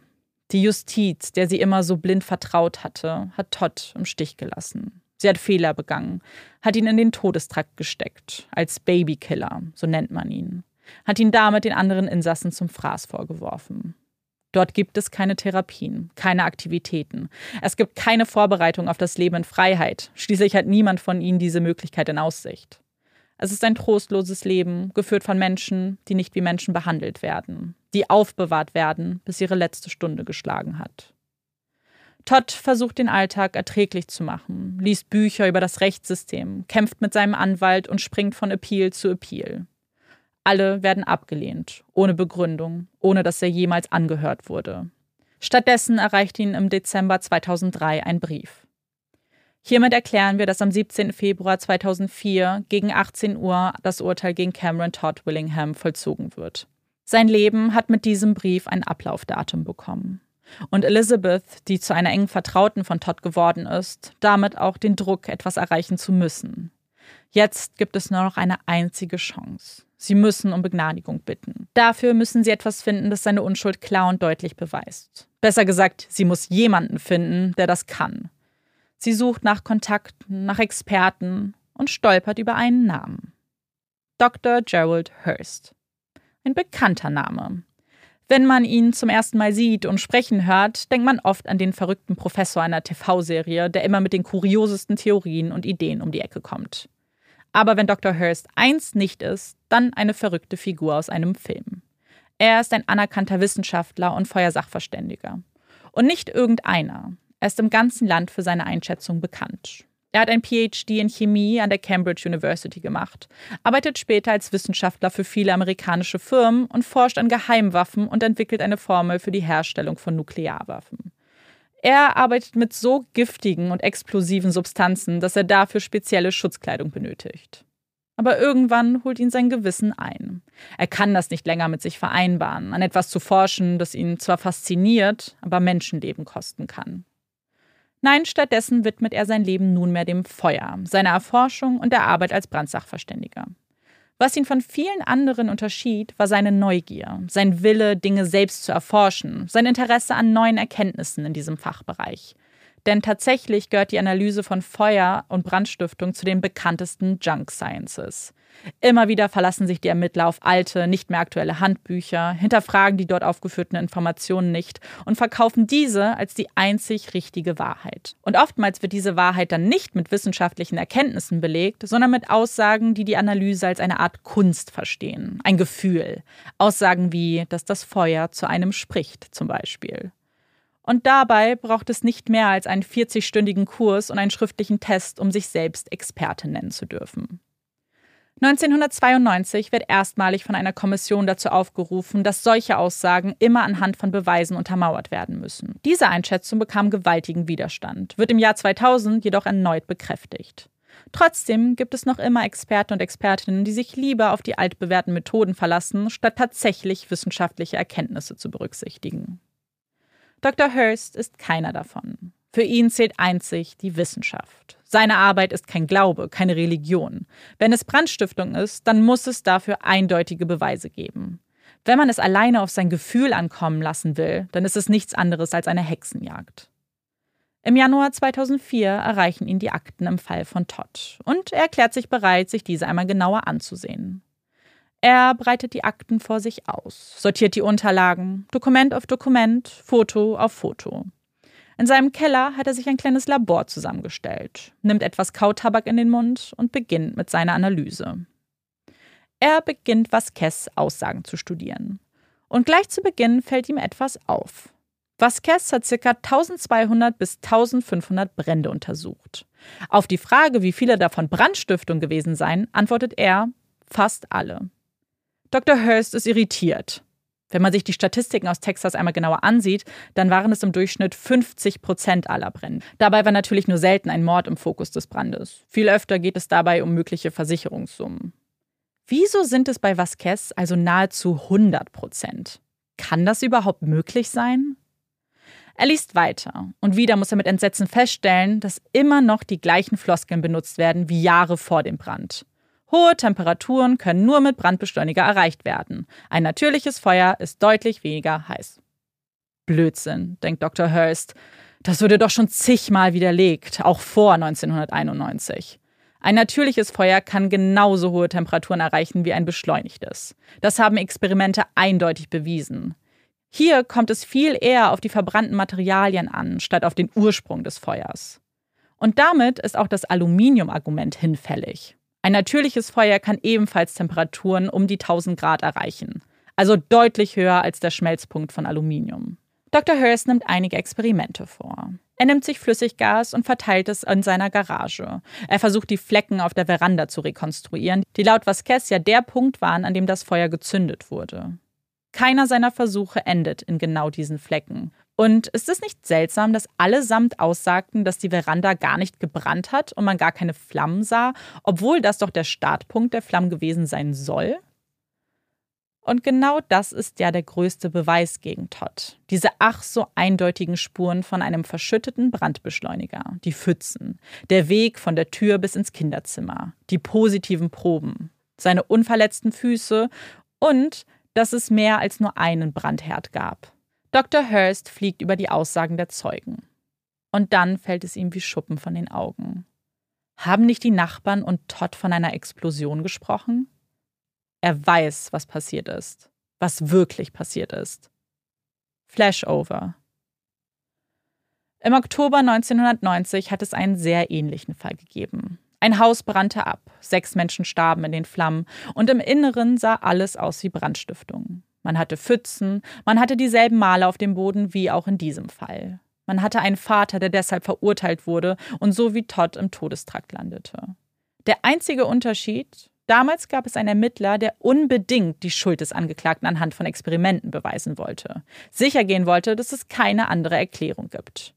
Die Justiz, der sie immer so blind vertraut hatte, hat Todd im Stich gelassen. Sie hat Fehler begangen, hat ihn in den Todestrakt gesteckt, als Babykiller, so nennt man ihn, hat ihn damit den anderen Insassen zum Fraß vorgeworfen. Dort gibt es keine Therapien, keine Aktivitäten. Es gibt keine Vorbereitung auf das Leben in Freiheit. Schließlich hat niemand von ihnen diese Möglichkeit in Aussicht. Es ist ein trostloses Leben, geführt von Menschen, die nicht wie Menschen behandelt werden, die aufbewahrt werden, bis ihre letzte Stunde geschlagen hat. Todd versucht den Alltag erträglich zu machen, liest Bücher über das Rechtssystem, kämpft mit seinem Anwalt und springt von Appeal zu Appeal. Alle werden abgelehnt, ohne Begründung, ohne dass er jemals angehört wurde. Stattdessen erreicht ihn im Dezember 2003 ein Brief. Hiermit erklären wir, dass am 17. Februar 2004 gegen 18 Uhr das Urteil gegen Cameron Todd Willingham vollzogen wird. Sein Leben hat mit diesem Brief ein Ablaufdatum bekommen. Und Elizabeth, die zu einer engen Vertrauten von Todd geworden ist, damit auch den Druck, etwas erreichen zu müssen. Jetzt gibt es nur noch eine einzige Chance. Sie müssen um Begnadigung bitten. Dafür müssen sie etwas finden, das seine Unschuld klar und deutlich beweist. Besser gesagt, sie muss jemanden finden, der das kann. Sie sucht nach Kontakten, nach Experten und stolpert über einen Namen. Dr. Gerald Hurst. Ein bekannter Name. Wenn man ihn zum ersten Mal sieht und sprechen hört, denkt man oft an den verrückten Professor einer TV-Serie, der immer mit den kuriosesten Theorien und Ideen um die Ecke kommt. Aber wenn Dr. Hurst eins nicht ist, dann eine verrückte Figur aus einem Film. Er ist ein anerkannter Wissenschaftler und Feuersachverständiger. Und nicht irgendeiner. Er ist im ganzen Land für seine Einschätzung bekannt. Er hat ein PhD in Chemie an der Cambridge University gemacht, arbeitet später als Wissenschaftler für viele amerikanische Firmen und forscht an Geheimwaffen und entwickelt eine Formel für die Herstellung von Nuklearwaffen. Er arbeitet mit so giftigen und explosiven Substanzen, dass er dafür spezielle Schutzkleidung benötigt. Aber irgendwann holt ihn sein Gewissen ein. Er kann das nicht länger mit sich vereinbaren, an etwas zu forschen, das ihn zwar fasziniert, aber Menschenleben kosten kann. Nein, stattdessen widmet er sein Leben nunmehr dem Feuer, seiner Erforschung und der Arbeit als Brandsachverständiger. Was ihn von vielen anderen unterschied, war seine Neugier, sein Wille, Dinge selbst zu erforschen, sein Interesse an neuen Erkenntnissen in diesem Fachbereich. Denn tatsächlich gehört die Analyse von Feuer und Brandstiftung zu den bekanntesten Junk Sciences. Immer wieder verlassen sich die Ermittler auf alte, nicht mehr aktuelle Handbücher, hinterfragen die dort aufgeführten Informationen nicht und verkaufen diese als die einzig richtige Wahrheit. Und oftmals wird diese Wahrheit dann nicht mit wissenschaftlichen Erkenntnissen belegt, sondern mit Aussagen, die die Analyse als eine Art Kunst verstehen, ein Gefühl. Aussagen wie, dass das Feuer zu einem spricht, zum Beispiel. Und dabei braucht es nicht mehr als einen 40-stündigen Kurs und einen schriftlichen Test, um sich selbst Experte nennen zu dürfen. 1992 wird erstmalig von einer Kommission dazu aufgerufen, dass solche Aussagen immer anhand von Beweisen untermauert werden müssen. Diese Einschätzung bekam gewaltigen Widerstand, wird im Jahr 2000 jedoch erneut bekräftigt. Trotzdem gibt es noch immer Experten und Expertinnen, die sich lieber auf die altbewährten Methoden verlassen, statt tatsächlich wissenschaftliche Erkenntnisse zu berücksichtigen. Dr. Hurst ist keiner davon. Für ihn zählt einzig die Wissenschaft. Seine Arbeit ist kein Glaube, keine Religion. Wenn es Brandstiftung ist, dann muss es dafür eindeutige Beweise geben. Wenn man es alleine auf sein Gefühl ankommen lassen will, dann ist es nichts anderes als eine Hexenjagd. Im Januar 2004 erreichen ihn die Akten im Fall von Todd und er erklärt sich bereit, sich diese einmal genauer anzusehen. Er breitet die Akten vor sich aus, sortiert die Unterlagen, Dokument auf Dokument, Foto auf Foto. In seinem Keller hat er sich ein kleines Labor zusammengestellt, nimmt etwas Kautabak in den Mund und beginnt mit seiner Analyse. Er beginnt, Vasquez Aussagen zu studieren. Und gleich zu Beginn fällt ihm etwas auf. Vasquez hat ca. 1200 bis 1500 Brände untersucht. Auf die Frage, wie viele davon Brandstiftung gewesen seien, antwortet er, fast alle. Dr. Hurst ist irritiert. Wenn man sich die Statistiken aus Texas einmal genauer ansieht, dann waren es im Durchschnitt 50 Prozent aller Brände. Dabei war natürlich nur selten ein Mord im Fokus des Brandes. Viel öfter geht es dabei um mögliche Versicherungssummen. Wieso sind es bei Vasquez also nahezu 100 Prozent? Kann das überhaupt möglich sein? Er liest weiter und wieder muss er mit Entsetzen feststellen, dass immer noch die gleichen Floskeln benutzt werden wie Jahre vor dem Brand. Hohe Temperaturen können nur mit Brandbeschleuniger erreicht werden. Ein natürliches Feuer ist deutlich weniger heiß. Blödsinn, denkt Dr. Hurst. Das wurde doch schon zigmal widerlegt, auch vor 1991. Ein natürliches Feuer kann genauso hohe Temperaturen erreichen wie ein beschleunigtes. Das haben Experimente eindeutig bewiesen. Hier kommt es viel eher auf die verbrannten Materialien an, statt auf den Ursprung des Feuers. Und damit ist auch das Aluminium-Argument hinfällig. Ein natürliches Feuer kann ebenfalls Temperaturen um die 1000 Grad erreichen, also deutlich höher als der Schmelzpunkt von Aluminium. Dr. Hurst nimmt einige Experimente vor. Er nimmt sich Flüssiggas und verteilt es in seiner Garage. Er versucht, die Flecken auf der Veranda zu rekonstruieren, die laut Vasquez ja der Punkt waren, an dem das Feuer gezündet wurde. Keiner seiner Versuche endet in genau diesen Flecken. Und ist es nicht seltsam, dass allesamt aussagten, dass die Veranda gar nicht gebrannt hat und man gar keine Flammen sah, obwohl das doch der Startpunkt der Flammen gewesen sein soll? Und genau das ist ja der größte Beweis gegen Todd. Diese ach so eindeutigen Spuren von einem verschütteten Brandbeschleuniger, die Pfützen, der Weg von der Tür bis ins Kinderzimmer, die positiven Proben, seine unverletzten Füße und dass es mehr als nur einen Brandherd gab. Dr. Hurst fliegt über die Aussagen der Zeugen. Und dann fällt es ihm wie Schuppen von den Augen. Haben nicht die Nachbarn und Todd von einer Explosion gesprochen? Er weiß, was passiert ist, was wirklich passiert ist. Flashover. Im Oktober 1990 hat es einen sehr ähnlichen Fall gegeben. Ein Haus brannte ab, sechs Menschen starben in den Flammen und im Inneren sah alles aus wie Brandstiftung. Man hatte Pfützen, man hatte dieselben Male auf dem Boden wie auch in diesem Fall. Man hatte einen Vater, der deshalb verurteilt wurde und so wie Todd im Todestrakt landete. Der einzige Unterschied, damals gab es einen Ermittler, der unbedingt die Schuld des Angeklagten anhand von Experimenten beweisen wollte. Sicher gehen wollte, dass es keine andere Erklärung gibt.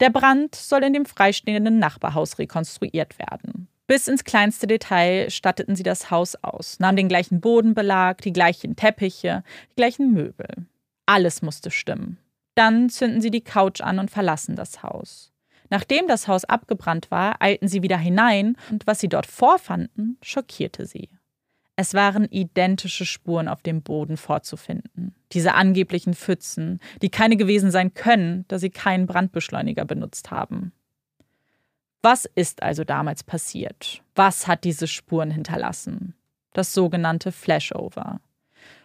Der Brand soll in dem freistehenden Nachbarhaus rekonstruiert werden. Bis ins kleinste Detail statteten sie das Haus aus, nahmen den gleichen Bodenbelag, die gleichen Teppiche, die gleichen Möbel. Alles musste stimmen. Dann zünden sie die Couch an und verlassen das Haus. Nachdem das Haus abgebrannt war, eilten sie wieder hinein und was sie dort vorfanden, schockierte sie. Es waren identische Spuren auf dem Boden vorzufinden. Diese angeblichen Pfützen, die keine gewesen sein können, da sie keinen Brandbeschleuniger benutzt haben. Was ist also damals passiert? Was hat diese Spuren hinterlassen? Das sogenannte Flashover.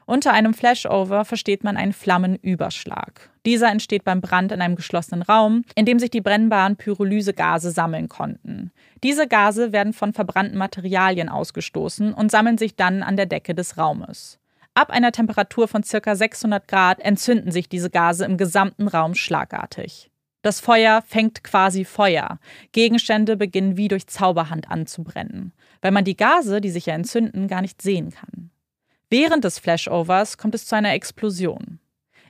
Unter einem Flashover versteht man einen Flammenüberschlag. Dieser entsteht beim Brand in einem geschlossenen Raum, in dem sich die brennbaren Pyrolysegase sammeln konnten. Diese Gase werden von verbrannten Materialien ausgestoßen und sammeln sich dann an der Decke des Raumes. Ab einer Temperatur von ca. 600 Grad entzünden sich diese Gase im gesamten Raum schlagartig. Das Feuer fängt quasi Feuer. Gegenstände beginnen wie durch Zauberhand anzubrennen, weil man die Gase, die sich ja entzünden, gar nicht sehen kann. Während des Flashovers kommt es zu einer Explosion.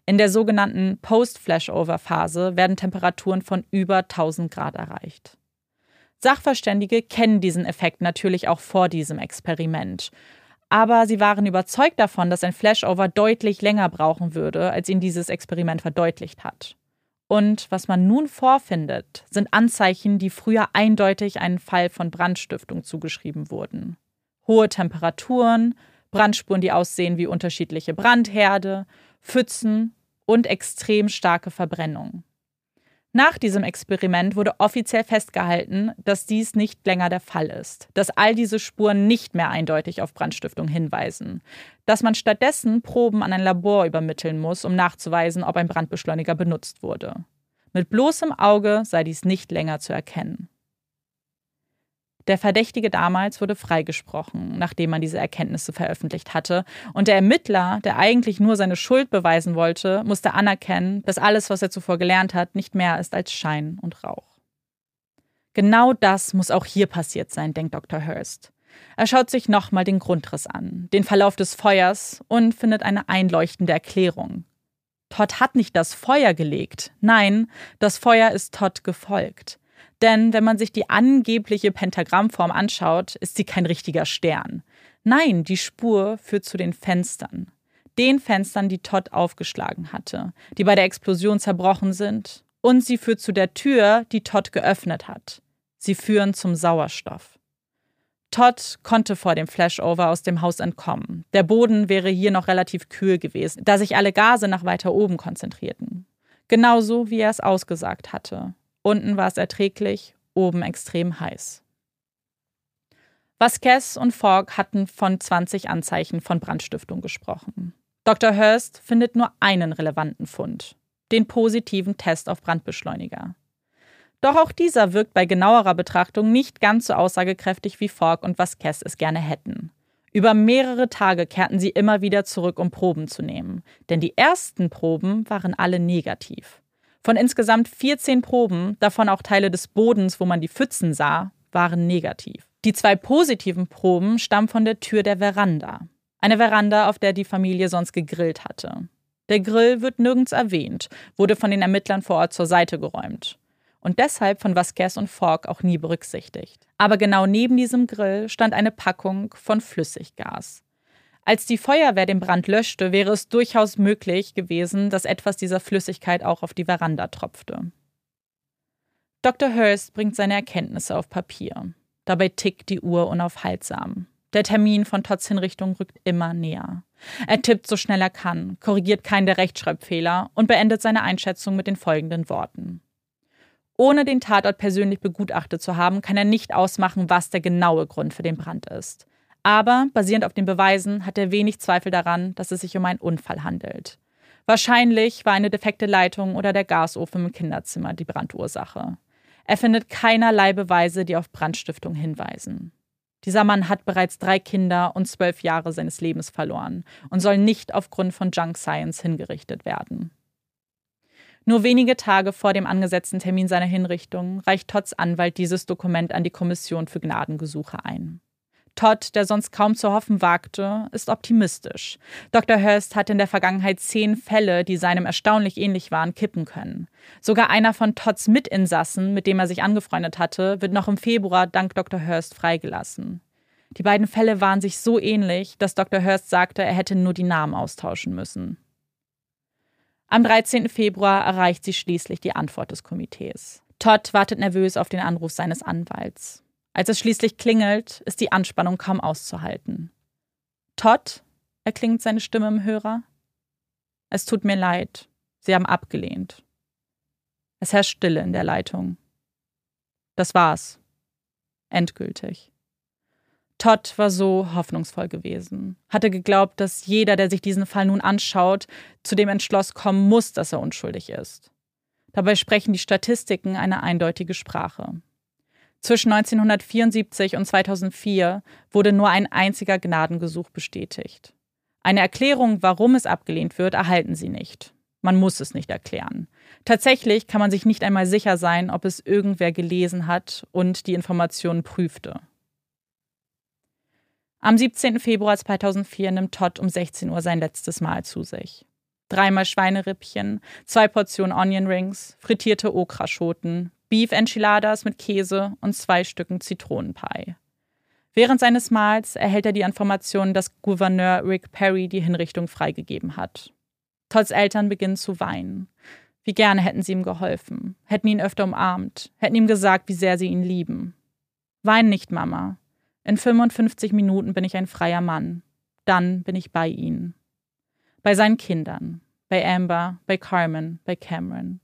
In der sogenannten Post-Flashover-Phase werden Temperaturen von über 1000 Grad erreicht. Sachverständige kennen diesen Effekt natürlich auch vor diesem Experiment. Aber sie waren überzeugt davon, dass ein Flashover deutlich länger brauchen würde, als ihnen dieses Experiment verdeutlicht hat. Und was man nun vorfindet, sind Anzeichen, die früher eindeutig einen Fall von Brandstiftung zugeschrieben wurden. Hohe Temperaturen, Brandspuren, die aussehen wie unterschiedliche Brandherde, Pfützen und extrem starke Verbrennungen. Nach diesem Experiment wurde offiziell festgehalten, dass dies nicht länger der Fall ist, dass all diese Spuren nicht mehr eindeutig auf Brandstiftung hinweisen, dass man stattdessen Proben an ein Labor übermitteln muss, um nachzuweisen, ob ein Brandbeschleuniger benutzt wurde. Mit bloßem Auge sei dies nicht länger zu erkennen. Der Verdächtige damals wurde freigesprochen, nachdem man diese Erkenntnisse veröffentlicht hatte. Und der Ermittler, der eigentlich nur seine Schuld beweisen wollte, musste anerkennen, dass alles, was er zuvor gelernt hat, nicht mehr ist als Schein und Rauch. Genau das muss auch hier passiert sein, denkt Dr. Hurst. Er schaut sich nochmal den Grundriss an, den Verlauf des Feuers und findet eine einleuchtende Erklärung. Todd hat nicht das Feuer gelegt. Nein, das Feuer ist Todd gefolgt. Denn wenn man sich die angebliche Pentagrammform anschaut, ist sie kein richtiger Stern. Nein, die Spur führt zu den Fenstern. Den Fenstern, die Todd aufgeschlagen hatte, die bei der Explosion zerbrochen sind. Und sie führt zu der Tür, die Todd geöffnet hat. Sie führen zum Sauerstoff. Todd konnte vor dem Flashover aus dem Haus entkommen. Der Boden wäre hier noch relativ kühl gewesen, da sich alle Gase nach weiter oben konzentrierten. Genauso wie er es ausgesagt hatte. Unten war es erträglich, oben extrem heiß. Vasquez und Fogg hatten von 20 Anzeichen von Brandstiftung gesprochen. Dr. Hurst findet nur einen relevanten Fund, den positiven Test auf Brandbeschleuniger. Doch auch dieser wirkt bei genauerer Betrachtung nicht ganz so aussagekräftig wie Fogg und Vasquez es gerne hätten. Über mehrere Tage kehrten sie immer wieder zurück, um Proben zu nehmen, denn die ersten Proben waren alle negativ. Von insgesamt 14 Proben, davon auch Teile des Bodens, wo man die Pfützen sah, waren negativ. Die zwei positiven Proben stammen von der Tür der Veranda. Eine Veranda, auf der die Familie sonst gegrillt hatte. Der Grill wird nirgends erwähnt, wurde von den Ermittlern vor Ort zur Seite geräumt. Und deshalb von Vasquez und Falk auch nie berücksichtigt. Aber genau neben diesem Grill stand eine Packung von Flüssiggas. Als die Feuerwehr den Brand löschte, wäre es durchaus möglich gewesen, dass etwas dieser Flüssigkeit auch auf die Veranda tropfte. Dr. Hurst bringt seine Erkenntnisse auf Papier. Dabei tickt die Uhr unaufhaltsam. Der Termin von Todds Hinrichtung rückt immer näher. Er tippt so schnell er kann, korrigiert keinen der Rechtschreibfehler und beendet seine Einschätzung mit den folgenden Worten. Ohne den Tatort persönlich begutachtet zu haben, kann er nicht ausmachen, was der genaue Grund für den Brand ist. Aber basierend auf den Beweisen hat er wenig Zweifel daran, dass es sich um einen Unfall handelt. Wahrscheinlich war eine defekte Leitung oder der Gasofen im Kinderzimmer die Brandursache. Er findet keinerlei Beweise, die auf Brandstiftung hinweisen. Dieser Mann hat bereits drei Kinder und zwölf Jahre seines Lebens verloren und soll nicht aufgrund von Junk Science hingerichtet werden. Nur wenige Tage vor dem angesetzten Termin seiner Hinrichtung reicht Todds Anwalt dieses Dokument an die Kommission für Gnadengesuche ein. Todd, der sonst kaum zu hoffen wagte, ist optimistisch. Dr. Hurst hat in der Vergangenheit zehn Fälle, die seinem erstaunlich ähnlich waren, kippen können. Sogar einer von Todds Mitinsassen, mit dem er sich angefreundet hatte, wird noch im Februar dank Dr. Hurst freigelassen. Die beiden Fälle waren sich so ähnlich, dass Dr. Hurst sagte, er hätte nur die Namen austauschen müssen. Am 13. Februar erreicht sie schließlich die Antwort des Komitees. Todd wartet nervös auf den Anruf seines Anwalts. Als es schließlich klingelt, ist die Anspannung kaum auszuhalten. Todd, erklingt seine Stimme im Hörer. Es tut mir leid, Sie haben abgelehnt. Es herrscht Stille in der Leitung. Das war's. Endgültig. Todd war so hoffnungsvoll gewesen, hatte geglaubt, dass jeder, der sich diesen Fall nun anschaut, zu dem Entschluss kommen muss, dass er unschuldig ist. Dabei sprechen die Statistiken eine eindeutige Sprache. Zwischen 1974 und 2004 wurde nur ein einziger Gnadengesuch bestätigt. Eine Erklärung, warum es abgelehnt wird, erhalten sie nicht. Man muss es nicht erklären. Tatsächlich kann man sich nicht einmal sicher sein, ob es irgendwer gelesen hat und die Informationen prüfte. Am 17. Februar 2004 nimmt Todd um 16 Uhr sein letztes Mahl zu sich. Dreimal Schweinerippchen, zwei Portionen Onion Rings, frittierte Okraschoten, Beef Enchiladas mit Käse und zwei Stücken Zitronenpie. Während seines Mahls erhält er die Information, dass Gouverneur Rick Perry die Hinrichtung freigegeben hat. Todds Eltern beginnen zu weinen. Wie gerne hätten sie ihm geholfen, hätten ihn öfter umarmt, hätten ihm gesagt, wie sehr sie ihn lieben. Wein nicht, Mama. In 55 Minuten bin ich ein freier Mann. Dann bin ich bei ihnen. Bei seinen Kindern. Bei Amber, bei Carmen, bei Cameron.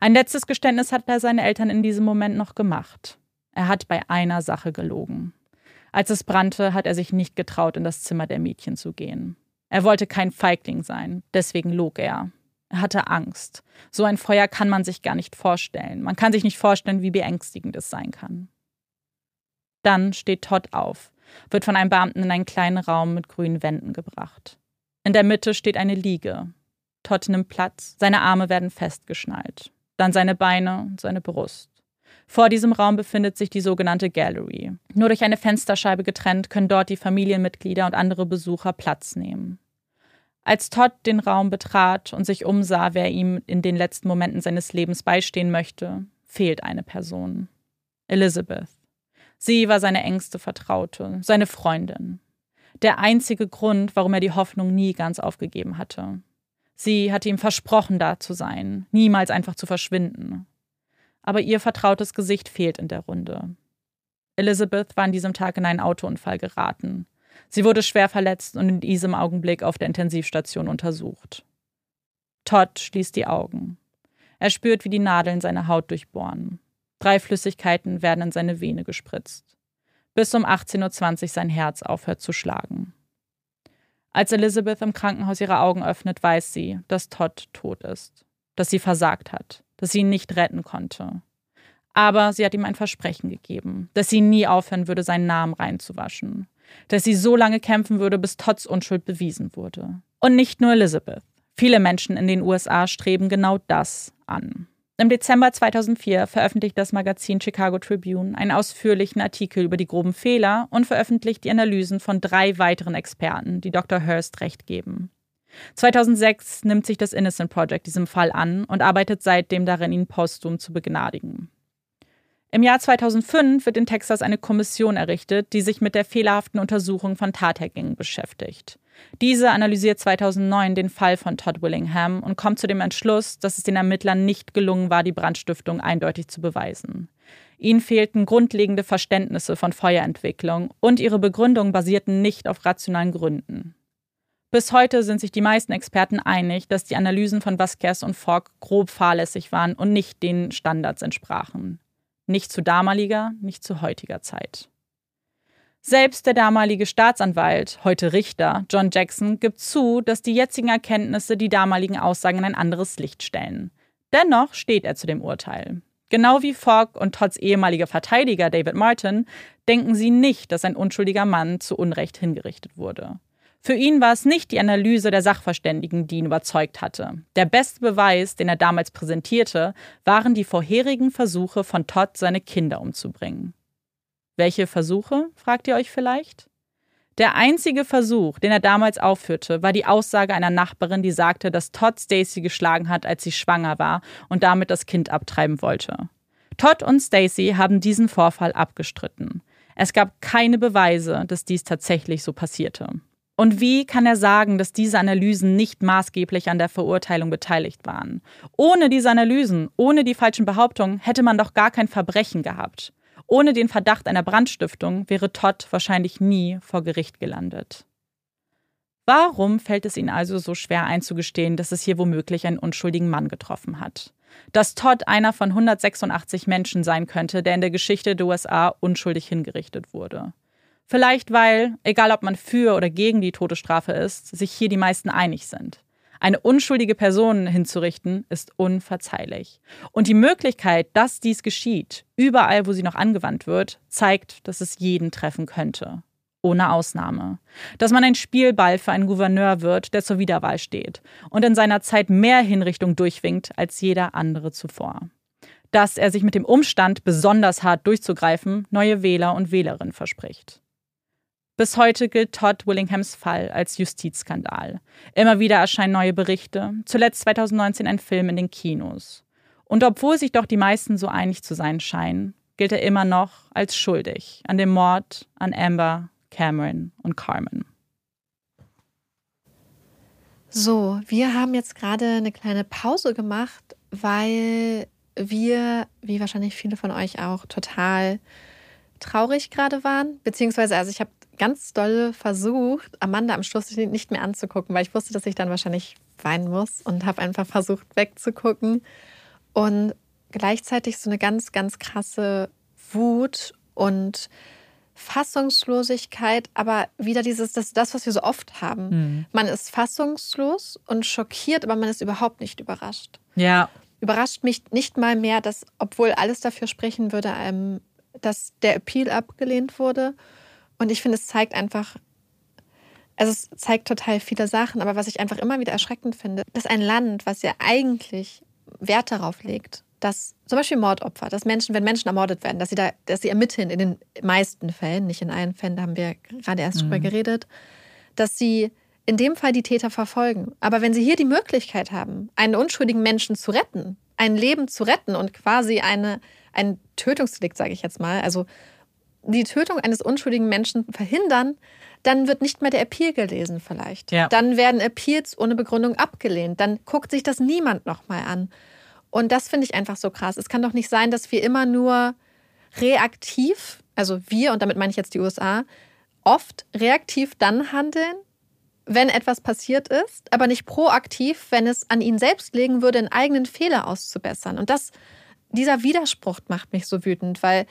Ein letztes Geständnis hat er seinen Eltern in diesem Moment noch gemacht. Er hat bei einer Sache gelogen. Als es brannte, hat er sich nicht getraut, in das Zimmer der Mädchen zu gehen. Er wollte kein Feigling sein, deswegen log er. Er hatte Angst. So ein Feuer kann man sich gar nicht vorstellen. Man kann sich nicht vorstellen, wie beängstigend es sein kann. Dann steht Todd auf, wird von einem Beamten in einen kleinen Raum mit grünen Wänden gebracht. In der Mitte steht eine Liege. Todd nimmt Platz, seine Arme werden festgeschnallt dann seine Beine und seine Brust. Vor diesem Raum befindet sich die sogenannte Gallery. Nur durch eine Fensterscheibe getrennt können dort die Familienmitglieder und andere Besucher Platz nehmen. Als Todd den Raum betrat und sich umsah, wer ihm in den letzten Momenten seines Lebens beistehen möchte, fehlt eine Person. Elizabeth. Sie war seine engste Vertraute, seine Freundin. Der einzige Grund, warum er die Hoffnung nie ganz aufgegeben hatte. Sie hatte ihm versprochen, da zu sein, niemals einfach zu verschwinden. Aber ihr vertrautes Gesicht fehlt in der Runde. Elizabeth war an diesem Tag in einen Autounfall geraten. Sie wurde schwer verletzt und in diesem Augenblick auf der Intensivstation untersucht. Todd schließt die Augen. Er spürt, wie die Nadeln seine Haut durchbohren. Drei Flüssigkeiten werden in seine Vene gespritzt. Bis um 18.20 Uhr sein Herz aufhört zu schlagen. Als Elizabeth im Krankenhaus ihre Augen öffnet, weiß sie, dass Todd tot ist, dass sie versagt hat, dass sie ihn nicht retten konnte. Aber sie hat ihm ein Versprechen gegeben, dass sie nie aufhören würde, seinen Namen reinzuwaschen, dass sie so lange kämpfen würde, bis Todds Unschuld bewiesen wurde. Und nicht nur Elizabeth. Viele Menschen in den USA streben genau das an. Im Dezember 2004 veröffentlicht das Magazin Chicago Tribune einen ausführlichen Artikel über die groben Fehler und veröffentlicht die Analysen von drei weiteren Experten, die Dr. Hurst recht geben. 2006 nimmt sich das Innocent Project diesem Fall an und arbeitet seitdem darin, ihn posthum zu begnadigen. Im Jahr 2005 wird in Texas eine Kommission errichtet, die sich mit der fehlerhaften Untersuchung von Tathergängen beschäftigt. Diese analysiert 2009 den Fall von Todd Willingham und kommt zu dem Entschluss, dass es den Ermittlern nicht gelungen war, die Brandstiftung eindeutig zu beweisen. Ihnen fehlten grundlegende Verständnisse von Feuerentwicklung und ihre Begründungen basierten nicht auf rationalen Gründen. Bis heute sind sich die meisten Experten einig, dass die Analysen von Vasquez und Fogg grob fahrlässig waren und nicht den Standards entsprachen. Nicht zu damaliger, nicht zu heutiger Zeit. Selbst der damalige Staatsanwalt, heute Richter, John Jackson, gibt zu, dass die jetzigen Erkenntnisse die damaligen Aussagen in ein anderes Licht stellen. Dennoch steht er zu dem Urteil. Genau wie Fogg und Todds ehemaliger Verteidiger David Martin denken sie nicht, dass ein unschuldiger Mann zu Unrecht hingerichtet wurde. Für ihn war es nicht die Analyse der Sachverständigen, die ihn überzeugt hatte. Der beste Beweis, den er damals präsentierte, waren die vorherigen Versuche von Todd, seine Kinder umzubringen. Welche Versuche, fragt ihr euch vielleicht? Der einzige Versuch, den er damals aufführte, war die Aussage einer Nachbarin, die sagte, dass Todd Stacy geschlagen hat, als sie schwanger war und damit das Kind abtreiben wollte. Todd und Stacy haben diesen Vorfall abgestritten. Es gab keine Beweise, dass dies tatsächlich so passierte. Und wie kann er sagen, dass diese Analysen nicht maßgeblich an der Verurteilung beteiligt waren? Ohne diese Analysen, ohne die falschen Behauptungen hätte man doch gar kein Verbrechen gehabt. Ohne den Verdacht einer Brandstiftung wäre Todd wahrscheinlich nie vor Gericht gelandet. Warum fällt es Ihnen also so schwer einzugestehen, dass es hier womöglich einen unschuldigen Mann getroffen hat? Dass Todd einer von 186 Menschen sein könnte, der in der Geschichte der USA unschuldig hingerichtet wurde. Vielleicht weil, egal ob man für oder gegen die Todesstrafe ist, sich hier die meisten einig sind. Eine unschuldige Person hinzurichten, ist unverzeihlich. Und die Möglichkeit, dass dies geschieht, überall, wo sie noch angewandt wird, zeigt, dass es jeden treffen könnte. Ohne Ausnahme. Dass man ein Spielball für einen Gouverneur wird, der zur Wiederwahl steht und in seiner Zeit mehr Hinrichtung durchwinkt als jeder andere zuvor. Dass er sich mit dem Umstand, besonders hart durchzugreifen, neue Wähler und Wählerinnen verspricht. Bis heute gilt Todd Willinghams Fall als Justizskandal. Immer wieder erscheinen neue Berichte, zuletzt 2019 ein Film in den Kinos. Und obwohl sich doch die meisten so einig zu sein scheinen, gilt er immer noch als schuldig an dem Mord an Amber, Cameron und Carmen. So, wir haben jetzt gerade eine kleine Pause gemacht, weil wir, wie wahrscheinlich viele von euch auch, total traurig gerade waren. Beziehungsweise, also ich habe ganz doll versucht, Amanda am Schluss nicht mehr anzugucken, weil ich wusste, dass ich dann wahrscheinlich weinen muss und habe einfach versucht wegzugucken und gleichzeitig so eine ganz, ganz krasse Wut und Fassungslosigkeit, aber wieder dieses, das, das was wir so oft haben. Mhm. Man ist fassungslos und schockiert, aber man ist überhaupt nicht überrascht. Ja. Überrascht mich nicht mal mehr, dass, obwohl alles dafür sprechen würde, ähm, dass der Appeal abgelehnt wurde und ich finde, es zeigt einfach, also es zeigt total viele Sachen, aber was ich einfach immer wieder erschreckend finde, dass ein Land, was ja eigentlich Wert darauf legt, dass zum Beispiel Mordopfer, dass Menschen, wenn Menschen ermordet werden, dass sie da, dass sie ermitteln in den meisten Fällen, nicht in allen Fällen, da haben wir gerade erst mhm. drüber geredet, dass sie in dem Fall die Täter verfolgen. Aber wenn sie hier die Möglichkeit haben, einen unschuldigen Menschen zu retten, ein Leben zu retten und quasi eine, ein Tötungsdelikt, sage ich jetzt mal, also die Tötung eines unschuldigen Menschen verhindern, dann wird nicht mehr der Appeal gelesen vielleicht. Ja. Dann werden Appeals ohne Begründung abgelehnt. Dann guckt sich das niemand nochmal an. Und das finde ich einfach so krass. Es kann doch nicht sein, dass wir immer nur reaktiv, also wir, und damit meine ich jetzt die USA, oft reaktiv dann handeln, wenn etwas passiert ist, aber nicht proaktiv, wenn es an ihnen selbst legen würde, einen eigenen Fehler auszubessern. Und das, dieser Widerspruch macht mich so wütend, weil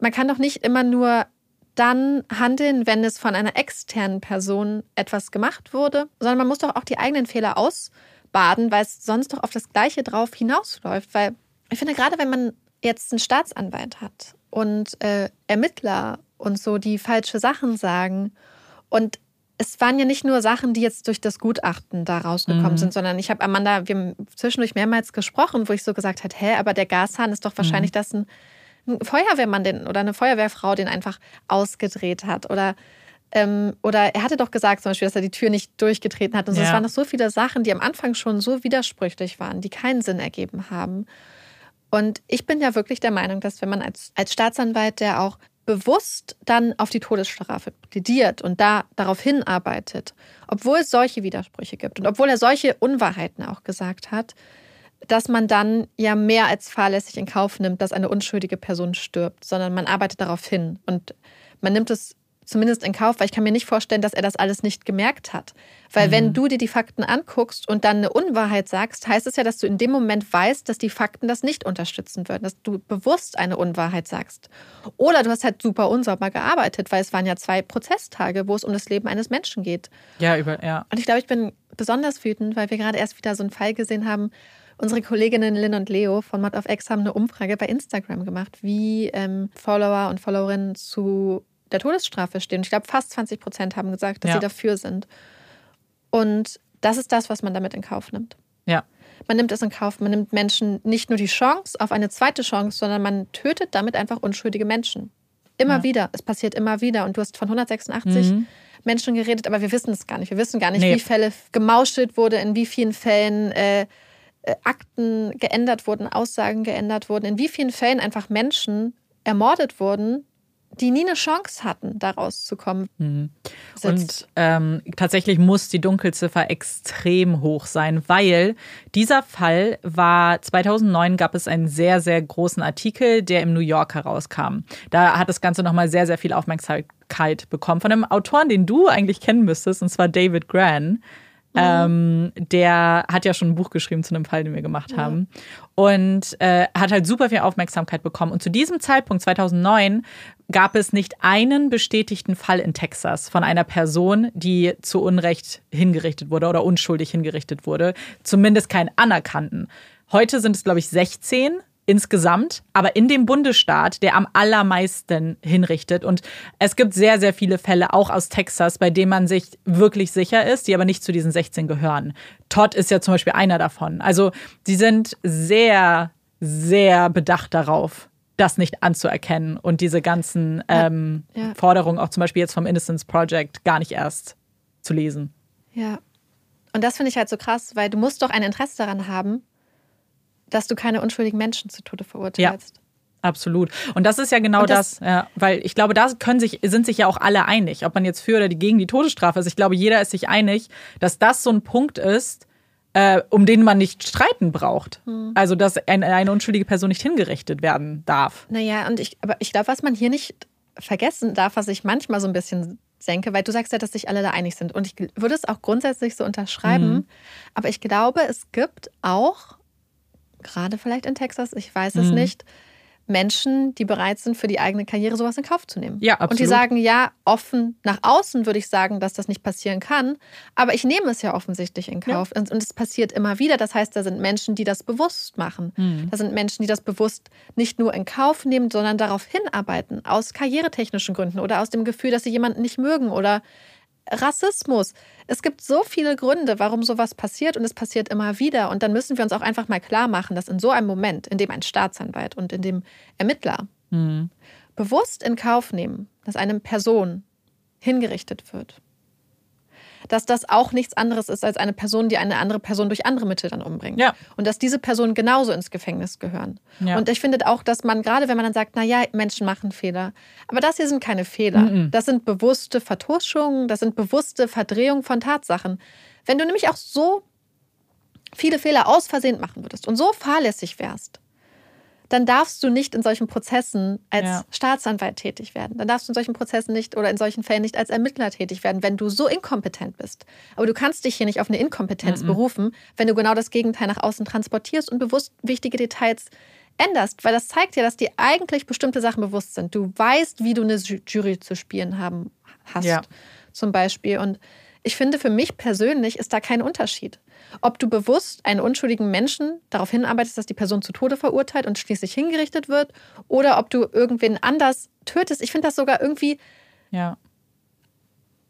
man kann doch nicht immer nur dann handeln, wenn es von einer externen Person etwas gemacht wurde, sondern man muss doch auch die eigenen Fehler ausbaden, weil es sonst doch auf das Gleiche drauf hinausläuft. Weil ich finde, gerade wenn man jetzt einen Staatsanwalt hat und äh, Ermittler und so, die falsche Sachen sagen und es waren ja nicht nur Sachen, die jetzt durch das Gutachten da rausgekommen mhm. sind, sondern ich habe Amanda, wir haben zwischendurch mehrmals gesprochen, wo ich so gesagt habe, hä, aber der Gashahn ist doch wahrscheinlich mhm. das ein ein Feuerwehrmann den, oder eine Feuerwehrfrau den einfach ausgedreht hat oder ähm, oder er hatte doch gesagt zum Beispiel, dass er die Tür nicht durchgetreten hat. Und so. Ja. es waren noch so viele Sachen, die am Anfang schon so widersprüchlich waren, die keinen Sinn ergeben haben. Und ich bin ja wirklich der Meinung, dass wenn man als, als Staatsanwalt, der auch bewusst dann auf die Todesstrafe plädiert und da darauf hinarbeitet, obwohl es solche Widersprüche gibt und obwohl er solche Unwahrheiten auch gesagt hat, dass man dann ja mehr als fahrlässig in Kauf nimmt, dass eine unschuldige Person stirbt, sondern man arbeitet darauf hin und man nimmt es zumindest in Kauf, weil ich kann mir nicht vorstellen, dass er das alles nicht gemerkt hat. Weil mhm. wenn du dir die Fakten anguckst und dann eine Unwahrheit sagst, heißt es ja, dass du in dem Moment weißt, dass die Fakten das nicht unterstützen würden, dass du bewusst eine Unwahrheit sagst. Oder du hast halt super unsauber gearbeitet, weil es waren ja zwei Prozesstage, wo es um das Leben eines Menschen geht. Ja, über, ja. Und ich glaube, ich bin besonders wütend, weil wir gerade erst wieder so einen Fall gesehen haben, Unsere Kolleginnen Lynn und Leo von Mod of X haben eine Umfrage bei Instagram gemacht, wie ähm, Follower und Followerinnen zu der Todesstrafe stehen. Ich glaube, fast 20 Prozent haben gesagt, dass ja. sie dafür sind. Und das ist das, was man damit in Kauf nimmt. Ja. Man nimmt es in Kauf. Man nimmt Menschen nicht nur die Chance auf eine zweite Chance, sondern man tötet damit einfach unschuldige Menschen. Immer ja. wieder. Es passiert immer wieder. Und du hast von 186 mhm. Menschen geredet, aber wir wissen es gar nicht. Wir wissen gar nicht, nee. wie Fälle gemauschelt wurde, in wie vielen Fällen äh, äh, Akten geändert wurden, Aussagen geändert wurden, in wie vielen Fällen einfach Menschen ermordet wurden, die nie eine Chance hatten, da rauszukommen. Mhm. Und ähm, tatsächlich muss die Dunkelziffer extrem hoch sein, weil dieser Fall war 2009 gab es einen sehr, sehr großen Artikel, der im New York herauskam. Da hat das Ganze nochmal sehr, sehr viel Aufmerksamkeit bekommen von einem Autoren, den du eigentlich kennen müsstest, und zwar David Gran. Mhm. Ähm, der hat ja schon ein Buch geschrieben zu einem Fall, den wir gemacht ja. haben. Und äh, hat halt super viel Aufmerksamkeit bekommen. Und zu diesem Zeitpunkt, 2009, gab es nicht einen bestätigten Fall in Texas von einer Person, die zu Unrecht hingerichtet wurde oder unschuldig hingerichtet wurde. Zumindest keinen anerkannten. Heute sind es, glaube ich, 16 insgesamt, aber in dem Bundesstaat, der am allermeisten hinrichtet. Und es gibt sehr, sehr viele Fälle, auch aus Texas, bei denen man sich wirklich sicher ist, die aber nicht zu diesen 16 gehören. Todd ist ja zum Beispiel einer davon. Also sie sind sehr, sehr bedacht darauf, das nicht anzuerkennen und diese ganzen ähm, ja. Forderungen, auch zum Beispiel jetzt vom Innocence Project, gar nicht erst zu lesen. Ja. Und das finde ich halt so krass, weil du musst doch ein Interesse daran haben, dass du keine unschuldigen Menschen zu Tode verurteilst. Ja. Absolut. Und das ist ja genau das, das ja, weil ich glaube, da können sich, sind sich ja auch alle einig, ob man jetzt für oder gegen die Todesstrafe ist. Ich glaube, jeder ist sich einig, dass das so ein Punkt ist, äh, um den man nicht streiten braucht. Hm. Also, dass ein, eine unschuldige Person nicht hingerichtet werden darf. Naja, und ich, aber ich glaube, was man hier nicht vergessen darf, was ich manchmal so ein bisschen denke, weil du sagst ja, dass sich alle da einig sind. Und ich würde es auch grundsätzlich so unterschreiben. Mhm. Aber ich glaube, es gibt auch gerade vielleicht in Texas, ich weiß es mhm. nicht, Menschen, die bereit sind, für die eigene Karriere sowas in Kauf zu nehmen. Ja, absolut. Und die sagen, ja, offen nach außen würde ich sagen, dass das nicht passieren kann, aber ich nehme es ja offensichtlich in Kauf. Ja. Und, und, es passiert immer wieder. Das heißt, da sind Menschen, die das bewusst machen. Mhm. Da sind Menschen, die das bewusst nicht nur in Kauf nehmen, sondern darauf hinarbeiten, aus karrieretechnischen Gründen oder aus dem Gefühl, dass sie jemanden nicht mögen oder Rassismus. Es gibt so viele Gründe, warum sowas passiert und es passiert immer wieder. Und dann müssen wir uns auch einfach mal klar machen, dass in so einem Moment, in dem ein Staatsanwalt und in dem Ermittler mhm. bewusst in Kauf nehmen, dass eine Person hingerichtet wird, dass das auch nichts anderes ist als eine Person, die eine andere Person durch andere Mittel dann umbringt. Ja. Und dass diese Personen genauso ins Gefängnis gehören. Ja. Und ich finde auch, dass man, gerade wenn man dann sagt, naja, Menschen machen Fehler, aber das hier sind keine Fehler. Mhm. Das sind bewusste Vertuschungen, das sind bewusste Verdrehungen von Tatsachen. Wenn du nämlich auch so viele Fehler aus Versehen machen würdest und so fahrlässig wärst, dann darfst du nicht in solchen Prozessen als ja. Staatsanwalt tätig werden. Dann darfst du in solchen Prozessen nicht oder in solchen Fällen nicht als Ermittler tätig werden, wenn du so inkompetent bist. Aber du kannst dich hier nicht auf eine Inkompetenz mhm. berufen, wenn du genau das Gegenteil nach außen transportierst und bewusst wichtige Details änderst, weil das zeigt ja, dass dir eigentlich bestimmte Sachen bewusst sind. Du weißt, wie du eine Jury zu spielen haben hast, ja. zum Beispiel. Und ich finde, für mich persönlich ist da kein Unterschied ob du bewusst einen unschuldigen Menschen darauf hinarbeitest, dass die Person zu Tode verurteilt und schließlich hingerichtet wird, oder ob du irgendwen anders tötest. Ich finde das sogar irgendwie ja.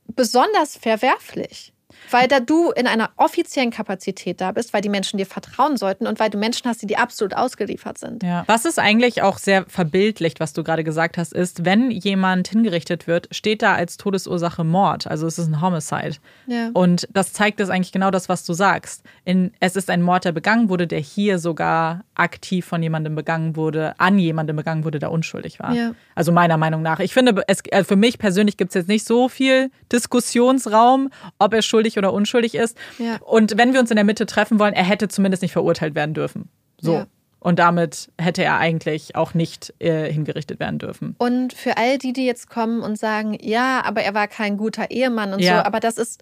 besonders verwerflich. Weil da du in einer offiziellen Kapazität da bist, weil die Menschen dir vertrauen sollten und weil du Menschen hast, die dir absolut ausgeliefert sind. Ja. Was ist eigentlich auch sehr verbildlicht, was du gerade gesagt hast, ist, wenn jemand hingerichtet wird, steht da als Todesursache Mord. Also es ist ein Homicide. Ja. Und das zeigt es eigentlich genau das, was du sagst. In, es ist ein Mord, der begangen wurde, der hier sogar aktiv von jemandem begangen wurde, an jemandem begangen wurde, der unschuldig war. Ja. Also meiner Meinung nach. Ich finde, es, also für mich persönlich gibt es jetzt nicht so viel Diskussionsraum, ob er schuldig oder unschuldig ist. Ja. Und wenn wir uns in der Mitte treffen wollen, er hätte zumindest nicht verurteilt werden dürfen. So. Ja. Und damit hätte er eigentlich auch nicht äh, hingerichtet werden dürfen. Und für all die, die jetzt kommen und sagen, ja, aber er war kein guter Ehemann und ja. so, aber das ist,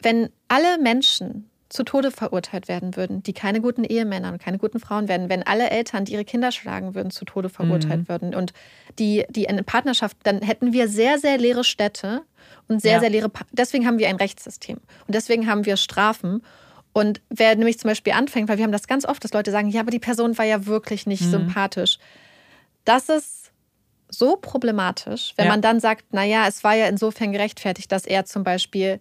wenn alle Menschen zu Tode verurteilt werden würden, die keine guten Ehemänner und keine guten Frauen werden, wenn alle Eltern, die ihre Kinder schlagen würden, zu Tode verurteilt mhm. würden und die, die in Partnerschaft, dann hätten wir sehr, sehr leere Städte und sehr, ja. sehr leere. Pa deswegen haben wir ein Rechtssystem und deswegen haben wir Strafen. Und wer nämlich zum Beispiel anfängt, weil wir haben das ganz oft, dass Leute sagen, ja, aber die Person war ja wirklich nicht mhm. sympathisch. Das ist so problematisch, wenn ja. man dann sagt, naja, es war ja insofern gerechtfertigt, dass er zum Beispiel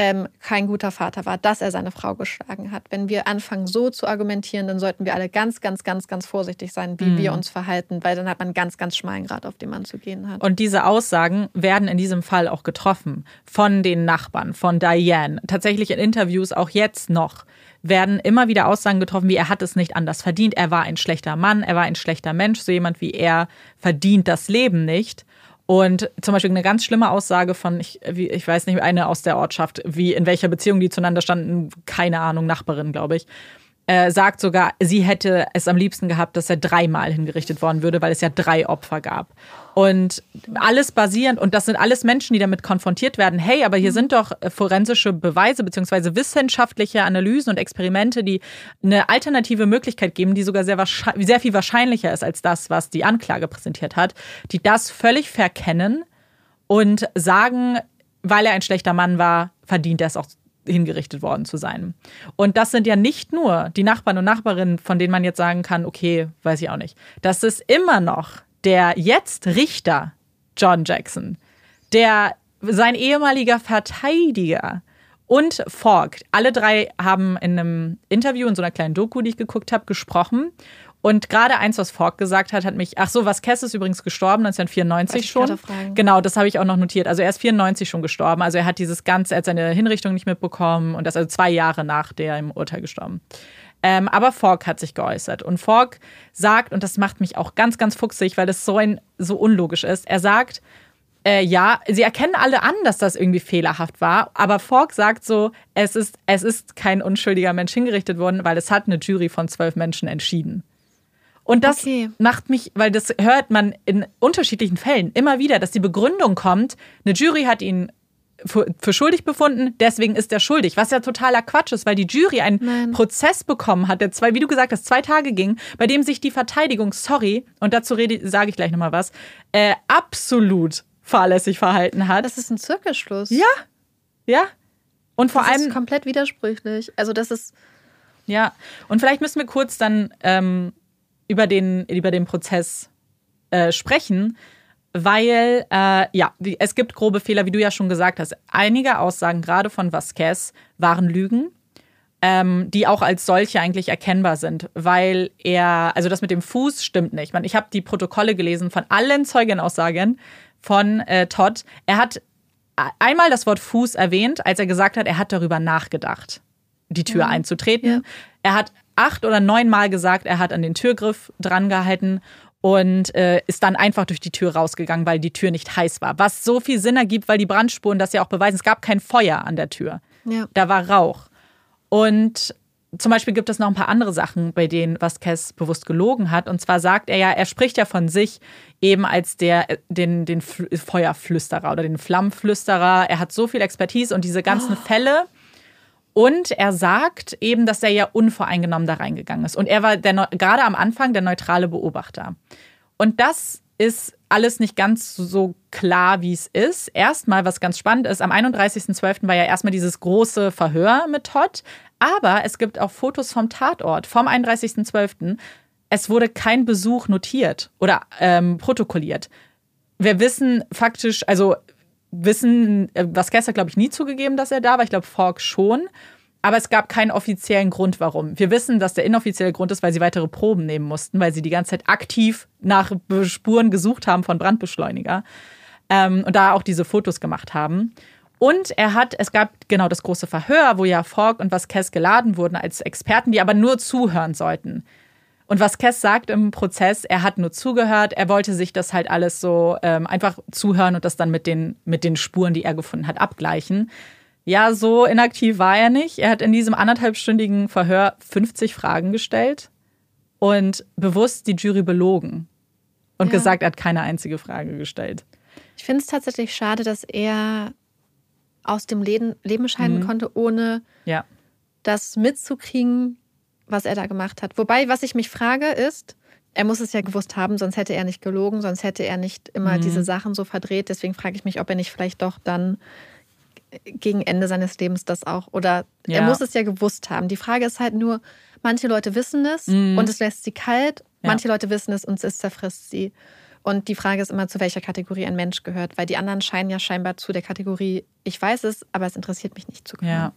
ähm, kein guter Vater war, dass er seine Frau geschlagen hat. Wenn wir anfangen, so zu argumentieren, dann sollten wir alle ganz, ganz, ganz, ganz vorsichtig sein, wie mhm. wir uns verhalten, weil dann hat man einen ganz, ganz schmalen Grad, auf den man zu gehen hat. Und diese Aussagen werden in diesem Fall auch getroffen von den Nachbarn, von Diane. Tatsächlich in Interviews auch jetzt noch werden immer wieder Aussagen getroffen, wie er hat es nicht anders verdient, er war ein schlechter Mann, er war ein schlechter Mensch, so jemand wie er verdient das Leben nicht. Und zum Beispiel eine ganz schlimme Aussage von, ich, ich weiß nicht, eine aus der Ortschaft, wie in welcher Beziehung die zueinander standen, keine Ahnung, Nachbarin, glaube ich. Äh, sagt sogar, sie hätte es am liebsten gehabt, dass er dreimal hingerichtet worden würde, weil es ja drei Opfer gab. Und alles basierend, und das sind alles Menschen, die damit konfrontiert werden, hey, aber hier mhm. sind doch forensische Beweise beziehungsweise wissenschaftliche Analysen und Experimente, die eine alternative Möglichkeit geben, die sogar sehr, sehr viel wahrscheinlicher ist als das, was die Anklage präsentiert hat, die das völlig verkennen und sagen, weil er ein schlechter Mann war, verdient er es auch hingerichtet worden zu sein. Und das sind ja nicht nur die Nachbarn und Nachbarinnen, von denen man jetzt sagen kann, okay, weiß ich auch nicht. Das ist immer noch der jetzt Richter John Jackson, der sein ehemaliger Verteidiger und Falk. Alle drei haben in einem Interview, in so einer kleinen Doku, die ich geguckt habe, gesprochen und gerade eins, was Falk gesagt hat, hat mich, ach so, was Kess ist übrigens gestorben, 1994 schon. Genau, das habe ich auch noch notiert. Also er ist 94 schon gestorben. Also er hat dieses ganze, er hat seine Hinrichtung nicht mitbekommen und das also zwei Jahre nach der im Urteil gestorben. Ähm, aber Falk hat sich geäußert und Falk sagt, und das macht mich auch ganz, ganz fuchsig, weil das so ein so unlogisch ist. Er sagt, äh, ja, sie erkennen alle an, dass das irgendwie fehlerhaft war, aber Falk sagt so, es ist, es ist kein unschuldiger Mensch hingerichtet worden, weil es hat eine Jury von zwölf Menschen entschieden. Und das okay. macht mich, weil das hört man in unterschiedlichen Fällen immer wieder, dass die Begründung kommt, eine Jury hat ihn für, schuldig befunden, deswegen ist er schuldig. Was ja totaler Quatsch ist, weil die Jury einen Nein. Prozess bekommen hat, der zwei, wie du gesagt hast, zwei Tage ging, bei dem sich die Verteidigung, sorry, und dazu rede, sage ich gleich nochmal was, äh, absolut fahrlässig verhalten hat. Das ist ein Zirkelschluss. Ja. Ja. Und vor das allem. Ist komplett widersprüchlich. Also, das ist. Ja. Und vielleicht müssen wir kurz dann ähm, über den, über den Prozess äh, sprechen, weil äh, ja, es gibt grobe Fehler, wie du ja schon gesagt hast. Einige Aussagen, gerade von Vasquez, waren Lügen, ähm, die auch als solche eigentlich erkennbar sind, weil er, also das mit dem Fuß stimmt nicht. Ich, ich habe die Protokolle gelesen von allen Zeugenaussagen von äh, Todd. Er hat einmal das Wort Fuß erwähnt, als er gesagt hat, er hat darüber nachgedacht, die Tür mhm. einzutreten. Ja. Er hat acht oder neun Mal gesagt, er hat an den Türgriff drangehalten und äh, ist dann einfach durch die Tür rausgegangen, weil die Tür nicht heiß war. Was so viel Sinn ergibt, weil die Brandspuren das ja auch beweisen. Es gab kein Feuer an der Tür. Ja. Da war Rauch. Und zum Beispiel gibt es noch ein paar andere Sachen, bei denen Vasquez bewusst gelogen hat. Und zwar sagt er ja, er spricht ja von sich eben als der, den, den Feuerflüsterer oder den Flammenflüsterer. Er hat so viel Expertise und diese ganzen oh. Fälle und er sagt eben, dass er ja unvoreingenommen da reingegangen ist. Und er war der, gerade am Anfang der neutrale Beobachter. Und das ist alles nicht ganz so klar, wie es ist. Erstmal, was ganz spannend ist, am 31.12. war ja erstmal dieses große Verhör mit Todd. Aber es gibt auch Fotos vom Tatort vom 31.12. Es wurde kein Besuch notiert oder ähm, protokolliert. Wir wissen faktisch, also wissen, äh, Vasquez hat, glaube ich, nie zugegeben, dass er da war. Ich glaube, Falk schon. Aber es gab keinen offiziellen Grund, warum. Wir wissen, dass der inoffizielle Grund ist, weil sie weitere Proben nehmen mussten, weil sie die ganze Zeit aktiv nach Spuren gesucht haben von Brandbeschleuniger ähm, und da auch diese Fotos gemacht haben. Und er hat, es gab genau das große Verhör, wo ja Falk und Vasquez geladen wurden als Experten, die aber nur zuhören sollten. Und was Kess sagt im Prozess, er hat nur zugehört, er wollte sich das halt alles so ähm, einfach zuhören und das dann mit den, mit den Spuren, die er gefunden hat, abgleichen. Ja, so inaktiv war er nicht. Er hat in diesem anderthalbstündigen Verhör 50 Fragen gestellt und bewusst die Jury belogen und ja. gesagt, er hat keine einzige Frage gestellt. Ich finde es tatsächlich schade, dass er aus dem Leben, Leben scheiden mhm. konnte, ohne ja. das mitzukriegen, was er da gemacht hat. Wobei, was ich mich frage, ist, er muss es ja gewusst haben, sonst hätte er nicht gelogen, sonst hätte er nicht immer mhm. diese Sachen so verdreht. Deswegen frage ich mich, ob er nicht vielleicht doch dann gegen Ende seines Lebens das auch, oder ja. er muss es ja gewusst haben. Die Frage ist halt nur, manche Leute wissen es mhm. und es lässt sie kalt, ja. manche Leute wissen es und es zerfrisst sie. Und die Frage ist immer, zu welcher Kategorie ein Mensch gehört, weil die anderen scheinen ja scheinbar zu der Kategorie, ich weiß es, aber es interessiert mich nicht zu gehören. Ja.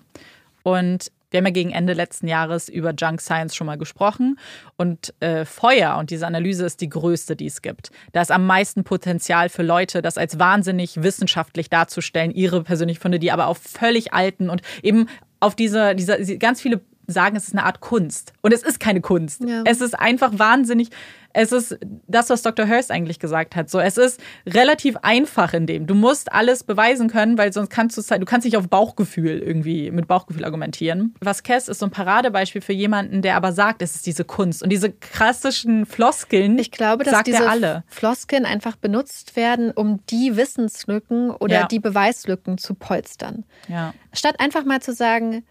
Und wir haben ja gegen Ende letzten Jahres über Junk Science schon mal gesprochen. Und äh, Feuer und diese Analyse ist die größte, die es gibt. Da ist am meisten Potenzial für Leute, das als wahnsinnig wissenschaftlich darzustellen, ihre persönlich Funde, die aber auf völlig alten und eben auf diese, diese ganz viele sagen, es ist eine Art Kunst. Und es ist keine Kunst. Ja. Es ist einfach wahnsinnig. Es ist das, was Dr. Hurst eigentlich gesagt hat. So, es ist relativ einfach in dem. Du musst alles beweisen können, weil sonst kannst du du kannst nicht auf Bauchgefühl irgendwie mit Bauchgefühl argumentieren. Was Kess ist so ein Paradebeispiel für jemanden, der aber sagt, es ist diese Kunst und diese klassischen Floskeln. Ich glaube, dass diese alle. Floskeln einfach benutzt werden, um die Wissenslücken oder ja. die Beweislücken zu polstern. Ja. Statt einfach mal zu sagen,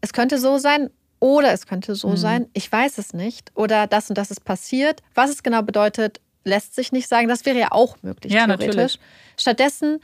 es könnte so sein oder es könnte so mhm. sein, ich weiß es nicht. Oder das und das ist passiert. Was es genau bedeutet, lässt sich nicht sagen. Das wäre ja auch möglich, ja, theoretisch. Natürlich. Stattdessen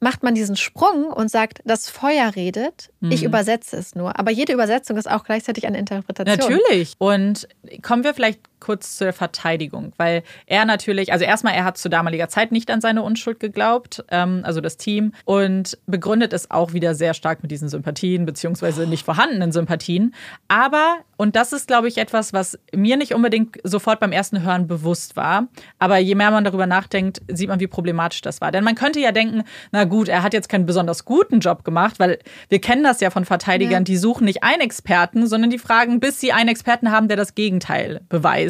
macht man diesen Sprung und sagt, das Feuer redet, mhm. ich übersetze es nur. Aber jede Übersetzung ist auch gleichzeitig eine Interpretation. Natürlich. Und kommen wir vielleicht kurz zur Verteidigung, weil er natürlich, also erstmal, er hat zu damaliger Zeit nicht an seine Unschuld geglaubt, ähm, also das Team, und begründet es auch wieder sehr stark mit diesen Sympathien, beziehungsweise nicht vorhandenen Sympathien. Aber, und das ist, glaube ich, etwas, was mir nicht unbedingt sofort beim ersten Hören bewusst war, aber je mehr man darüber nachdenkt, sieht man, wie problematisch das war. Denn man könnte ja denken, na gut, er hat jetzt keinen besonders guten Job gemacht, weil wir kennen das ja von Verteidigern, ja. die suchen nicht einen Experten, sondern die fragen, bis sie einen Experten haben, der das Gegenteil beweist.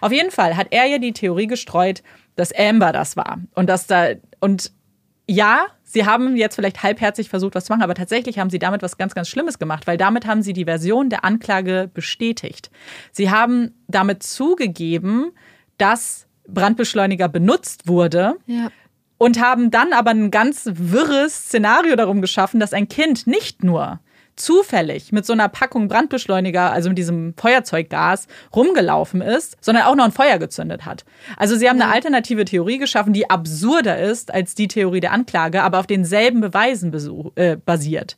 Auf jeden Fall hat er ja die Theorie gestreut, dass Amber das war und dass da und ja, sie haben jetzt vielleicht halbherzig versucht, was zu machen, aber tatsächlich haben sie damit was ganz, ganz Schlimmes gemacht, weil damit haben sie die Version der Anklage bestätigt. Sie haben damit zugegeben, dass Brandbeschleuniger benutzt wurde. Ja und haben dann aber ein ganz wirres Szenario darum geschaffen, dass ein Kind nicht nur zufällig mit so einer Packung Brandbeschleuniger, also mit diesem Feuerzeuggas, rumgelaufen ist, sondern auch noch ein Feuer gezündet hat. Also sie haben eine alternative Theorie geschaffen, die absurder ist als die Theorie der Anklage, aber auf denselben Beweisen äh, basiert.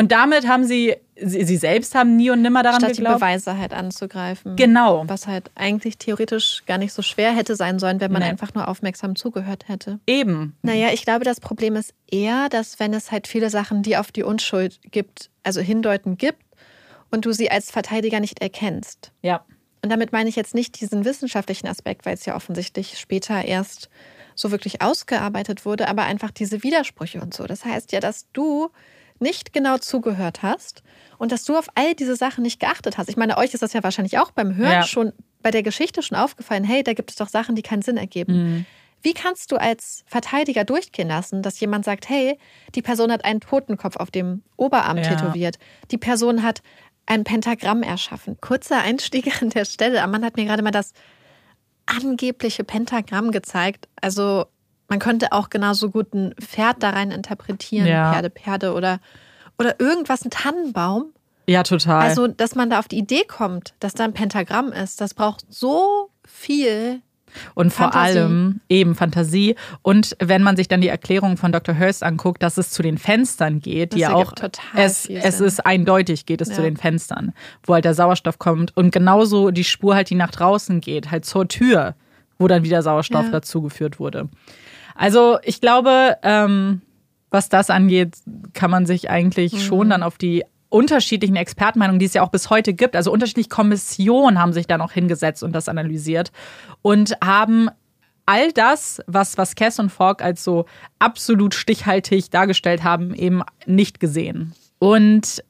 Und damit haben sie, sie, sie selbst haben nie und nimmer daran Statt geglaubt. die Beweise halt anzugreifen. Genau. Was halt eigentlich theoretisch gar nicht so schwer hätte sein sollen, wenn man nee. einfach nur aufmerksam zugehört hätte. Eben. Naja, ich glaube, das Problem ist eher, dass wenn es halt viele Sachen, die auf die Unschuld gibt, also hindeuten gibt und du sie als Verteidiger nicht erkennst. Ja. Und damit meine ich jetzt nicht diesen wissenschaftlichen Aspekt, weil es ja offensichtlich später erst so wirklich ausgearbeitet wurde, aber einfach diese Widersprüche und so. Das heißt ja, dass du nicht genau zugehört hast und dass du auf all diese Sachen nicht geachtet hast. Ich meine, euch ist das ja wahrscheinlich auch beim Hören ja. schon bei der Geschichte schon aufgefallen, hey, da gibt es doch Sachen, die keinen Sinn ergeben. Mhm. Wie kannst du als Verteidiger durchgehen lassen, dass jemand sagt, hey, die Person hat einen Totenkopf auf dem Oberarm ja. tätowiert, die Person hat ein Pentagramm erschaffen. Kurzer Einstieg an der Stelle. Man hat mir gerade mal das angebliche Pentagramm gezeigt. Also man könnte auch genauso gut ein Pferd da rein interpretieren, ja. Pferde, Pferde oder, oder irgendwas, ein Tannenbaum. Ja, total. Also, dass man da auf die Idee kommt, dass da ein Pentagramm ist, das braucht so viel und vor Fantasie. allem eben Fantasie. Und wenn man sich dann die Erklärung von Dr. Hurst anguckt, dass es zu den Fenstern geht, die ja auch es, es ist eindeutig, geht es ja. zu den Fenstern, wo halt der Sauerstoff kommt. Und genauso die Spur halt, die nach draußen geht, halt zur Tür, wo dann wieder Sauerstoff ja. dazugeführt wurde. Also ich glaube, ähm, was das angeht, kann man sich eigentlich mhm. schon dann auf die unterschiedlichen Expertenmeinungen, die es ja auch bis heute gibt, also unterschiedliche Kommissionen haben sich da noch hingesetzt und das analysiert und haben all das, was, was Cass und Falk als so absolut stichhaltig dargestellt haben, eben nicht gesehen. Und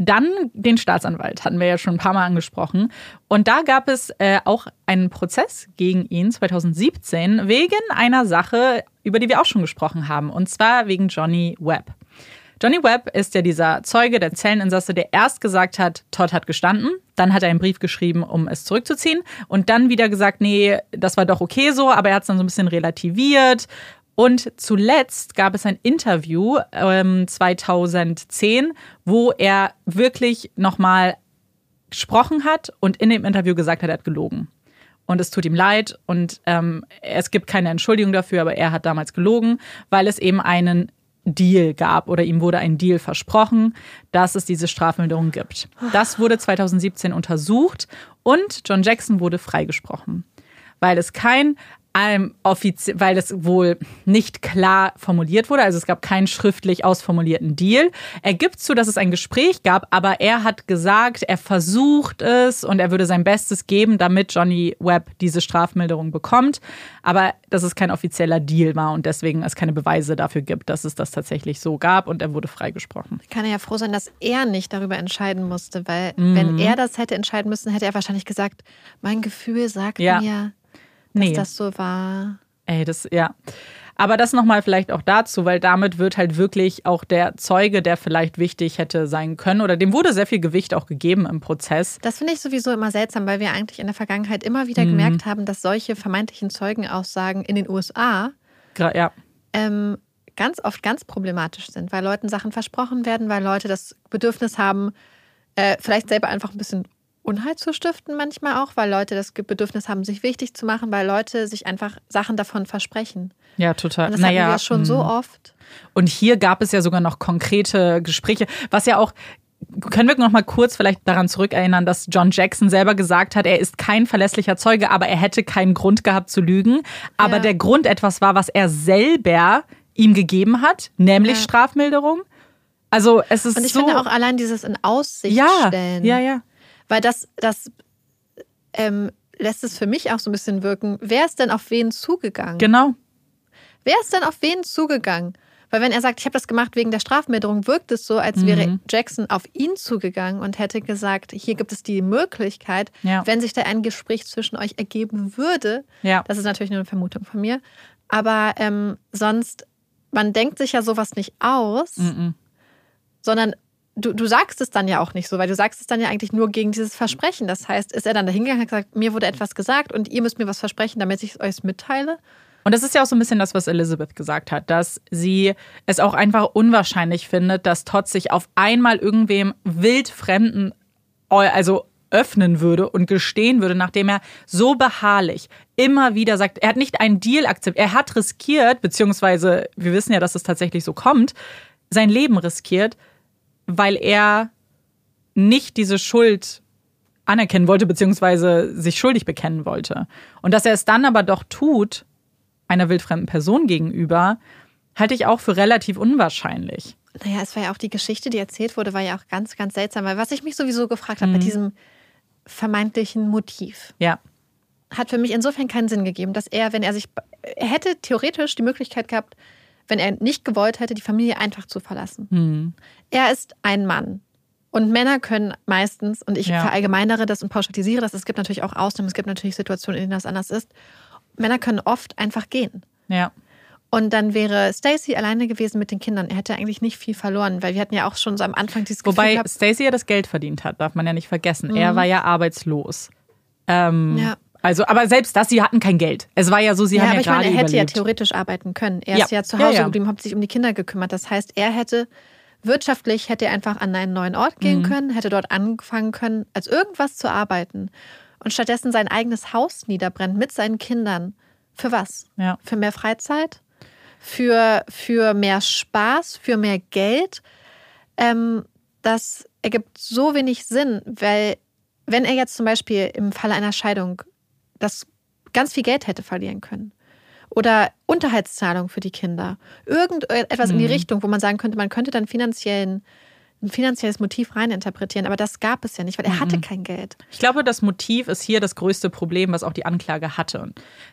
dann den Staatsanwalt, hatten wir ja schon ein paar Mal angesprochen. Und da gab es äh, auch einen Prozess gegen ihn 2017 wegen einer Sache, über die wir auch schon gesprochen haben. Und zwar wegen Johnny Webb. Johnny Webb ist ja dieser Zeuge, der Zelleninsasse, der erst gesagt hat, Todd hat gestanden. Dann hat er einen Brief geschrieben, um es zurückzuziehen. Und dann wieder gesagt, nee, das war doch okay so, aber er hat es dann so ein bisschen relativiert und zuletzt gab es ein Interview ähm, 2010, wo er wirklich nochmal gesprochen hat und in dem Interview gesagt hat, er hat gelogen. Und es tut ihm leid und ähm, es gibt keine Entschuldigung dafür, aber er hat damals gelogen, weil es eben einen Deal gab oder ihm wurde ein Deal versprochen, dass es diese Strafmilderung gibt. Das wurde 2017 untersucht und John Jackson wurde freigesprochen, weil es kein ähm, weil es wohl nicht klar formuliert wurde. Also es gab keinen schriftlich ausformulierten Deal. Er gibt zu, dass es ein Gespräch gab, aber er hat gesagt, er versucht es und er würde sein Bestes geben, damit Johnny Webb diese Strafmilderung bekommt. Aber dass es kein offizieller Deal war und deswegen es keine Beweise dafür gibt, dass es das tatsächlich so gab und er wurde freigesprochen. Ich kann ja froh sein, dass er nicht darüber entscheiden musste, weil mhm. wenn er das hätte entscheiden müssen, hätte er wahrscheinlich gesagt, mein Gefühl sagt ja. mir, dass nee. das so war. Ey, das, ja. Aber das nochmal vielleicht auch dazu, weil damit wird halt wirklich auch der Zeuge, der vielleicht wichtig hätte sein können, oder dem wurde sehr viel Gewicht auch gegeben im Prozess. Das finde ich sowieso immer seltsam, weil wir eigentlich in der Vergangenheit immer wieder mhm. gemerkt haben, dass solche vermeintlichen Zeugenaussagen in den USA ja. ähm, ganz oft ganz problematisch sind, weil Leuten Sachen versprochen werden, weil Leute das Bedürfnis haben, äh, vielleicht selber einfach ein bisschen Unheil zu stiften manchmal auch, weil Leute das Bedürfnis haben, sich wichtig zu machen, weil Leute sich einfach Sachen davon versprechen. Ja, total. Und das naja, hatten wir schon so mm. oft. Und hier gab es ja sogar noch konkrete Gespräche, was ja auch können wir noch mal kurz vielleicht daran zurückerinnern, dass John Jackson selber gesagt hat, er ist kein verlässlicher Zeuge, aber er hätte keinen Grund gehabt zu lügen. Aber ja. der Grund etwas war, was er selber ihm gegeben hat, nämlich ja. Strafmilderung. Also es ist Und ich so finde auch allein dieses in Aussicht ja, stellen. Ja, ja. Weil das, das ähm, lässt es für mich auch so ein bisschen wirken. Wer ist denn auf wen zugegangen? Genau. Wer ist denn auf wen zugegangen? Weil wenn er sagt, ich habe das gemacht wegen der Strafmilderung, wirkt es so, als mhm. wäre Jackson auf ihn zugegangen und hätte gesagt, hier gibt es die Möglichkeit, ja. wenn sich da ein Gespräch zwischen euch ergeben würde. Ja. Das ist natürlich nur eine Vermutung von mir. Aber ähm, sonst, man denkt sich ja sowas nicht aus, mhm. sondern du, du sagst es dann ja auch nicht so, weil du sagst es dann ja eigentlich nur gegen dieses Versprechen. Das heißt, ist er dann dahingegangen und hat gesagt, mir wurde etwas gesagt und ihr müsst mir was versprechen, damit ich es euch mitteile? Und das ist ja auch so ein bisschen das, was Elizabeth gesagt hat, dass sie es auch einfach unwahrscheinlich findet, dass Todd sich auf einmal irgendwem wildfremden, also öffnen würde und gestehen würde, nachdem er so beharrlich immer wieder sagt, er hat nicht einen Deal akzeptiert, er hat riskiert, beziehungsweise wir wissen ja, dass es tatsächlich so kommt, sein Leben riskiert, weil er nicht diese Schuld anerkennen wollte, beziehungsweise sich schuldig bekennen wollte. Und dass er es dann aber doch tut, einer wildfremden Person gegenüber, halte ich auch für relativ unwahrscheinlich. Naja, es war ja auch die Geschichte, die erzählt wurde, war ja auch ganz, ganz seltsam. Weil was ich mich sowieso gefragt habe mhm. bei diesem vermeintlichen Motiv, ja. hat für mich insofern keinen Sinn gegeben, dass er, wenn er sich, er hätte theoretisch die Möglichkeit gehabt, wenn er nicht gewollt hätte, die Familie einfach zu verlassen. Mhm. Er ist ein Mann. Und Männer können meistens, und ich ja. verallgemeinere das und pauschalisiere das, es gibt natürlich auch Ausnahmen, es gibt natürlich Situationen, in denen das anders ist. Männer können oft einfach gehen. Ja. Und dann wäre Stacy alleine gewesen mit den Kindern. Er hätte eigentlich nicht viel verloren, weil wir hatten ja auch schon so am Anfang dieses Gefühl Wobei Stacy ja das Geld verdient hat, darf man ja nicht vergessen. Mhm. Er war ja arbeitslos. Ähm, ja. Also, aber selbst das, sie hatten kein Geld. Es war ja so, sie ja, haben ja gerade meine, er hätte überlebt. ja theoretisch arbeiten können. Er ja. ist ja zu Hause ja, geblieben, hat sich um die Kinder gekümmert. Das heißt, er hätte wirtschaftlich hätte er einfach an einen neuen Ort gehen mhm. können, hätte dort angefangen können, als irgendwas zu arbeiten und stattdessen sein eigenes Haus niederbrennt mit seinen Kindern. Für was? Ja. Für mehr Freizeit? Für, für mehr Spaß? Für mehr Geld? Ähm, das ergibt so wenig Sinn, weil wenn er jetzt zum Beispiel im Falle einer Scheidung das ganz viel Geld hätte verlieren können. Oder Unterhaltszahlung für die Kinder. Irgendetwas mhm. in die mhm. Richtung, wo man sagen könnte, man könnte dann finanziellen ein finanzielles Motiv reininterpretieren, aber das gab es ja nicht, weil er hatte kein Geld. Ich glaube, das Motiv ist hier das größte Problem, was auch die Anklage hatte.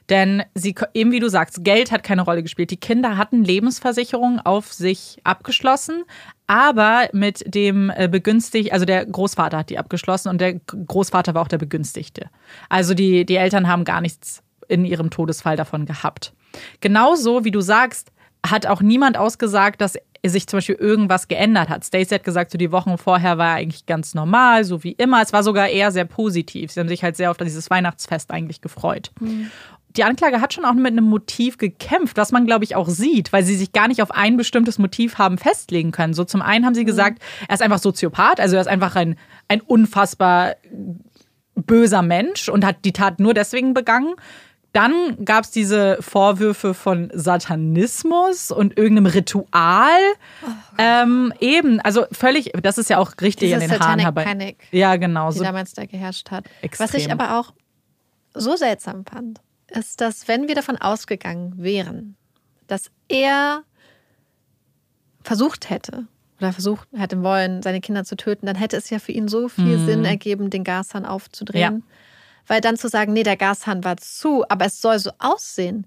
Denn sie, eben wie du sagst, Geld hat keine Rolle gespielt. Die Kinder hatten Lebensversicherungen auf sich abgeschlossen, aber mit dem äh, Begünstigten, also der Großvater hat die abgeschlossen und der Großvater war auch der Begünstigte. Also die, die Eltern haben gar nichts in ihrem Todesfall davon gehabt. Genauso wie du sagst, hat auch niemand ausgesagt, dass sich zum Beispiel irgendwas geändert hat. Stacey hat gesagt, so die Wochen vorher war eigentlich ganz normal, so wie immer. Es war sogar eher sehr positiv. Sie haben sich halt sehr auf dieses Weihnachtsfest eigentlich gefreut. Mhm. Die Anklage hat schon auch mit einem Motiv gekämpft, was man, glaube ich, auch sieht, weil sie sich gar nicht auf ein bestimmtes Motiv haben festlegen können. So zum einen haben sie mhm. gesagt, er ist einfach Soziopath, also er ist einfach ein, ein unfassbar böser Mensch und hat die Tat nur deswegen begangen. Dann gab es diese Vorwürfe von Satanismus und irgendeinem Ritual. Oh ähm, eben, also völlig, das ist ja auch richtig Diese in den Haaren herbei. Panic, ja, genau. Die so damals da geherrscht hat. Extrem. Was ich aber auch so seltsam fand, ist, dass wenn wir davon ausgegangen wären, dass er versucht hätte oder versucht hätte wollen, seine Kinder zu töten, dann hätte es ja für ihn so viel mhm. Sinn ergeben, den Gashahn aufzudrehen. Ja weil dann zu sagen, nee, der Gashahn war zu, aber es soll so aussehen,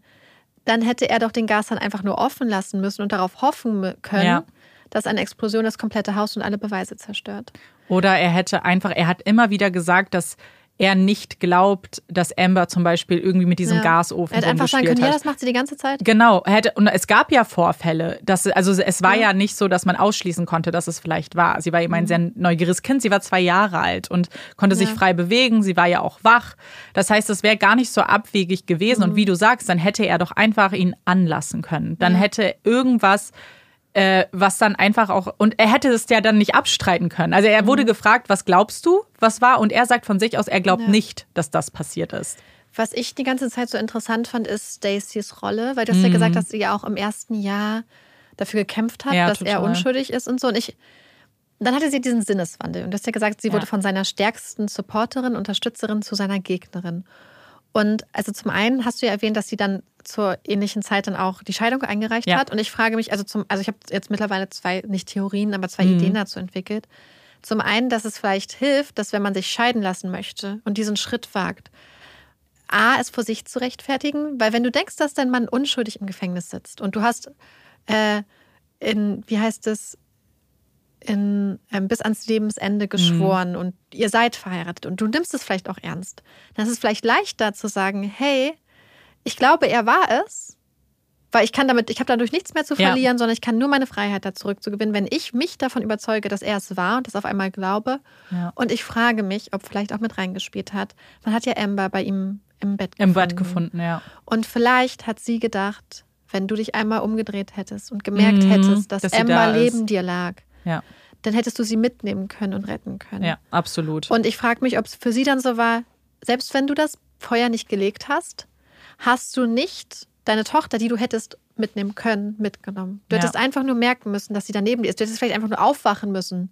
dann hätte er doch den Gashahn einfach nur offen lassen müssen und darauf hoffen können, ja. dass eine Explosion das komplette Haus und alle Beweise zerstört. Oder er hätte einfach, er hat immer wieder gesagt, dass er nicht glaubt, dass Amber zum Beispiel irgendwie mit diesem ja. Gasofen Er hätte einfach sagen können, hat. ja, das macht sie die ganze Zeit. Genau, hätte, und es gab ja Vorfälle, dass, also es war ja. ja nicht so, dass man ausschließen konnte, dass es vielleicht war. Sie war eben ein mhm. sehr neugieriges Kind, sie war zwei Jahre alt und konnte sich frei bewegen, sie war ja auch wach. Das heißt, es wäre gar nicht so abwegig gewesen. Mhm. Und wie du sagst, dann hätte er doch einfach ihn anlassen können. Dann hätte irgendwas äh, was dann einfach auch, und er hätte es ja dann nicht abstreiten können. Also er wurde mhm. gefragt, was glaubst du, was war? Und er sagt von sich aus, er glaubt ja. nicht, dass das passiert ist. Was ich die ganze Zeit so interessant fand, ist Stacys Rolle, weil du hast mhm. ja gesagt, dass sie ja auch im ersten Jahr dafür gekämpft hat, ja, dass total. er unschuldig ist und so. Und ich, dann hatte sie diesen Sinneswandel. Und du hast ja gesagt, sie ja. wurde von seiner stärksten Supporterin, Unterstützerin zu seiner Gegnerin. Und also zum einen hast du ja erwähnt, dass sie dann zur ähnlichen Zeit dann auch die Scheidung eingereicht ja. hat. Und ich frage mich, also zum, also ich habe jetzt mittlerweile zwei, nicht Theorien, aber zwei mhm. Ideen dazu entwickelt. Zum einen, dass es vielleicht hilft, dass wenn man sich scheiden lassen möchte und diesen Schritt wagt, A, es vor sich zu rechtfertigen, weil wenn du denkst, dass dein Mann unschuldig im Gefängnis sitzt und du hast äh, in, wie heißt es, in, ähm, bis ans Lebensende geschworen mhm. und ihr seid verheiratet und du nimmst es vielleicht auch ernst, dann ist es vielleicht leichter zu sagen, hey, ich glaube, er war es, weil ich kann damit, ich habe dadurch nichts mehr zu verlieren, ja. sondern ich kann nur meine Freiheit da zurückzugewinnen, wenn ich mich davon überzeuge, dass er es war und das auf einmal glaube. Ja. Und ich frage mich, ob vielleicht auch mit reingespielt hat. Man hat ja Amber bei ihm im Bett gefunden. Im Bett gefunden, ja. Und vielleicht hat sie gedacht, wenn du dich einmal umgedreht hättest und gemerkt mhm, hättest, dass, dass Amber da neben dir lag, ja. dann hättest du sie mitnehmen können und retten können. Ja, absolut. Und ich frage mich, ob es für sie dann so war, selbst wenn du das Feuer nicht gelegt hast, hast du nicht deine Tochter, die du hättest mitnehmen können, mitgenommen. Du ja. hättest einfach nur merken müssen, dass sie daneben ist. Du hättest vielleicht einfach nur aufwachen müssen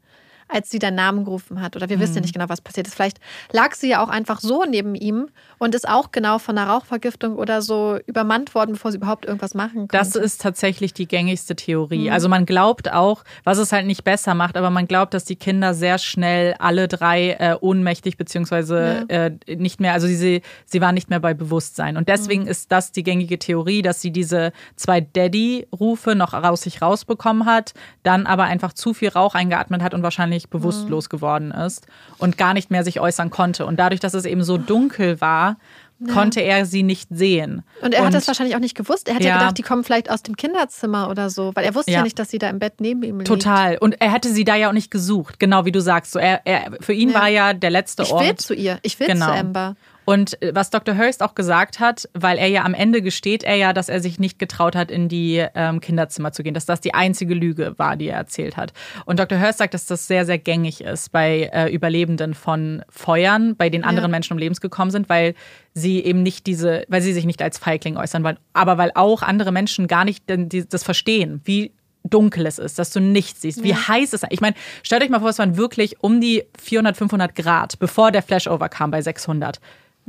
als sie deinen Namen gerufen hat. Oder wir mhm. wissen ja nicht genau, was passiert ist. Vielleicht lag sie ja auch einfach so neben ihm und ist auch genau von einer Rauchvergiftung oder so übermannt worden, bevor sie überhaupt irgendwas machen konnte. Das ist tatsächlich die gängigste Theorie. Mhm. Also man glaubt auch, was es halt nicht besser macht, aber man glaubt, dass die Kinder sehr schnell alle drei äh, ohnmächtig beziehungsweise ja. äh, nicht mehr, also sie, sie waren nicht mehr bei Bewusstsein. Und deswegen mhm. ist das die gängige Theorie, dass sie diese zwei Daddy-Rufe noch aus sich rausbekommen hat, dann aber einfach zu viel Rauch eingeatmet hat und wahrscheinlich wahrscheinlich bewusstlos mhm. geworden ist und gar nicht mehr sich äußern konnte. Und dadurch, dass es eben so dunkel war, ja. konnte er sie nicht sehen. Und er und, hat das wahrscheinlich auch nicht gewusst. Er hätte ja. gedacht, die kommen vielleicht aus dem Kinderzimmer oder so, weil er wusste ja, ja nicht, dass sie da im Bett neben ihm liegt. Total. Und er hätte sie da ja auch nicht gesucht, genau wie du sagst. So, er, er, für ihn war ja der letzte ich Ort. Ich will zu ihr. Ich will genau. zu Amber. Und äh, was Dr. Hurst auch gesagt hat, weil er ja am Ende gesteht er ja, dass er sich nicht getraut hat, in die ähm, Kinderzimmer zu gehen, dass das die einzige Lüge war, die er erzählt hat. Und Dr. Hurst sagt, dass das sehr, sehr gängig ist bei äh, Überlebenden von Feuern, bei denen anderen ja. Menschen um Lebens gekommen sind, weil sie eben nicht diese, weil sie sich nicht als Feigling äußern wollen, aber weil auch andere Menschen gar nicht das verstehen, wie dunkel es ist, dass du nichts siehst, wie ja. heiß es ist. Ich meine, stellt euch mal vor, es waren wirklich um die 400, 500 Grad, bevor der Flashover kam bei 600.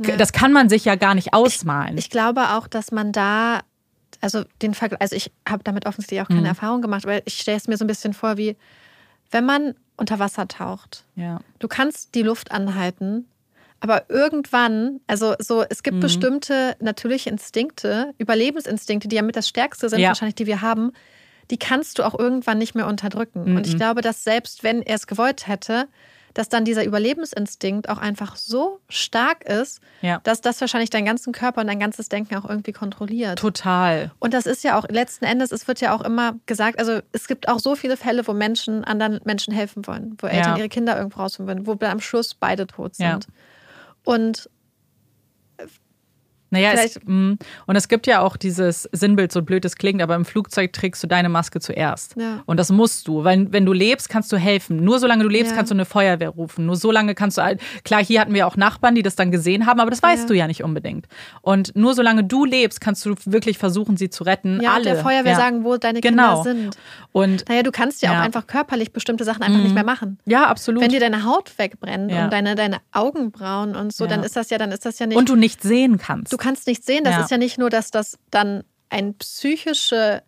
Ja. Das kann man sich ja gar nicht ausmalen. Ich, ich glaube auch, dass man da, also den Vergleich, also ich habe damit offensichtlich auch keine mhm. Erfahrung gemacht, aber ich stelle es mir so ein bisschen vor wie, wenn man unter Wasser taucht, ja. du kannst die Luft anhalten, aber irgendwann, also so, es gibt mhm. bestimmte natürliche Instinkte, Überlebensinstinkte, die ja mit das Stärkste sind, ja. wahrscheinlich, die wir haben, die kannst du auch irgendwann nicht mehr unterdrücken. Mhm. Und ich glaube, dass selbst wenn er es gewollt hätte, dass dann dieser Überlebensinstinkt auch einfach so stark ist, ja. dass das wahrscheinlich deinen ganzen Körper und dein ganzes Denken auch irgendwie kontrolliert. Total. Und das ist ja auch letzten Endes, es wird ja auch immer gesagt, also es gibt auch so viele Fälle, wo Menschen anderen Menschen helfen wollen, wo Eltern ja. ihre Kinder irgendwo rausholen wollen, wo am Schluss beide tot sind. Ja. Und naja, es, und es gibt ja auch dieses Sinnbild, so blöd es klingt, aber im Flugzeug trägst du deine Maske zuerst. Ja. Und das musst du, weil wenn du lebst, kannst du helfen. Nur solange du lebst, ja. kannst du eine Feuerwehr rufen. Nur solange kannst du, klar, hier hatten wir auch Nachbarn, die das dann gesehen haben, aber das weißt ja. du ja nicht unbedingt. Und nur solange du lebst, kannst du wirklich versuchen, sie zu retten. Ja, Alle. der Feuerwehr sagen, wo deine genau. Kinder sind. Und naja, du kannst ja auch einfach körperlich bestimmte Sachen einfach mhm. nicht mehr machen. Ja, absolut. Wenn dir deine Haut wegbrennt und deine, deine Augenbrauen und so, dann ist das ja, dann ist das ja nicht. Und du nicht sehen kannst. Du kannst nicht sehen, das ist ja nicht nur, dass das dann eine psychische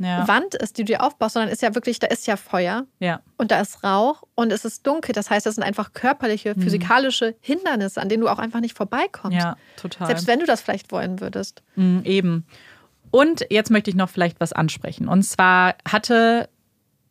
ja. Wand ist, die du dir aufbaust, sondern ist ja wirklich, da ist ja Feuer ja. und da ist Rauch und es ist dunkel. Das heißt, das sind einfach körperliche, mhm. physikalische Hindernisse, an denen du auch einfach nicht vorbeikommst. Ja, total. Selbst wenn du das vielleicht wollen würdest. Mhm, eben. Und jetzt möchte ich noch vielleicht was ansprechen. Und zwar hatte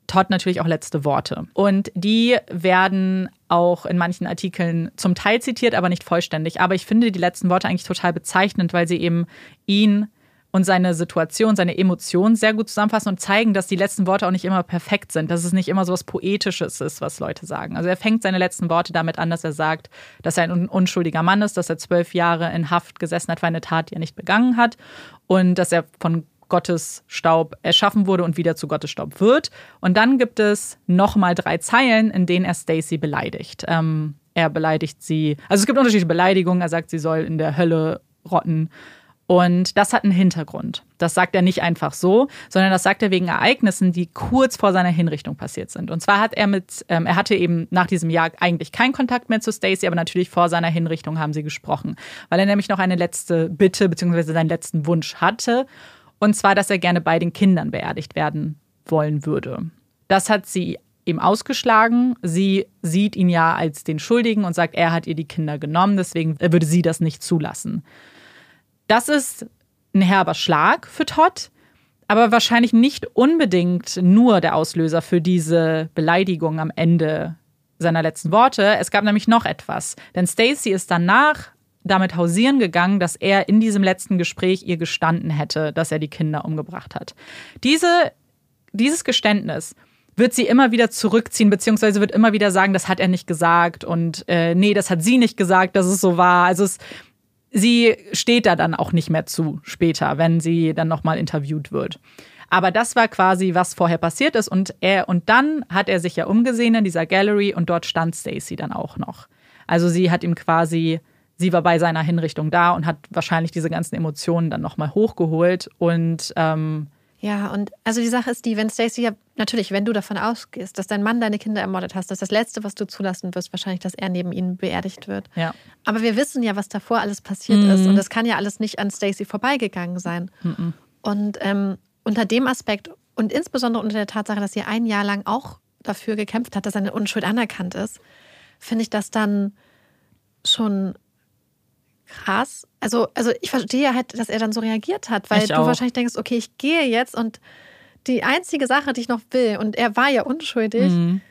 Todd natürlich auch letzte Worte. Und die werden auch in manchen Artikeln zum Teil zitiert, aber nicht vollständig. Aber ich finde die letzten Worte eigentlich total bezeichnend, weil sie eben ihn und seine Situation, seine Emotionen sehr gut zusammenfassen und zeigen, dass die letzten Worte auch nicht immer perfekt sind, dass es nicht immer so was Poetisches ist, was Leute sagen. Also er fängt seine letzten Worte damit an, dass er sagt, dass er ein unschuldiger Mann ist, dass er zwölf Jahre in Haft gesessen hat für eine Tat, die er nicht begangen hat und dass er von Gottes Staub erschaffen wurde und wieder zu Gottes Staub wird. Und dann gibt es nochmal drei Zeilen, in denen er Stacy beleidigt. Ähm, er beleidigt sie. Also es gibt unterschiedliche Beleidigungen. Er sagt, sie soll in der Hölle rotten. Und das hat einen Hintergrund. Das sagt er nicht einfach so, sondern das sagt er wegen Ereignissen, die kurz vor seiner Hinrichtung passiert sind. Und zwar hat er mit, ähm, er hatte eben nach diesem Jahr eigentlich keinen Kontakt mehr zu Stacy, aber natürlich vor seiner Hinrichtung haben sie gesprochen, weil er nämlich noch eine letzte Bitte bzw. seinen letzten Wunsch hatte. Und zwar, dass er gerne bei den Kindern beerdigt werden wollen würde. Das hat sie ihm ausgeschlagen. Sie sieht ihn ja als den Schuldigen und sagt, er hat ihr die Kinder genommen, deswegen würde sie das nicht zulassen. Das ist ein herber Schlag für Todd, aber wahrscheinlich nicht unbedingt nur der Auslöser für diese Beleidigung am Ende seiner letzten Worte. Es gab nämlich noch etwas, denn Stacy ist danach damit hausieren gegangen, dass er in diesem letzten Gespräch ihr gestanden hätte, dass er die Kinder umgebracht hat. Diese, dieses Geständnis wird sie immer wieder zurückziehen, beziehungsweise wird immer wieder sagen, das hat er nicht gesagt und äh, nee, das hat sie nicht gesagt, dass es so war. Also es, sie steht da dann auch nicht mehr zu später, wenn sie dann nochmal interviewt wird. Aber das war quasi, was vorher passiert ist. Und er, und dann hat er sich ja umgesehen in dieser Gallery und dort stand Stacy dann auch noch. Also sie hat ihm quasi sie war bei seiner Hinrichtung da und hat wahrscheinlich diese ganzen Emotionen dann nochmal hochgeholt und ähm, ja, und also die Sache ist die, wenn Stacey ja, natürlich, wenn du davon ausgehst, dass dein Mann deine Kinder ermordet hast, dass das Letzte, was du zulassen wirst, wahrscheinlich, dass er neben ihnen beerdigt wird. Ja. Aber wir wissen ja, was davor alles passiert mhm. ist. Und das kann ja alles nicht an Stacey vorbeigegangen sein. Mhm. Und ähm, unter dem Aspekt und insbesondere unter der Tatsache, dass sie ein Jahr lang auch dafür gekämpft hat, dass seine Unschuld anerkannt ist, finde ich das dann schon krass. Also, also ich verstehe halt, dass er dann so reagiert hat, weil ich du auch. wahrscheinlich denkst, okay, ich gehe jetzt und die einzige Sache, die ich noch will, und er war ja unschuldig, mhm.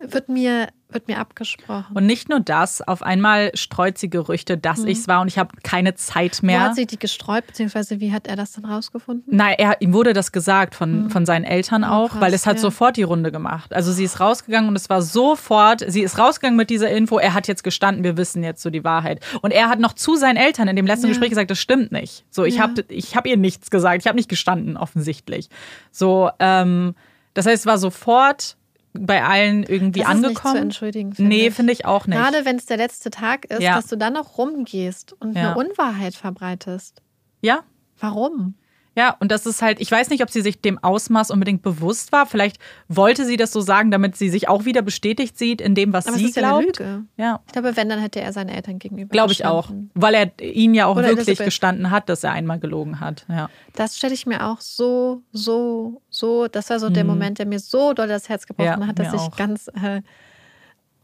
Wird mir wird mir abgesprochen. Und nicht nur das, auf einmal streut sie Gerüchte, dass mhm. ich es war und ich habe keine Zeit mehr. Wo hat sie die gestreut, beziehungsweise wie hat er das dann rausgefunden? Nein, er, ihm wurde das gesagt von, mhm. von seinen Eltern auch, oh, krass, weil es hat ja. sofort die Runde gemacht. Also sie ist rausgegangen und es war sofort, sie ist rausgegangen mit dieser Info, er hat jetzt gestanden, wir wissen jetzt so die Wahrheit. Und er hat noch zu seinen Eltern in dem letzten ja. Gespräch gesagt, das stimmt nicht. So, ich ja. habe ich hab ihr nichts gesagt, ich habe nicht gestanden, offensichtlich. So, ähm, das heißt, es war sofort bei allen irgendwie das angekommen. Ist nicht zu entschuldigen. Find nee, finde ich auch nicht. Gerade wenn es der letzte Tag ist, ja. dass du dann noch rumgehst und ja. eine Unwahrheit verbreitest. Ja. Warum? Ja, und das ist halt, ich weiß nicht, ob sie sich dem Ausmaß unbedingt bewusst war. Vielleicht wollte sie das so sagen, damit sie sich auch wieder bestätigt sieht in dem, was Aber sie ist glaubt. Ja, eine Lüge. ja. Ich glaube, wenn, dann hätte er seine Eltern gegenüber. Glaube ich auch. Weil er ihnen ja auch Oder wirklich Elizabeth. gestanden hat, dass er einmal gelogen hat. Ja. Das stelle ich mir auch so, so, so, das war so mhm. der Moment, der mir so doll das Herz gebrochen ja, hat, dass ich auch. ganz. Äh,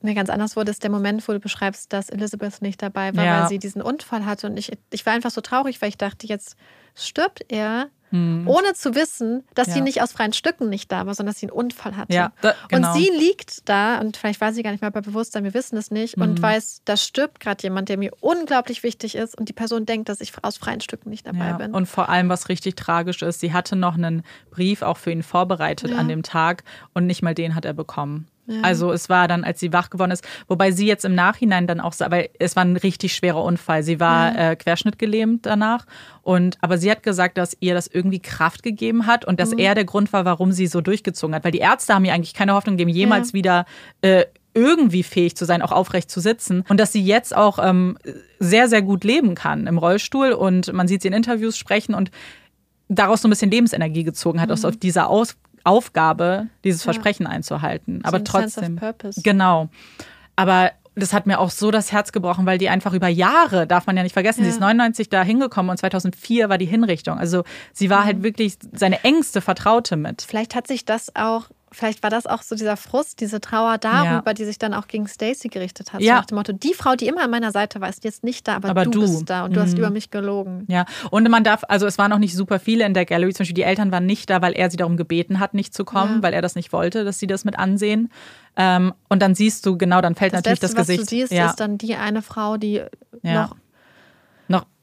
mir ganz anders wurde, ist der Moment, wo du beschreibst, dass Elizabeth nicht dabei war, ja. weil sie diesen Unfall hatte. Und ich, ich war einfach so traurig, weil ich dachte, jetzt stirbt er, hm. ohne zu wissen, dass ja. sie nicht aus freien Stücken nicht da war, sondern dass sie einen Unfall hatte. Ja, da, genau. Und sie liegt da, und vielleicht war sie gar nicht mal bei Bewusstsein, wir wissen es nicht, mhm. und weiß, da stirbt gerade jemand, der mir unglaublich wichtig ist, und die Person denkt, dass ich aus freien Stücken nicht dabei ja. bin. Und vor allem, was richtig tragisch ist, sie hatte noch einen Brief auch für ihn vorbereitet an dem Tag, und nicht mal den hat er bekommen. Also es war dann, als sie wach geworden ist, wobei sie jetzt im Nachhinein dann auch, weil es war ein richtig schwerer Unfall. Sie war ja. äh, querschnittgelähmt danach und aber sie hat gesagt, dass ihr das irgendwie Kraft gegeben hat und dass mhm. er der Grund war, warum sie so durchgezogen hat, weil die Ärzte haben ihr eigentlich keine Hoffnung gegeben, jemals ja. wieder äh, irgendwie fähig zu sein, auch aufrecht zu sitzen. Und dass sie jetzt auch ähm, sehr, sehr gut leben kann im Rollstuhl. Und man sieht sie in Interviews sprechen und daraus so ein bisschen Lebensenergie gezogen hat, mhm. aus dieser Aus Aufgabe, dieses ja. Versprechen einzuhalten. So Aber trotzdem. Genau. Aber das hat mir auch so das Herz gebrochen, weil die einfach über Jahre, darf man ja nicht vergessen, ja. sie ist 99 da hingekommen und 2004 war die Hinrichtung. Also sie war mhm. halt wirklich seine engste Vertraute mit. Vielleicht hat sich das auch vielleicht war das auch so dieser Frust, diese Trauer darüber, ja. die sich dann auch gegen Stacy gerichtet hat. Ja. So nach dem Motto, die Frau, die immer an meiner Seite war, ist jetzt nicht da, aber, aber du, du, bist da und du hast mhm. über mich gelogen. Ja, und man darf, also es waren noch nicht super viele in der Gallery, zum Beispiel die Eltern waren nicht da, weil er sie darum gebeten hat, nicht zu kommen, ja. weil er das nicht wollte, dass sie das mit ansehen. Ähm, und dann siehst du, genau, dann fällt das natürlich Letzte, das Gesicht. Was du siehst, ist dann die eine Frau, die noch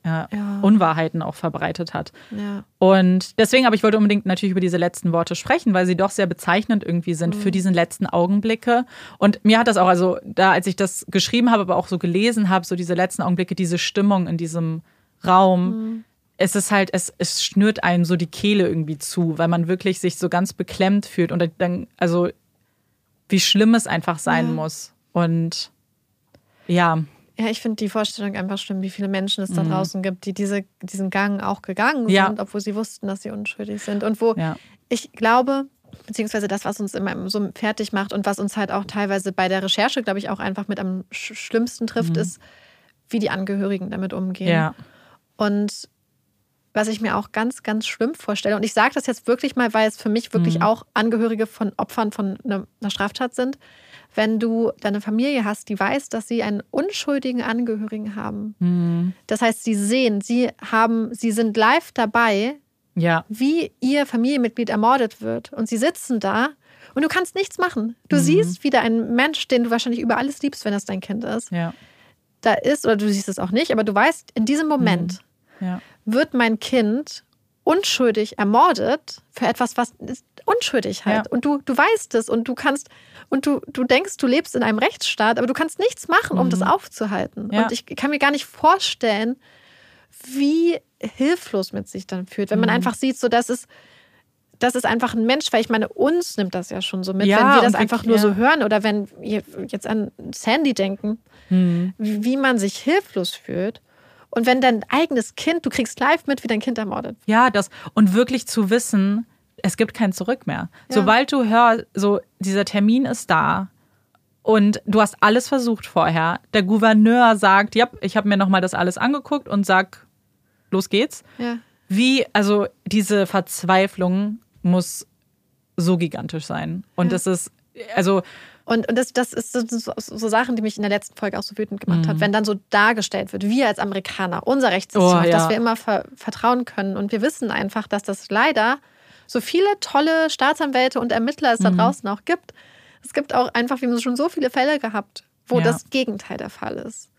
ja, ja. Unwahrheiten auch verbreitet hat. Ja. Und deswegen, aber ich wollte unbedingt natürlich über diese letzten Worte sprechen, weil sie doch sehr bezeichnend irgendwie sind mhm. für diesen letzten Augenblicke. Und mir hat das auch, also da, als ich das geschrieben habe, aber auch so gelesen habe, so diese letzten Augenblicke, diese Stimmung in diesem Raum. Mhm. Es ist halt, es, es schnürt einem so die Kehle irgendwie zu, weil man wirklich sich so ganz beklemmt fühlt und dann, also wie schlimm es einfach sein muss. Und ja. Ja, ich finde die Vorstellung einfach schlimm, wie viele Menschen es da mhm. draußen gibt, die diese, diesen Gang auch gegangen ja. sind, obwohl sie wussten, dass sie unschuldig sind. Und wo ja. ich glaube, beziehungsweise das, was uns immer so fertig macht und was uns halt auch teilweise bei der Recherche, glaube ich, auch einfach mit am schlimmsten trifft, mhm. ist, wie die Angehörigen damit umgehen. Ja. Und was ich mir auch ganz, ganz schlimm vorstelle, und ich sage das jetzt wirklich mal, weil es für mich wirklich mhm. auch Angehörige von Opfern von einer Straftat sind, wenn du deine Familie hast, die weiß, dass sie einen unschuldigen Angehörigen haben. Mhm. Das heißt, sie sehen, sie haben, sie sind live dabei, ja. wie ihr Familienmitglied ermordet wird. Und sie sitzen da und du kannst nichts machen. Du mhm. siehst wieder einen Mensch, den du wahrscheinlich über alles liebst, wenn das dein Kind ist. Ja. Da ist, oder du siehst es auch nicht, aber du weißt, in diesem Moment mhm. ja. wird mein Kind unschuldig ermordet für etwas, was ist unschuldig halt. Ja. Und du, du weißt es und du kannst, und du, du denkst, du lebst in einem Rechtsstaat, aber du kannst nichts machen, um mhm. das aufzuhalten. Ja. Und ich kann mir gar nicht vorstellen, wie hilflos mit sich dann fühlt, wenn man mhm. einfach sieht, so dass es das ist einfach ein Mensch, weil ich meine, uns nimmt das ja schon so mit, ja, wenn wir das einfach nur ja. so hören oder wenn wir jetzt an Sandy denken, mhm. wie man sich hilflos fühlt. Und wenn dein eigenes Kind, du kriegst live mit, wie dein Kind ermordet. Ja, das und wirklich zu wissen, es gibt kein Zurück mehr. Ja. Sobald du hörst, so dieser Termin ist da und du hast alles versucht vorher. Der Gouverneur sagt, ja, ich habe mir nochmal das alles angeguckt und sag, los geht's. Ja. Wie, also diese Verzweiflung muss so gigantisch sein. Und ja. das ist, also und, und das, das ist so, so, Sachen, die mich in der letzten Folge auch so wütend gemacht mhm. hat. Wenn dann so dargestellt wird, wir als Amerikaner, unser Rechtssystem, oh, ja. dass wir immer ver vertrauen können. Und wir wissen einfach, dass das leider so viele tolle Staatsanwälte und Ermittler es da mhm. draußen auch gibt. Es gibt auch einfach, wir haben schon so viele Fälle gehabt, wo ja. das Gegenteil der Fall ist.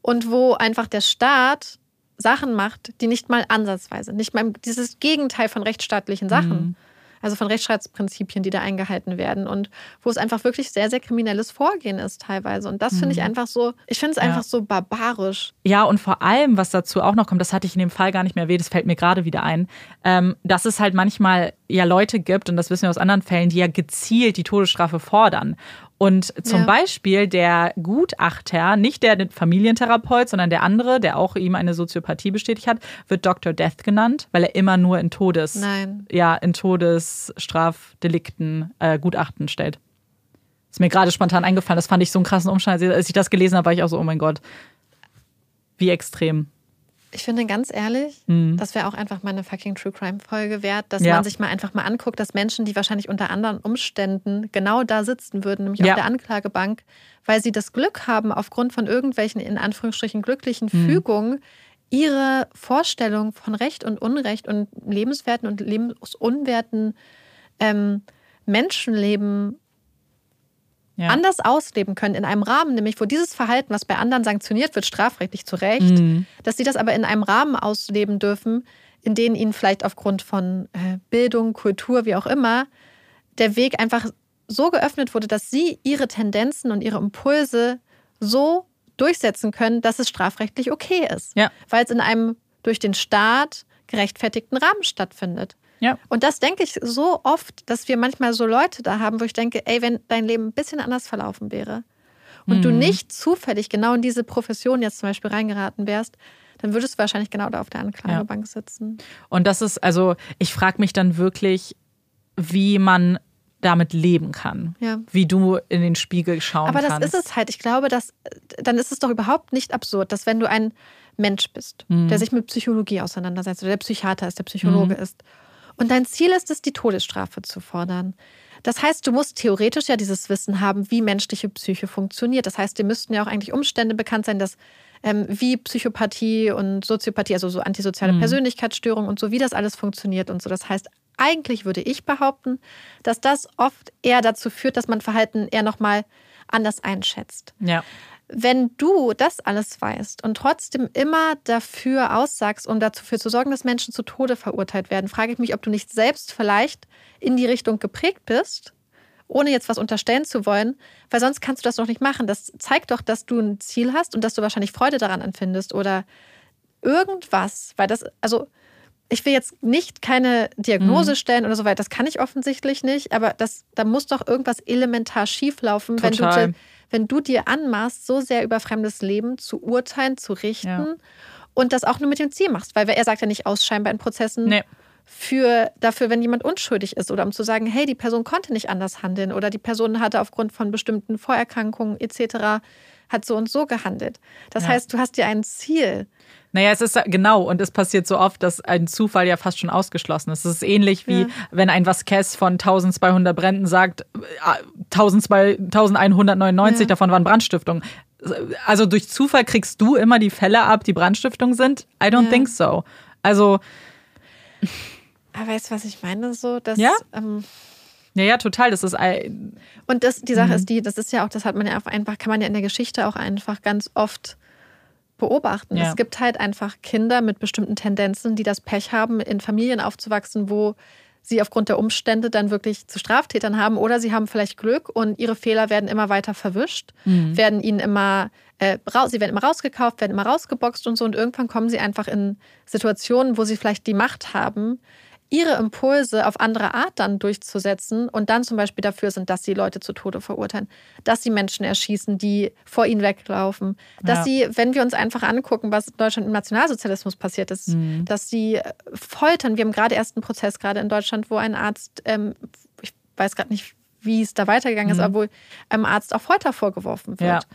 Und wo einfach der Staat Sachen macht, die nicht mal ansatzweise, nicht mal dieses Gegenteil von rechtsstaatlichen Sachen. Mhm also von Rechtsstaatsprinzipien, die da eingehalten werden und wo es einfach wirklich sehr, sehr kriminelles Vorgehen ist teilweise. Und das finde ich mhm. einfach so, ich finde es einfach so barbarisch. Ja, und vor allem, was dazu auch noch kommt, das hatte ich in dem Fall gar nicht mehr erwähnt, das fällt mir gerade wieder ein, ähm, dass es halt manchmal ja Leute gibt, und das wissen wir aus anderen Fällen, die ja gezielt die Todesstrafe fordern. Und zum ja. Beispiel der Gutachter, nicht der Familientherapeut, sondern der andere, der auch ihm eine Soziopathie bestätigt hat, wird Dr. Death genannt, weil er immer nur in Todes, Nein. ja, in Todesstrafdelikten äh, Gutachten stellt. Ist mir gerade spontan eingefallen. Das fand ich so einen krassen Umstand. Als ich das gelesen habe, war ich auch so, oh mein Gott, wie extrem. Ich finde ganz ehrlich, mhm. das wäre auch einfach mal eine fucking True Crime Folge wert, dass ja. man sich mal einfach mal anguckt, dass Menschen, die wahrscheinlich unter anderen Umständen genau da sitzen würden, nämlich ja. auf der Anklagebank, weil sie das Glück haben, aufgrund von irgendwelchen in Anführungsstrichen glücklichen mhm. Fügungen, ihre Vorstellung von Recht und Unrecht und lebenswerten und lebensunwerten ähm, Menschenleben ja. anders ausleben können in einem Rahmen, nämlich wo dieses Verhalten, was bei anderen sanktioniert wird, strafrechtlich zu Recht, mhm. dass sie das aber in einem Rahmen ausleben dürfen, in dem ihnen vielleicht aufgrund von äh, Bildung, Kultur, wie auch immer, der Weg einfach so geöffnet wurde, dass sie ihre Tendenzen und ihre Impulse so durchsetzen können, dass es strafrechtlich okay ist. Ja. Weil es in einem durch den Staat gerechtfertigten Rahmen stattfindet. Ja. Und das denke ich so oft, dass wir manchmal so Leute da haben, wo ich denke, ey, wenn dein Leben ein bisschen anders verlaufen wäre und mhm. du nicht zufällig genau in diese Profession jetzt zum Beispiel reingeraten wärst, dann würdest du wahrscheinlich genau da auf der Anklagebank ja. sitzen. Und das ist, also ich frage mich dann wirklich, wie man damit leben kann. Ja. Wie du in den Spiegel schauen kannst. Aber das ist es halt. Ich glaube, dass dann ist es doch überhaupt nicht absurd, dass wenn du ein Mensch bist, mhm. der sich mit Psychologie auseinandersetzt oder der Psychiater ist, der Psychologe mhm. ist und dein Ziel ist es, die Todesstrafe zu fordern. Das heißt, du musst theoretisch ja dieses Wissen haben, wie menschliche Psyche funktioniert. Das heißt, dir müssten ja auch eigentlich Umstände bekannt sein, dass ähm, wie Psychopathie und Soziopathie, also so antisoziale mhm. Persönlichkeitsstörungen und so, wie das alles funktioniert und so. Das heißt, eigentlich würde ich behaupten, dass das oft eher dazu führt, dass man Verhalten eher nochmal anders einschätzt. Ja. Wenn du das alles weißt und trotzdem immer dafür aussagst, um dafür zu sorgen, dass Menschen zu Tode verurteilt werden, frage ich mich, ob du nicht selbst vielleicht in die Richtung geprägt bist, ohne jetzt was unterstellen zu wollen, weil sonst kannst du das doch nicht machen. Das zeigt doch, dass du ein Ziel hast und dass du wahrscheinlich Freude daran empfindest oder irgendwas, weil das, also ich will jetzt nicht keine Diagnose mhm. stellen oder so weiter, das kann ich offensichtlich nicht, aber das, da muss doch irgendwas elementar schieflaufen, wenn du wenn du dir anmaßt, so sehr über fremdes Leben zu urteilen, zu richten ja. und das auch nur mit dem Ziel machst. Weil er sagt ja nicht aus, scheinbar in Prozessen. Nee. Für, dafür, wenn jemand unschuldig ist oder um zu sagen, hey, die Person konnte nicht anders handeln oder die Person hatte aufgrund von bestimmten Vorerkrankungen etc hat so und so gehandelt. Das ja. heißt, du hast dir ein Ziel. Naja, es ist genau und es passiert so oft, dass ein Zufall ja fast schon ausgeschlossen ist. Es ist ähnlich wie ja. wenn ein Vasquez von 1200 Bränden sagt, 1199 ja. davon waren Brandstiftungen. Also durch Zufall kriegst du immer die Fälle ab, die Brandstiftungen sind? I don't think so. Also. Aber weißt du, was ich meine? So, dass. Ja? Ähm, ja, ja, total. Das ist und das, die Sache mhm. ist die, das ist ja auch, das hat man ja einfach, kann man ja in der Geschichte auch einfach ganz oft beobachten. Ja. Es gibt halt einfach Kinder mit bestimmten Tendenzen, die das Pech haben, in Familien aufzuwachsen, wo sie aufgrund der Umstände dann wirklich zu Straftätern haben oder sie haben vielleicht Glück und ihre Fehler werden immer weiter verwischt, mhm. werden ihnen immer äh, raus, sie werden immer rausgekauft, werden immer rausgeboxt und so und irgendwann kommen sie einfach in Situationen, wo sie vielleicht die Macht haben, ihre Impulse auf andere Art dann durchzusetzen und dann zum Beispiel dafür sind, dass sie Leute zu Tode verurteilen, dass sie Menschen erschießen, die vor ihnen weglaufen, dass ja. sie, wenn wir uns einfach angucken, was in Deutschland im Nationalsozialismus passiert ist, mhm. dass sie foltern. Wir haben gerade erst einen Prozess gerade in Deutschland, wo ein Arzt, ähm, ich weiß gerade nicht, wie es da weitergegangen mhm. ist, aber wo einem Arzt auch Folter vorgeworfen wird. Ja.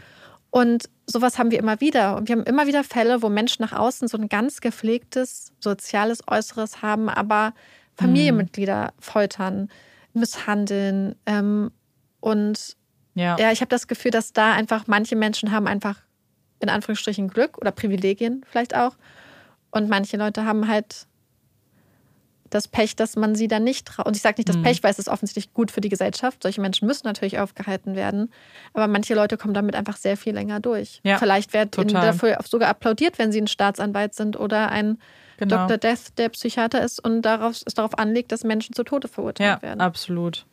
Und sowas haben wir immer wieder. Und wir haben immer wieder Fälle, wo Menschen nach außen so ein ganz gepflegtes soziales Äußeres haben, aber Familienmitglieder mhm. foltern, misshandeln. Ähm, und ja, ja ich habe das Gefühl, dass da einfach manche Menschen haben einfach in Anführungsstrichen Glück oder Privilegien vielleicht auch. Und manche Leute haben halt das Pech, dass man sie dann nicht traut. Und ich sage nicht das mhm. Pech, weil es ist offensichtlich gut für die Gesellschaft. Solche Menschen müssen natürlich aufgehalten werden. Aber manche Leute kommen damit einfach sehr viel länger durch. Ja, Vielleicht wird ihnen dafür sogar applaudiert, wenn sie ein Staatsanwalt sind oder ein genau. Dr. Death, der Psychiater ist und darauf, es darauf anlegt, dass Menschen zu Tode verurteilt ja, werden. Absolut.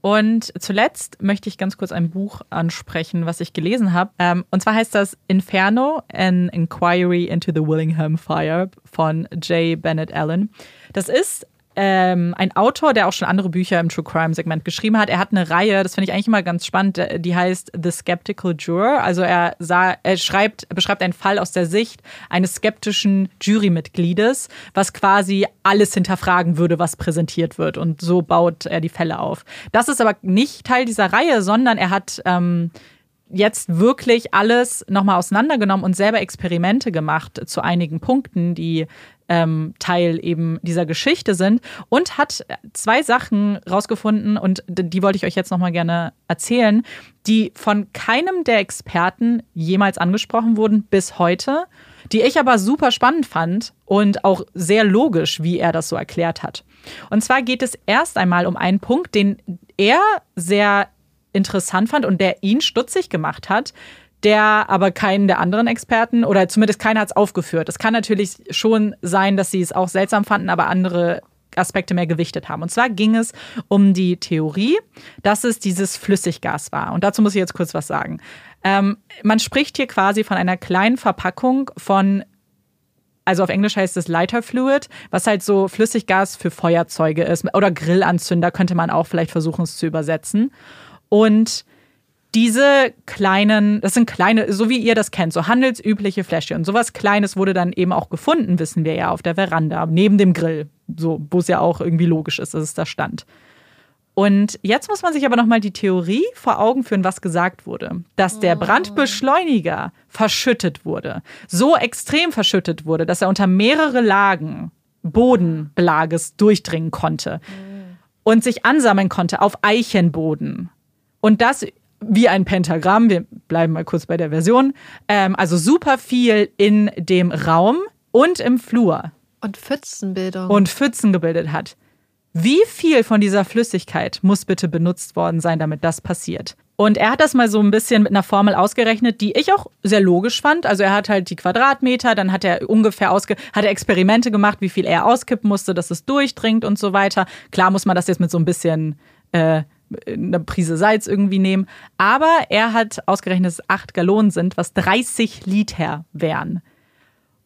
Und zuletzt möchte ich ganz kurz ein Buch ansprechen, was ich gelesen habe. Ähm, und zwar heißt das Inferno, An Inquiry into the Willingham Fire von J. Bennett Allen. Das ist ähm, ein Autor, der auch schon andere Bücher im True Crime Segment geschrieben hat. Er hat eine Reihe, das finde ich eigentlich immer ganz spannend, die heißt The Skeptical Juror. Also er, sah, er schreibt, beschreibt einen Fall aus der Sicht eines skeptischen Jurymitgliedes, was quasi alles hinterfragen würde, was präsentiert wird. Und so baut er die Fälle auf. Das ist aber nicht Teil dieser Reihe, sondern er hat ähm, jetzt wirklich alles nochmal auseinandergenommen und selber Experimente gemacht zu einigen Punkten, die ähm, Teil eben dieser Geschichte sind und hat zwei Sachen rausgefunden und die wollte ich euch jetzt nochmal gerne erzählen, die von keinem der Experten jemals angesprochen wurden bis heute, die ich aber super spannend fand und auch sehr logisch, wie er das so erklärt hat. Und zwar geht es erst einmal um einen Punkt, den er sehr interessant fand und der ihn stutzig gemacht hat, der aber keinen der anderen Experten oder zumindest keiner hat es aufgeführt. Es kann natürlich schon sein, dass sie es auch seltsam fanden, aber andere Aspekte mehr gewichtet haben. Und zwar ging es um die Theorie, dass es dieses Flüssiggas war. Und dazu muss ich jetzt kurz was sagen. Ähm, man spricht hier quasi von einer kleinen Verpackung von also auf Englisch heißt es Lighter Fluid, was halt so Flüssiggas für Feuerzeuge ist oder Grillanzünder könnte man auch vielleicht versuchen es zu übersetzen. Und diese kleinen, das sind kleine, so wie ihr das kennt, so handelsübliche Fläschchen. Und sowas Kleines wurde dann eben auch gefunden, wissen wir ja, auf der Veranda, neben dem Grill. So, wo es ja auch irgendwie logisch ist, dass es da stand. Und jetzt muss man sich aber nochmal die Theorie vor Augen führen, was gesagt wurde. Dass der oh. Brandbeschleuniger verschüttet wurde. So extrem verschüttet wurde, dass er unter mehrere Lagen Bodenbelages durchdringen konnte. Mm. Und sich ansammeln konnte auf Eichenboden. Und das wie ein Pentagramm, wir bleiben mal kurz bei der Version, ähm, also super viel in dem Raum und im Flur. Und Pfützenbildung. Und Pfützen gebildet hat. Wie viel von dieser Flüssigkeit muss bitte benutzt worden sein, damit das passiert? Und er hat das mal so ein bisschen mit einer Formel ausgerechnet, die ich auch sehr logisch fand. Also er hat halt die Quadratmeter, dann hat er ungefähr ausge hat er Experimente gemacht, wie viel er auskippen musste, dass es durchdringt und so weiter. Klar muss man das jetzt mit so ein bisschen äh, eine Prise Salz irgendwie nehmen. Aber er hat ausgerechnet, dass es acht Gallonen sind, was 30 Liter wären.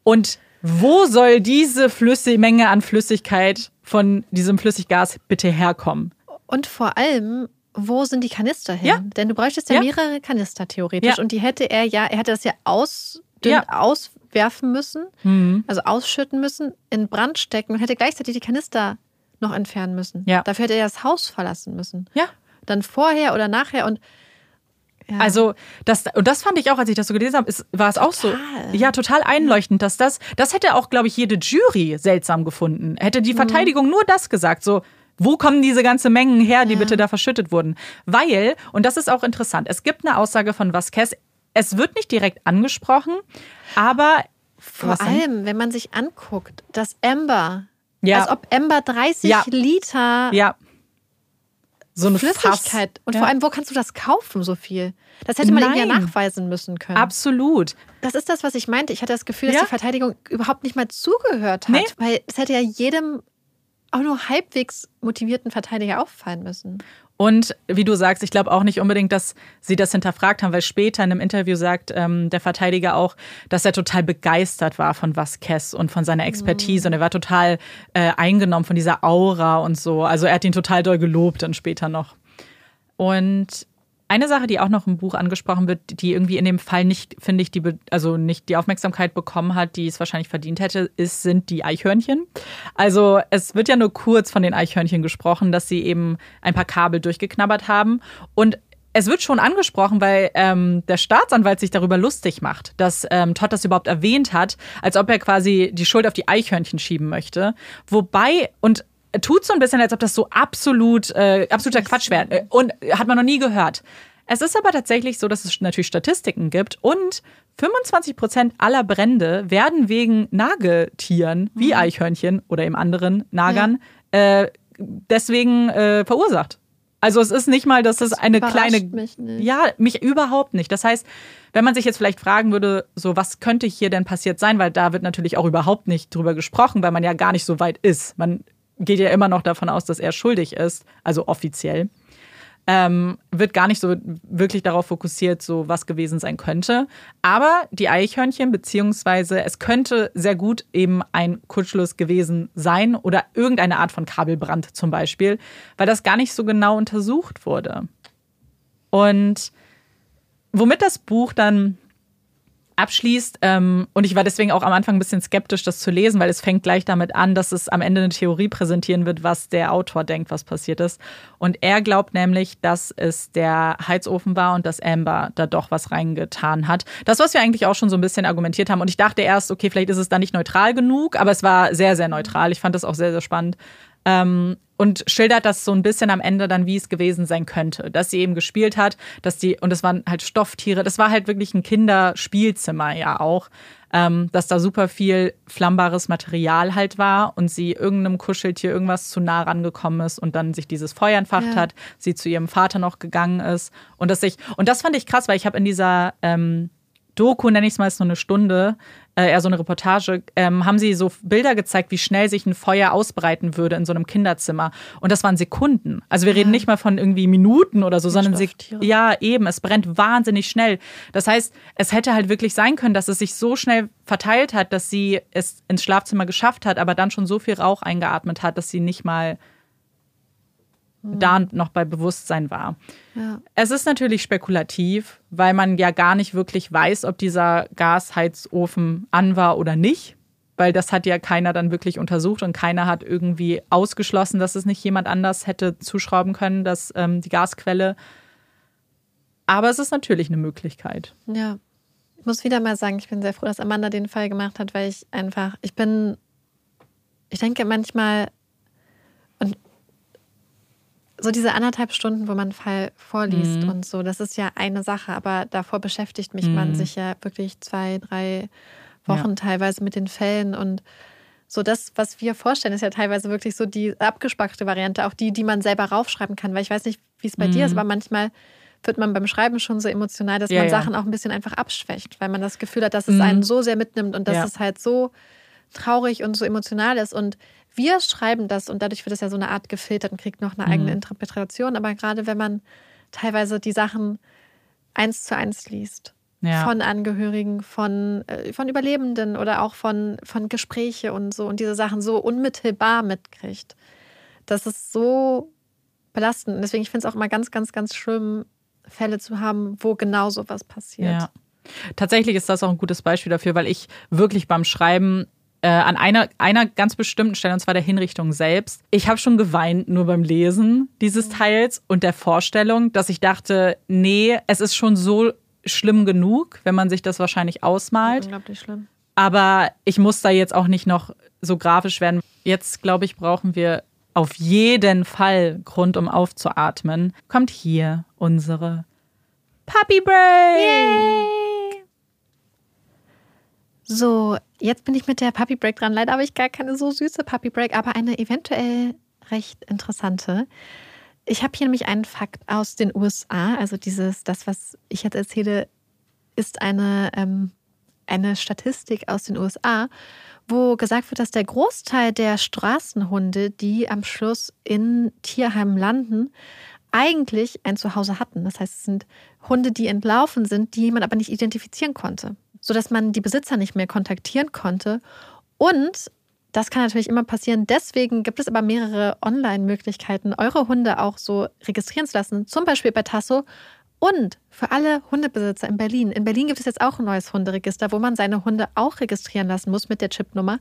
Und wo soll diese Flüssig Menge an Flüssigkeit von diesem Flüssiggas bitte herkommen? Und vor allem, wo sind die Kanister hin? Ja. Denn du bräuchtest ja, ja. mehrere Kanister theoretisch. Ja. Und die hätte er ja, er hätte das ja aus, ja. auswerfen müssen, mhm. also ausschütten müssen, in Brand stecken und hätte gleichzeitig die Kanister noch entfernen müssen. Ja. Dafür hätte er das Haus verlassen müssen. Ja. Dann vorher oder nachher und ja. Also das und das fand ich auch, als ich das so gelesen habe, ist, war es auch so, ja, total einleuchtend, dass das, das hätte auch, glaube ich, jede Jury seltsam gefunden. Hätte die mhm. Verteidigung mhm. nur das gesagt, so, wo kommen diese ganzen Mengen her, die ja. bitte da verschüttet wurden? Weil, und das ist auch interessant, es gibt eine Aussage von Vasquez, es wird nicht direkt angesprochen, aber vor allem, wenn man sich anguckt, dass Amber ja. Als ob Ember 30 ja. Liter ja. So eine Flüssigkeit. Fass. Und vor allem, wo kannst du das kaufen, so viel? Das hätte man Nein. irgendwie nachweisen müssen können. Absolut. Das ist das, was ich meinte. Ich hatte das Gefühl, dass die Verteidigung überhaupt nicht mal zugehört hat. Nee. Weil es hätte ja jedem auch nur halbwegs motivierten Verteidiger auffallen müssen. Und wie du sagst, ich glaube auch nicht unbedingt, dass sie das hinterfragt haben, weil später in einem Interview sagt ähm, der Verteidiger auch, dass er total begeistert war von Vasquez und von seiner Expertise. Mhm. Und er war total äh, eingenommen von dieser Aura und so. Also er hat ihn total doll gelobt dann später noch. Und eine Sache, die auch noch im Buch angesprochen wird, die irgendwie in dem Fall nicht, finde ich, die, also nicht die Aufmerksamkeit bekommen hat, die es wahrscheinlich verdient hätte, ist, sind die Eichhörnchen. Also es wird ja nur kurz von den Eichhörnchen gesprochen, dass sie eben ein paar Kabel durchgeknabbert haben. Und es wird schon angesprochen, weil ähm, der Staatsanwalt sich darüber lustig macht, dass ähm, Todd das überhaupt erwähnt hat, als ob er quasi die Schuld auf die Eichhörnchen schieben möchte. Wobei, und tut so ein bisschen, als ob das so absolut, äh, absoluter Quatsch wäre. Äh, und hat man noch nie gehört. Es ist aber tatsächlich so, dass es natürlich Statistiken gibt und 25 Prozent aller Brände werden wegen Nagetieren wie mhm. Eichhörnchen oder eben anderen Nagern ja. äh, deswegen äh, verursacht. Also es ist nicht mal, dass das es eine kleine. Mich nicht. Ja, mich überhaupt nicht. Das heißt, wenn man sich jetzt vielleicht fragen würde, so was könnte hier denn passiert sein, weil da wird natürlich auch überhaupt nicht drüber gesprochen, weil man ja gar nicht so weit ist. Man geht ja immer noch davon aus, dass er schuldig ist, also offiziell. ähm, wird gar nicht so wirklich darauf fokussiert, so was gewesen sein könnte. Aber die Eichhörnchen, beziehungsweise es könnte sehr gut eben ein Kurzschluss gewesen sein oder irgendeine Art von Kabelbrand zum Beispiel, weil das gar nicht so genau untersucht wurde. Und womit das Buch dann abschließt. Ähm, und ich war deswegen auch am Anfang ein bisschen skeptisch, das zu lesen, weil es fängt gleich damit an, dass es am Ende eine Theorie präsentieren wird, was der Autor denkt, was passiert ist. Und er glaubt nämlich, dass es der Heizofen war und dass Amber da doch was reingetan hat. Das, was wir eigentlich auch schon so ein bisschen argumentiert haben. Und ich dachte erst, okay, vielleicht ist es da nicht neutral genug, aber es war sehr, sehr neutral. Ich fand das auch sehr, sehr spannend. Ähm, und schildert das so ein bisschen am Ende dann, wie es gewesen sein könnte. Dass sie eben gespielt hat, dass die, und es waren halt Stofftiere, das war halt wirklich ein Kinderspielzimmer ja auch, ähm, dass da super viel flammbares Material halt war und sie irgendeinem Kuscheltier irgendwas zu nah rangekommen ist und dann sich dieses Feuer entfacht ja. hat, sie zu ihrem Vater noch gegangen ist und dass ich, und das fand ich krass, weil ich habe in dieser ähm, Doku, nenne ich es mal, ist nur eine Stunde, äh, eher so eine Reportage, ähm, haben sie so Bilder gezeigt, wie schnell sich ein Feuer ausbreiten würde in so einem Kinderzimmer. Und das waren Sekunden. Also wir ja. reden nicht mal von irgendwie Minuten oder so, sondern sie, ja, eben, es brennt wahnsinnig schnell. Das heißt, es hätte halt wirklich sein können, dass es sich so schnell verteilt hat, dass sie es ins Schlafzimmer geschafft hat, aber dann schon so viel Rauch eingeatmet hat, dass sie nicht mal mhm. da noch bei Bewusstsein war. Ja. Es ist natürlich spekulativ, weil man ja gar nicht wirklich weiß, ob dieser Gasheizofen an war oder nicht. Weil das hat ja keiner dann wirklich untersucht und keiner hat irgendwie ausgeschlossen, dass es nicht jemand anders hätte zuschrauben können, dass ähm, die Gasquelle. Aber es ist natürlich eine Möglichkeit. Ja. Ich muss wieder mal sagen, ich bin sehr froh, dass Amanda den Fall gemacht hat, weil ich einfach, ich bin, ich denke manchmal, so diese anderthalb Stunden, wo man einen Fall vorliest mhm. und so, das ist ja eine Sache, aber davor beschäftigt mich mhm. man sich ja wirklich zwei, drei Wochen ja. teilweise mit den Fällen und so das, was wir vorstellen, ist ja teilweise wirklich so die abgespackte Variante, auch die, die man selber raufschreiben kann, weil ich weiß nicht, wie es bei mhm. dir ist, mhm. aber manchmal wird man beim Schreiben schon so emotional, dass ja, man ja. Sachen auch ein bisschen einfach abschwächt, weil man das Gefühl hat, dass es einen mhm. so sehr mitnimmt und dass es halt so traurig und so emotional ist und wir schreiben das und dadurch wird es ja so eine Art gefiltert und kriegt noch eine eigene mhm. Interpretation. Aber gerade wenn man teilweise die Sachen eins zu eins liest, ja. von Angehörigen, von, äh, von Überlebenden oder auch von, von Gespräche und so und diese Sachen so unmittelbar mitkriegt, das ist so belastend. Und deswegen, ich finde es auch immer ganz, ganz, ganz schlimm, Fälle zu haben, wo genau sowas passiert. Ja. Tatsächlich ist das auch ein gutes Beispiel dafür, weil ich wirklich beim Schreiben äh, an einer, einer ganz bestimmten Stelle, und zwar der Hinrichtung selbst. Ich habe schon geweint nur beim Lesen dieses Teils und der Vorstellung, dass ich dachte, nee, es ist schon so schlimm genug, wenn man sich das wahrscheinlich ausmalt. Unglaublich schlimm. Aber ich muss da jetzt auch nicht noch so grafisch werden. Jetzt, glaube ich, brauchen wir auf jeden Fall Grund, um aufzuatmen. Kommt hier unsere Puppy Break! Yay! So, jetzt bin ich mit der Puppy Break dran. Leider habe ich gar keine so süße Puppy Break, aber eine eventuell recht interessante. Ich habe hier nämlich einen Fakt aus den USA. Also dieses, das, was ich jetzt erzähle, ist eine, ähm, eine Statistik aus den USA, wo gesagt wird, dass der Großteil der Straßenhunde, die am Schluss in Tierheimen landen, eigentlich ein Zuhause hatten. Das heißt, es sind Hunde, die entlaufen sind, die man aber nicht identifizieren konnte sodass man die Besitzer nicht mehr kontaktieren konnte. Und das kann natürlich immer passieren. Deswegen gibt es aber mehrere Online-Möglichkeiten, eure Hunde auch so registrieren zu lassen. Zum Beispiel bei Tasso und für alle Hundebesitzer in Berlin. In Berlin gibt es jetzt auch ein neues Hunderegister, wo man seine Hunde auch registrieren lassen muss mit der Chipnummer.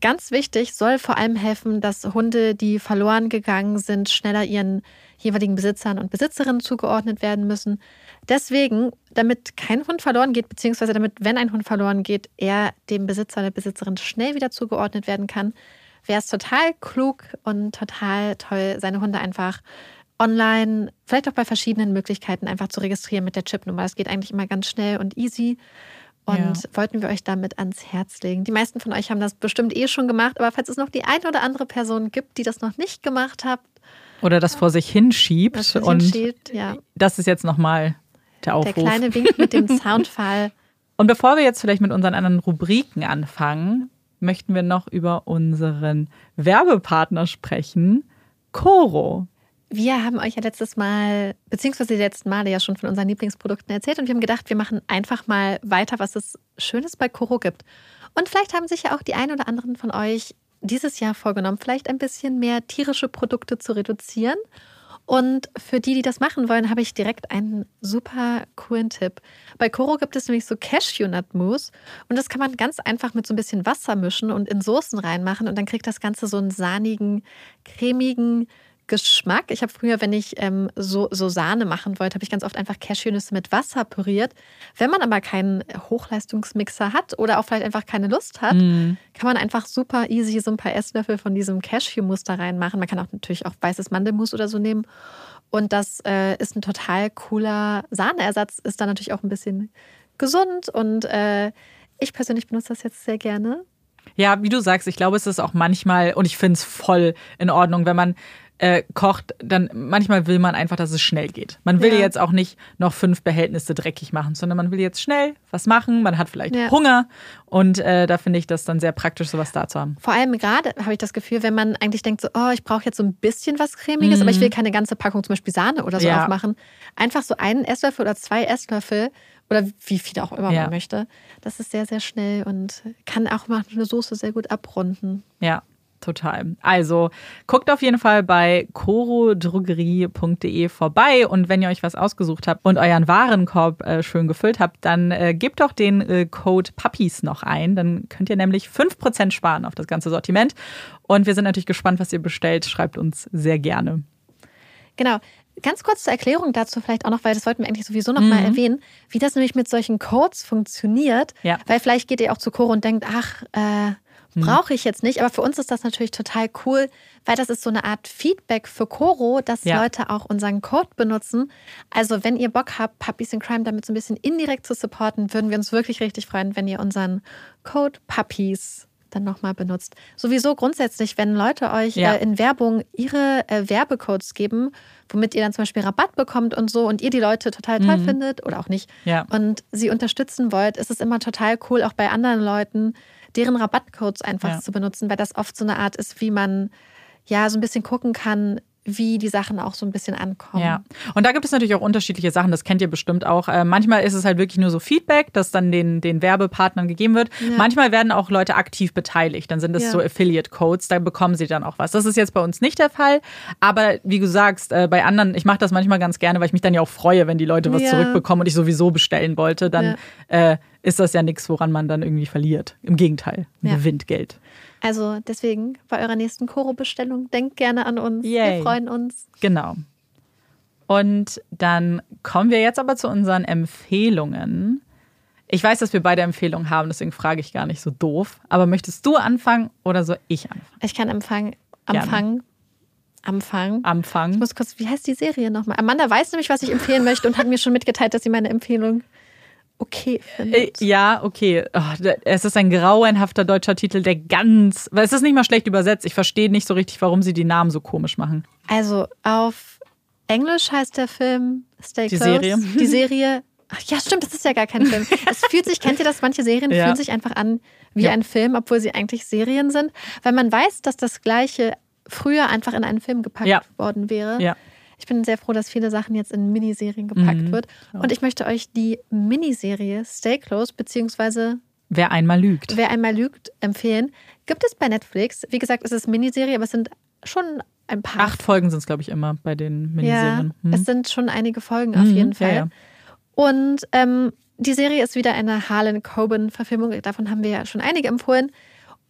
Ganz wichtig, soll vor allem helfen, dass Hunde, die verloren gegangen sind, schneller ihren jeweiligen Besitzern und Besitzerinnen zugeordnet werden müssen. Deswegen, damit kein Hund verloren geht, beziehungsweise damit, wenn ein Hund verloren geht, er dem Besitzer oder Besitzerin schnell wieder zugeordnet werden kann, wäre es total klug und total toll, seine Hunde einfach online, vielleicht auch bei verschiedenen Möglichkeiten einfach zu registrieren mit der Chipnummer. Das geht eigentlich immer ganz schnell und easy. Und ja. wollten wir euch damit ans Herz legen. Die meisten von euch haben das bestimmt eh schon gemacht, aber falls es noch die eine oder andere Person gibt, die das noch nicht gemacht hat. Oder das vor sich hinschiebt. Das und hinschiebt, ja. das ist jetzt nochmal der Aufruf. Der kleine Wink mit dem Soundfall. Und bevor wir jetzt vielleicht mit unseren anderen Rubriken anfangen, möchten wir noch über unseren Werbepartner sprechen, Coro. Wir haben euch ja letztes Mal, beziehungsweise die letzten Male ja schon von unseren Lieblingsprodukten erzählt und wir haben gedacht, wir machen einfach mal weiter, was es Schönes bei Koro gibt. Und vielleicht haben sich ja auch die ein oder anderen von euch dieses Jahr vorgenommen, vielleicht ein bisschen mehr tierische Produkte zu reduzieren und für die, die das machen wollen, habe ich direkt einen super coolen Tipp. Bei Koro gibt es nämlich so Cashew-Nut-Mousse und das kann man ganz einfach mit so ein bisschen Wasser mischen und in Soßen reinmachen und dann kriegt das Ganze so einen sahnigen, cremigen, Geschmack. Ich habe früher, wenn ich ähm, so, so Sahne machen wollte, habe ich ganz oft einfach Cashewnüsse mit Wasser püriert. Wenn man aber keinen Hochleistungsmixer hat oder auch vielleicht einfach keine Lust hat, mm. kann man einfach super easy so ein paar Esslöffel von diesem Cashew-Mus da reinmachen. Man kann auch natürlich auch weißes Mandelmus oder so nehmen. Und das äh, ist ein total cooler Sahneersatz. Ist dann natürlich auch ein bisschen gesund und äh, ich persönlich benutze das jetzt sehr gerne. Ja, wie du sagst, ich glaube, es ist auch manchmal, und ich finde es voll in Ordnung, wenn man äh, kocht, dann manchmal will man einfach, dass es schnell geht. Man will ja. jetzt auch nicht noch fünf Behältnisse dreckig machen, sondern man will jetzt schnell was machen. Man hat vielleicht ja. Hunger und äh, da finde ich das dann sehr praktisch, sowas da zu haben. Vor allem gerade habe ich das Gefühl, wenn man eigentlich denkt, so, oh, ich brauche jetzt so ein bisschen was Cremiges, mhm. aber ich will keine ganze Packung zum Beispiel Sahne oder so ja. aufmachen. Einfach so einen Esslöffel oder zwei Esslöffel oder wie viel auch immer man möchte. Das ist sehr, sehr schnell und kann auch mal eine Soße sehr gut abrunden. Ja, total. Also guckt auf jeden Fall bei corodrogerie.de vorbei und wenn ihr euch was ausgesucht habt und euren Warenkorb äh, schön gefüllt habt, dann äh, gebt doch den äh, Code Puppies noch ein. Dann könnt ihr nämlich 5% sparen auf das ganze Sortiment. Und wir sind natürlich gespannt, was ihr bestellt. Schreibt uns sehr gerne. Genau. Ganz kurz zur Erklärung dazu vielleicht auch noch, weil das wollten wir eigentlich sowieso noch mhm. mal erwähnen, wie das nämlich mit solchen Codes funktioniert. Ja. Weil vielleicht geht ihr auch zu Coro und denkt, ach, äh. Brauche ich jetzt nicht, aber für uns ist das natürlich total cool, weil das ist so eine Art Feedback für Coro, dass ja. Leute auch unseren Code benutzen. Also, wenn ihr Bock habt, Puppies in Crime damit so ein bisschen indirekt zu supporten, würden wir uns wirklich richtig freuen, wenn ihr unseren Code Puppies dann nochmal benutzt. Sowieso grundsätzlich, wenn Leute euch ja. äh, in Werbung ihre äh, Werbecodes geben, womit ihr dann zum Beispiel Rabatt bekommt und so und ihr die Leute total toll mhm. findet oder auch nicht ja. und sie unterstützen wollt, ist es immer total cool, auch bei anderen Leuten deren Rabattcodes einfach ja. zu benutzen, weil das oft so eine Art ist, wie man ja so ein bisschen gucken kann, wie die Sachen auch so ein bisschen ankommen. Ja, und da gibt es natürlich auch unterschiedliche Sachen, das kennt ihr bestimmt auch. Äh, manchmal ist es halt wirklich nur so Feedback, das dann den, den Werbepartnern gegeben wird. Ja. Manchmal werden auch Leute aktiv beteiligt, dann sind es ja. so Affiliate-Codes, da bekommen sie dann auch was. Das ist jetzt bei uns nicht der Fall, aber wie du sagst, äh, bei anderen, ich mache das manchmal ganz gerne, weil ich mich dann ja auch freue, wenn die Leute was ja. zurückbekommen und ich sowieso bestellen wollte, dann äh, ist das ja nichts, woran man dann irgendwie verliert. Im Gegenteil, man gewinnt Geld. Also deswegen bei eurer nächsten Koro-Bestellung denkt gerne an uns. Yay. Wir freuen uns. Genau. Und dann kommen wir jetzt aber zu unseren Empfehlungen. Ich weiß, dass wir beide Empfehlungen haben, deswegen frage ich gar nicht so doof. Aber möchtest du anfangen oder soll ich anfangen? Ich kann anfangen. Anfangen. Anfang. Anfang. Ich muss kurz, wie heißt die Serie nochmal? Amanda weiß nämlich, was ich empfehlen möchte und hat mir schon mitgeteilt, dass sie meine Empfehlung okay findet. Äh, ja, okay. Oh, es ist ein grauenhafter deutscher Titel, der ganz. Weil es ist nicht mal schlecht übersetzt. Ich verstehe nicht so richtig, warum sie die Namen so komisch machen. Also auf Englisch heißt der Film Stay die Close. Serie. Die Serie. Ach, ja, stimmt, das ist ja gar kein Film. Es fühlt sich, kennt ihr das? Manche Serien ja. fühlen sich einfach an wie ja. ein Film, obwohl sie eigentlich Serien sind. Weil man weiß, dass das Gleiche früher einfach in einen Film gepackt ja. worden wäre. Ja. Ich bin sehr froh, dass viele Sachen jetzt in Miniserien gepackt mhm. wird. Und ich möchte euch die Miniserie Stay Close beziehungsweise Wer einmal lügt. Wer einmal lügt, empfehlen. Gibt es bei Netflix. Wie gesagt, es ist Miniserie, aber es sind schon ein paar. Acht Folgen sind es, glaube ich, immer bei den Miniserien. Ja, hm. es sind schon einige Folgen auf mhm, jeden Fall. Ja, ja. Und ähm, die Serie ist wieder eine Harlan Coben-Verfilmung. Davon haben wir ja schon einige empfohlen.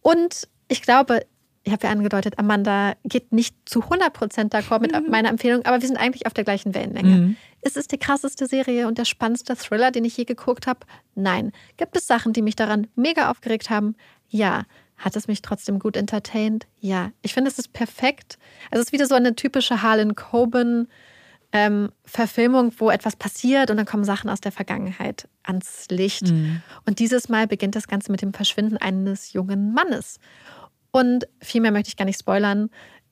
Und ich glaube, ich habe ja angedeutet, Amanda geht nicht zu 100% d'accord mit mhm. meiner Empfehlung, aber wir sind eigentlich auf der gleichen Wellenlänge. Mhm. Ist es die krasseste Serie und der spannendste Thriller, den ich je geguckt habe? Nein. Gibt es Sachen, die mich daran mega aufgeregt haben? Ja. Hat es mich trotzdem gut entertained? Ja. Ich finde, es ist perfekt. Also es ist wieder so eine typische Harlan Coben ähm, Verfilmung, wo etwas passiert und dann kommen Sachen aus der Vergangenheit ans Licht. Mhm. Und dieses Mal beginnt das Ganze mit dem Verschwinden eines jungen Mannes. Und viel mehr möchte ich gar nicht spoilern.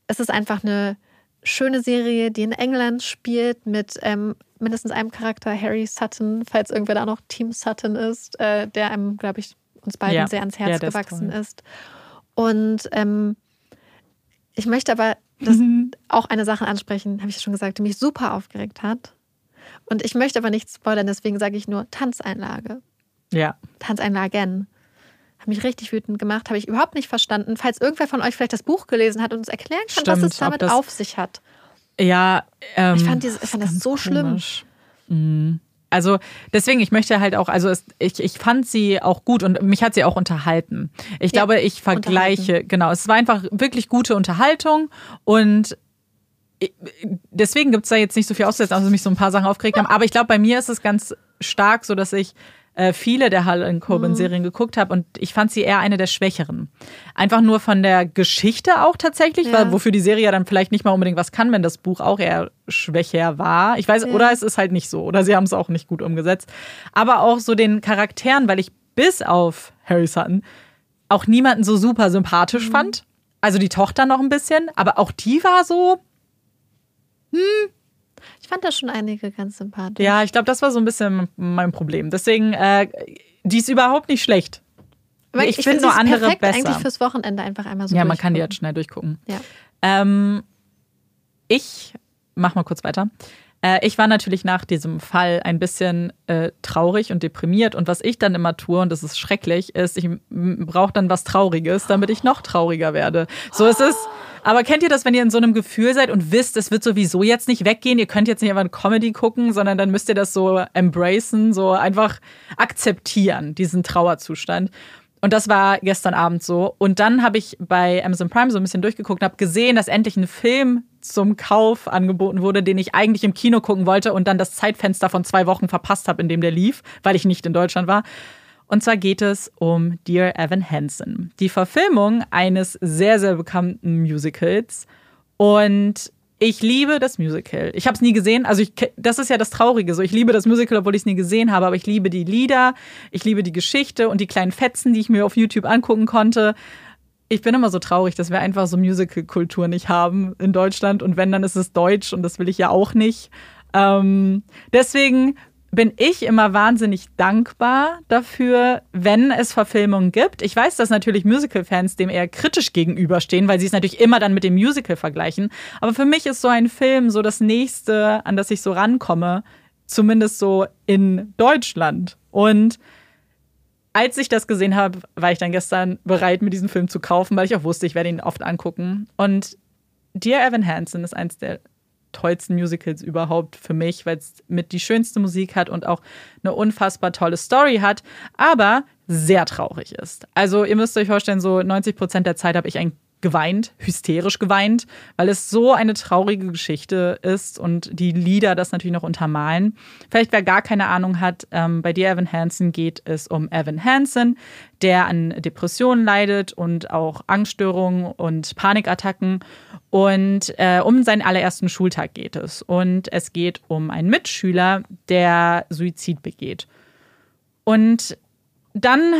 Es ist einfach eine schöne Serie, die in England spielt mit ähm, mindestens einem Charakter, Harry Sutton, falls irgendwer da noch Team Sutton ist, äh, der einem, glaube ich, uns beiden ja. sehr ans Herz ja, gewachsen ist, ist. Und ähm, ich möchte aber das mhm. auch eine Sache ansprechen, habe ich schon gesagt, die mich super aufgeregt hat. Und ich möchte aber nichts spoilern, deswegen sage ich nur Tanzeinlage. Ja. Tanzeinlagen. Hat mich richtig wütend gemacht, habe ich überhaupt nicht verstanden. Falls irgendwer von euch vielleicht das Buch gelesen hat und uns erklären kann, Stimmt, was es damit auf sich hat. Ja, ähm, ich fand, diese, ich fand das so schlimm. Mhm. Also deswegen, ich möchte halt auch, also es, ich, ich fand sie auch gut und mich hat sie auch unterhalten. Ich ja, glaube, ich vergleiche, genau, es war einfach wirklich gute Unterhaltung und deswegen gibt es da jetzt nicht so viel auszusetzen, also mich so ein paar Sachen aufgeregt haben. Aber ich glaube, bei mir ist es ganz stark so, dass ich äh, viele der Hall Coben-Serien mhm. geguckt habe und ich fand sie eher eine der schwächeren. Einfach nur von der Geschichte auch tatsächlich, ja. weil, wofür die Serie ja dann vielleicht nicht mal unbedingt was kann, wenn das Buch auch eher schwächer war. Ich weiß, ja. oder es ist halt nicht so, oder sie haben es auch nicht gut umgesetzt. Aber auch so den Charakteren, weil ich bis auf Harry Sutton auch niemanden so super sympathisch mhm. fand. Also die Tochter noch ein bisschen, aber auch die war so, hm, fand da schon einige ganz sympathisch. Ja, ich glaube, das war so ein bisschen mein Problem. Deswegen, äh, die ist überhaupt nicht schlecht. Aber ich, ich finde nur andere perfekt besser. eigentlich fürs Wochenende einfach einmal so Ja, man kann die jetzt schnell durchgucken. Ja. Ähm, ich mach mal kurz weiter. Äh, ich war natürlich nach diesem Fall ein bisschen äh, traurig und deprimiert. Und was ich dann immer tue, und das ist schrecklich, ist, ich brauche dann was Trauriges, damit ich noch trauriger werde. So ist es. Aber kennt ihr das, wenn ihr in so einem Gefühl seid und wisst, es wird sowieso jetzt nicht weggehen? Ihr könnt jetzt nicht einfach eine Comedy gucken, sondern dann müsst ihr das so embracen, so einfach akzeptieren, diesen Trauerzustand. Und das war gestern Abend so. Und dann habe ich bei Amazon Prime so ein bisschen durchgeguckt und habe gesehen, dass endlich ein Film zum Kauf angeboten wurde, den ich eigentlich im Kino gucken wollte und dann das Zeitfenster von zwei Wochen verpasst habe, in dem der lief, weil ich nicht in Deutschland war. Und zwar geht es um Dear Evan Hansen, die Verfilmung eines sehr, sehr bekannten Musicals. Und ich liebe das Musical. Ich habe es nie gesehen. Also ich, das ist ja das Traurige. So, ich liebe das Musical, obwohl ich es nie gesehen habe. Aber ich liebe die Lieder, ich liebe die Geschichte und die kleinen Fetzen, die ich mir auf YouTube angucken konnte. Ich bin immer so traurig, dass wir einfach so Musical-Kultur nicht haben in Deutschland. Und wenn, dann ist es Deutsch und das will ich ja auch nicht. Ähm, deswegen bin ich immer wahnsinnig dankbar dafür, wenn es Verfilmungen gibt. Ich weiß, dass natürlich Musical-Fans dem eher kritisch gegenüberstehen, weil sie es natürlich immer dann mit dem Musical vergleichen. Aber für mich ist so ein Film so das nächste, an das ich so rankomme, zumindest so in Deutschland. Und als ich das gesehen habe, war ich dann gestern bereit, mir diesen Film zu kaufen, weil ich auch wusste, ich werde ihn oft angucken. Und Dear Evan Hansen ist eins der tollsten Musicals überhaupt für mich, weil es mit die schönste Musik hat und auch eine unfassbar tolle Story hat, aber sehr traurig ist. Also ihr müsst euch vorstellen, so 90 Prozent der Zeit habe ich ein geweint, hysterisch geweint, weil es so eine traurige Geschichte ist und die Lieder das natürlich noch untermalen. Vielleicht wer gar keine Ahnung hat, ähm, bei dir Evan Hansen geht es um Evan Hansen, der an Depressionen leidet und auch Angststörungen und Panikattacken. Und äh, um seinen allerersten Schultag geht es. Und es geht um einen Mitschüler, der Suizid begeht. Und dann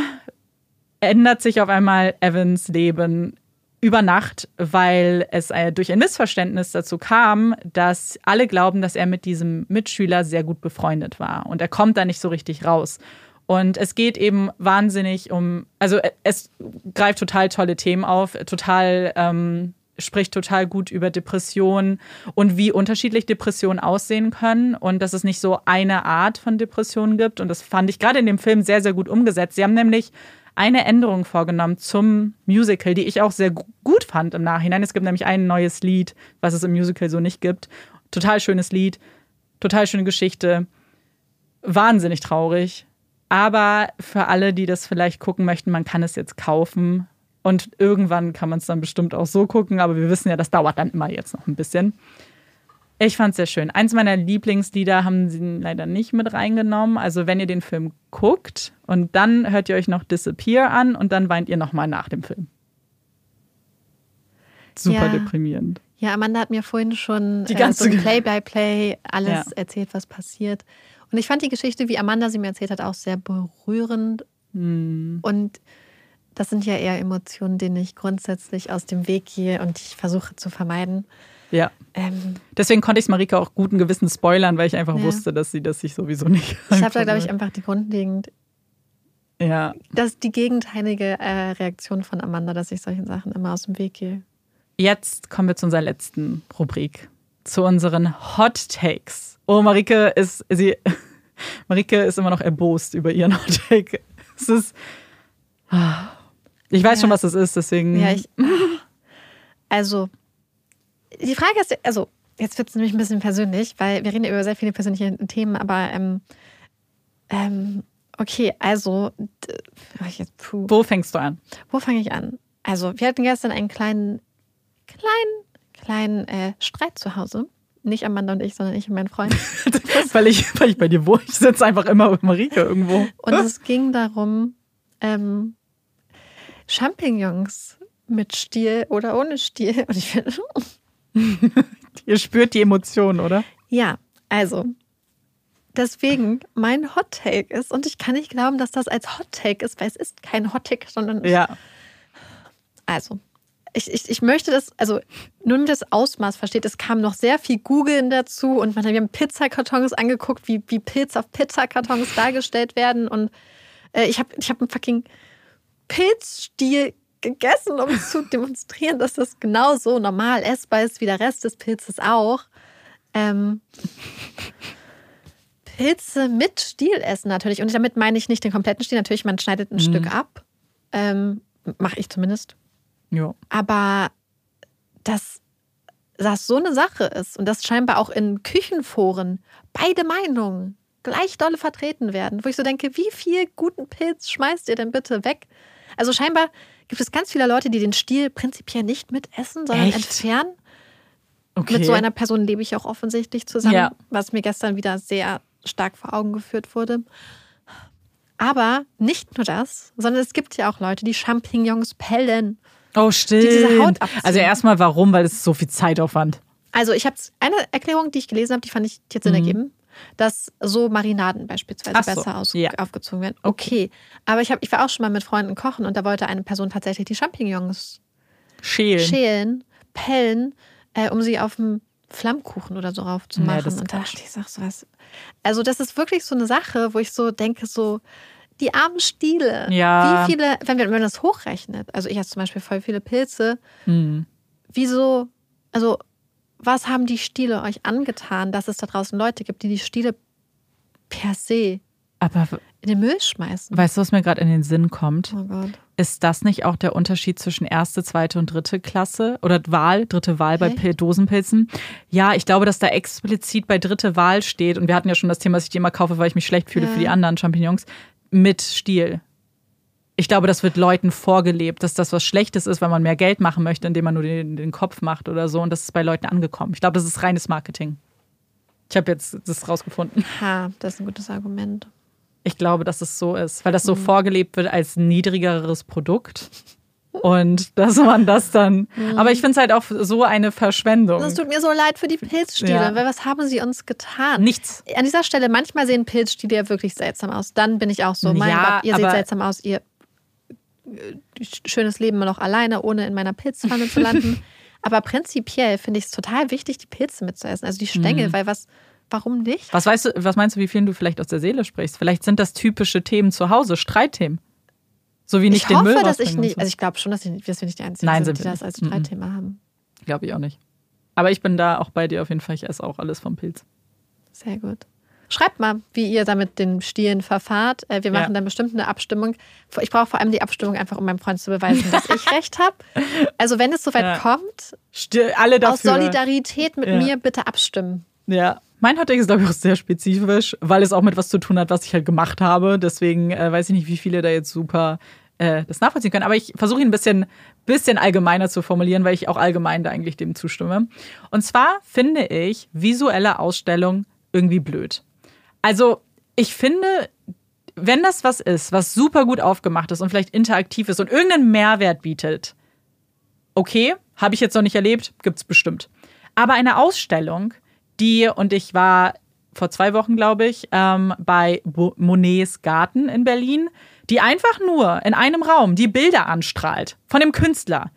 ändert sich auf einmal Evans Leben über Nacht, weil es äh, durch ein Missverständnis dazu kam, dass alle glauben, dass er mit diesem Mitschüler sehr gut befreundet war. Und er kommt da nicht so richtig raus. Und es geht eben wahnsinnig um, also äh, es greift total tolle Themen auf, total, ähm, spricht total gut über Depressionen und wie unterschiedlich Depressionen aussehen können und dass es nicht so eine Art von Depressionen gibt. Und das fand ich gerade in dem Film sehr, sehr gut umgesetzt. Sie haben nämlich eine Änderung vorgenommen zum Musical, die ich auch sehr gut fand im Nachhinein. Es gibt nämlich ein neues Lied, was es im Musical so nicht gibt. Total schönes Lied, total schöne Geschichte, wahnsinnig traurig. Aber für alle, die das vielleicht gucken möchten, man kann es jetzt kaufen. Und irgendwann kann man es dann bestimmt auch so gucken, aber wir wissen ja, das dauert dann immer jetzt noch ein bisschen. Ich fand es sehr schön. Eins meiner Lieblingslieder haben sie leider nicht mit reingenommen. Also wenn ihr den Film guckt und dann hört ihr euch noch Disappear an und dann weint ihr nochmal nach dem Film. Super ja. deprimierend. Ja, Amanda hat mir vorhin schon die ganze äh, so Play-by-Play alles ja. erzählt, was passiert. Und ich fand die Geschichte, wie Amanda sie mir erzählt hat, auch sehr berührend. Hm. Und das sind ja eher Emotionen, denen ich grundsätzlich aus dem Weg gehe und ich versuche zu vermeiden. Ja. Ähm, Deswegen konnte ich es Marika auch guten Gewissen spoilern, weil ich einfach ja. wusste, dass sie das sich sowieso nicht. Ich habe da, glaube ich, einfach die grundlegend. Ja. Das ist die gegenteilige äh, Reaktion von Amanda, dass ich solchen Sachen immer aus dem Weg gehe. jetzt kommen wir zu unserer letzten Rubrik, zu unseren Hot Takes. Oh, Marike ist, sie, Marike ist immer noch erbost über ihren Hot Take. Es ist, ich weiß ja. schon, was es ist, deswegen. Ja, ich, also, die Frage ist, also, jetzt wird es nämlich ein bisschen persönlich, weil wir reden über sehr viele persönliche Themen, aber ähm, ähm, okay, also, wo fängst du an? Wo fange ich an? Also, wir hatten gestern einen kleinen, kleinen, kleinen äh, Streit zu Hause. Nicht Amanda und ich, sondern ich und mein Freund. weil, ich, weil ich bei dir wohne. Ich sitze einfach immer mit Marike irgendwo. Und es ging darum, ähm, Champignons mit Stiel oder ohne Stiel. Und ich finde. Ihr spürt die Emotionen, oder? Ja, also. Deswegen mein Hot Take ist, und ich kann nicht glauben, dass das als Hot Take ist, weil es ist kein Hot Take, sondern. Ja. Also, ich, ich, ich möchte das, also nur das Ausmaß versteht, es kam noch sehr viel Googeln dazu und man, wir haben Pizzakartons angeguckt, wie, wie Pilz auf Pizzakartons dargestellt werden und äh, ich habe ich hab einen fucking Pilzstiel gegessen, um zu demonstrieren, dass das genauso normal essbar ist wie der Rest des Pilzes auch. Ähm, Pilze mit Stiel essen natürlich. Und damit meine ich nicht den kompletten Stiel. Natürlich, man schneidet ein mhm. Stück ab. Ähm, Mache ich zumindest. Ja. Aber dass das so eine Sache ist und dass scheinbar auch in Küchenforen beide Meinungen gleich dolle vertreten werden, wo ich so denke, wie viel guten Pilz schmeißt ihr denn bitte weg? Also scheinbar gibt es ganz viele Leute, die den Stiel prinzipiell nicht mitessen, sondern Echt? entfernen. Okay. Mit so einer Person lebe ich auch offensichtlich zusammen, ja. was mir gestern wieder sehr stark vor Augen geführt wurde. Aber nicht nur das, sondern es gibt ja auch Leute, die Champignons pellen. Oh, stimmt. Die diese Haut abziehen. Also erstmal warum, weil es so viel Zeitaufwand. Also ich habe eine Erklärung, die ich gelesen habe, die fand ich jetzt Sinn mhm. ergeben dass so Marinaden beispielsweise so, besser aus, ja. aufgezogen werden. Okay. Aber ich, hab, ich war auch schon mal mit Freunden kochen und da wollte eine Person tatsächlich die Champignons schälen, schälen pellen, äh, um sie auf dem Flammkuchen oder so raufzumachen. Ja, und da dachte ich, sag so was. Also, das ist wirklich so eine Sache, wo ich so denke, so, die armen Stiele. Ja. Wie viele, wenn man das hochrechnet, also ich habe zum Beispiel voll viele Pilze, hm. wieso, also was haben die Stiele euch angetan, dass es da draußen Leute gibt, die die Stiele per se aber in den Müll schmeißen? Weißt du, was mir gerade in den Sinn kommt? Oh Gott. Ist das nicht auch der Unterschied zwischen erste, zweite und dritte Klasse oder Wahl, dritte Wahl bei Echt? Dosenpilzen? Ja, ich glaube, dass da explizit bei dritte Wahl steht und wir hatten ja schon das Thema, dass ich die immer kaufe, weil ich mich schlecht fühle ja. für die anderen Champignons mit Stiel ich glaube, das wird Leuten vorgelebt, dass das was Schlechtes ist, weil man mehr Geld machen möchte, indem man nur den, den Kopf macht oder so. Und das ist bei Leuten angekommen. Ich glaube, das ist reines Marketing. Ich habe jetzt das rausgefunden. Ha, das ist ein gutes Argument. Ich glaube, dass es so ist, weil das so mhm. vorgelebt wird als niedrigeres Produkt. Und dass man das dann. Mhm. Aber ich finde es halt auch so eine Verschwendung. Das tut mir so leid für die Pilzstiele, ja. weil was haben sie uns getan? Nichts. An dieser Stelle, manchmal sehen Pilzstiele ja wirklich seltsam aus. Dann bin ich auch so, mein ja, Gott, ihr seht seltsam aus, ihr schönes Leben noch alleine, ohne in meiner Pilzpfanne zu landen. Aber prinzipiell finde ich es total wichtig, die Pilze mitzuessen, also die Stängel, mhm. weil was, warum nicht? Was weißt du, was meinst du, wie vielen du vielleicht aus der Seele sprichst? Vielleicht sind das typische Themen zu Hause, Streitthemen. So wie nicht ich den hoffe, Müll dass ich nicht, also ich glaube schon, dass, ich, dass wir nicht die Einzigen Nein, sind, sind die das als Streitthema mhm. haben. Glaube ich auch nicht. Aber ich bin da auch bei dir auf jeden Fall. Ich esse auch alles vom Pilz. Sehr gut. Schreibt mal, wie ihr da mit den Stielen verfahrt. Äh, wir machen ja. dann bestimmt eine Abstimmung. Ich brauche vor allem die Abstimmung einfach, um meinem Freund zu beweisen, dass ich recht habe. Also wenn es soweit ja. kommt, alle dafür. aus Solidarität mit ja. mir bitte abstimmen. Ja. Mein Hottake ist, glaube ich, auch sehr spezifisch, weil es auch mit was zu tun hat, was ich halt gemacht habe. Deswegen äh, weiß ich nicht, wie viele da jetzt super äh, das nachvollziehen können. Aber ich versuche ihn ein bisschen, bisschen allgemeiner zu formulieren, weil ich auch allgemein da eigentlich dem zustimme. Und zwar finde ich visuelle Ausstellung irgendwie blöd. Also, ich finde, wenn das was ist, was super gut aufgemacht ist und vielleicht interaktiv ist und irgendeinen Mehrwert bietet, okay, habe ich jetzt noch nicht erlebt, gibt es bestimmt. Aber eine Ausstellung, die, und ich war vor zwei Wochen, glaube ich, ähm, bei Monets Garten in Berlin, die einfach nur in einem Raum die Bilder anstrahlt von dem Künstler,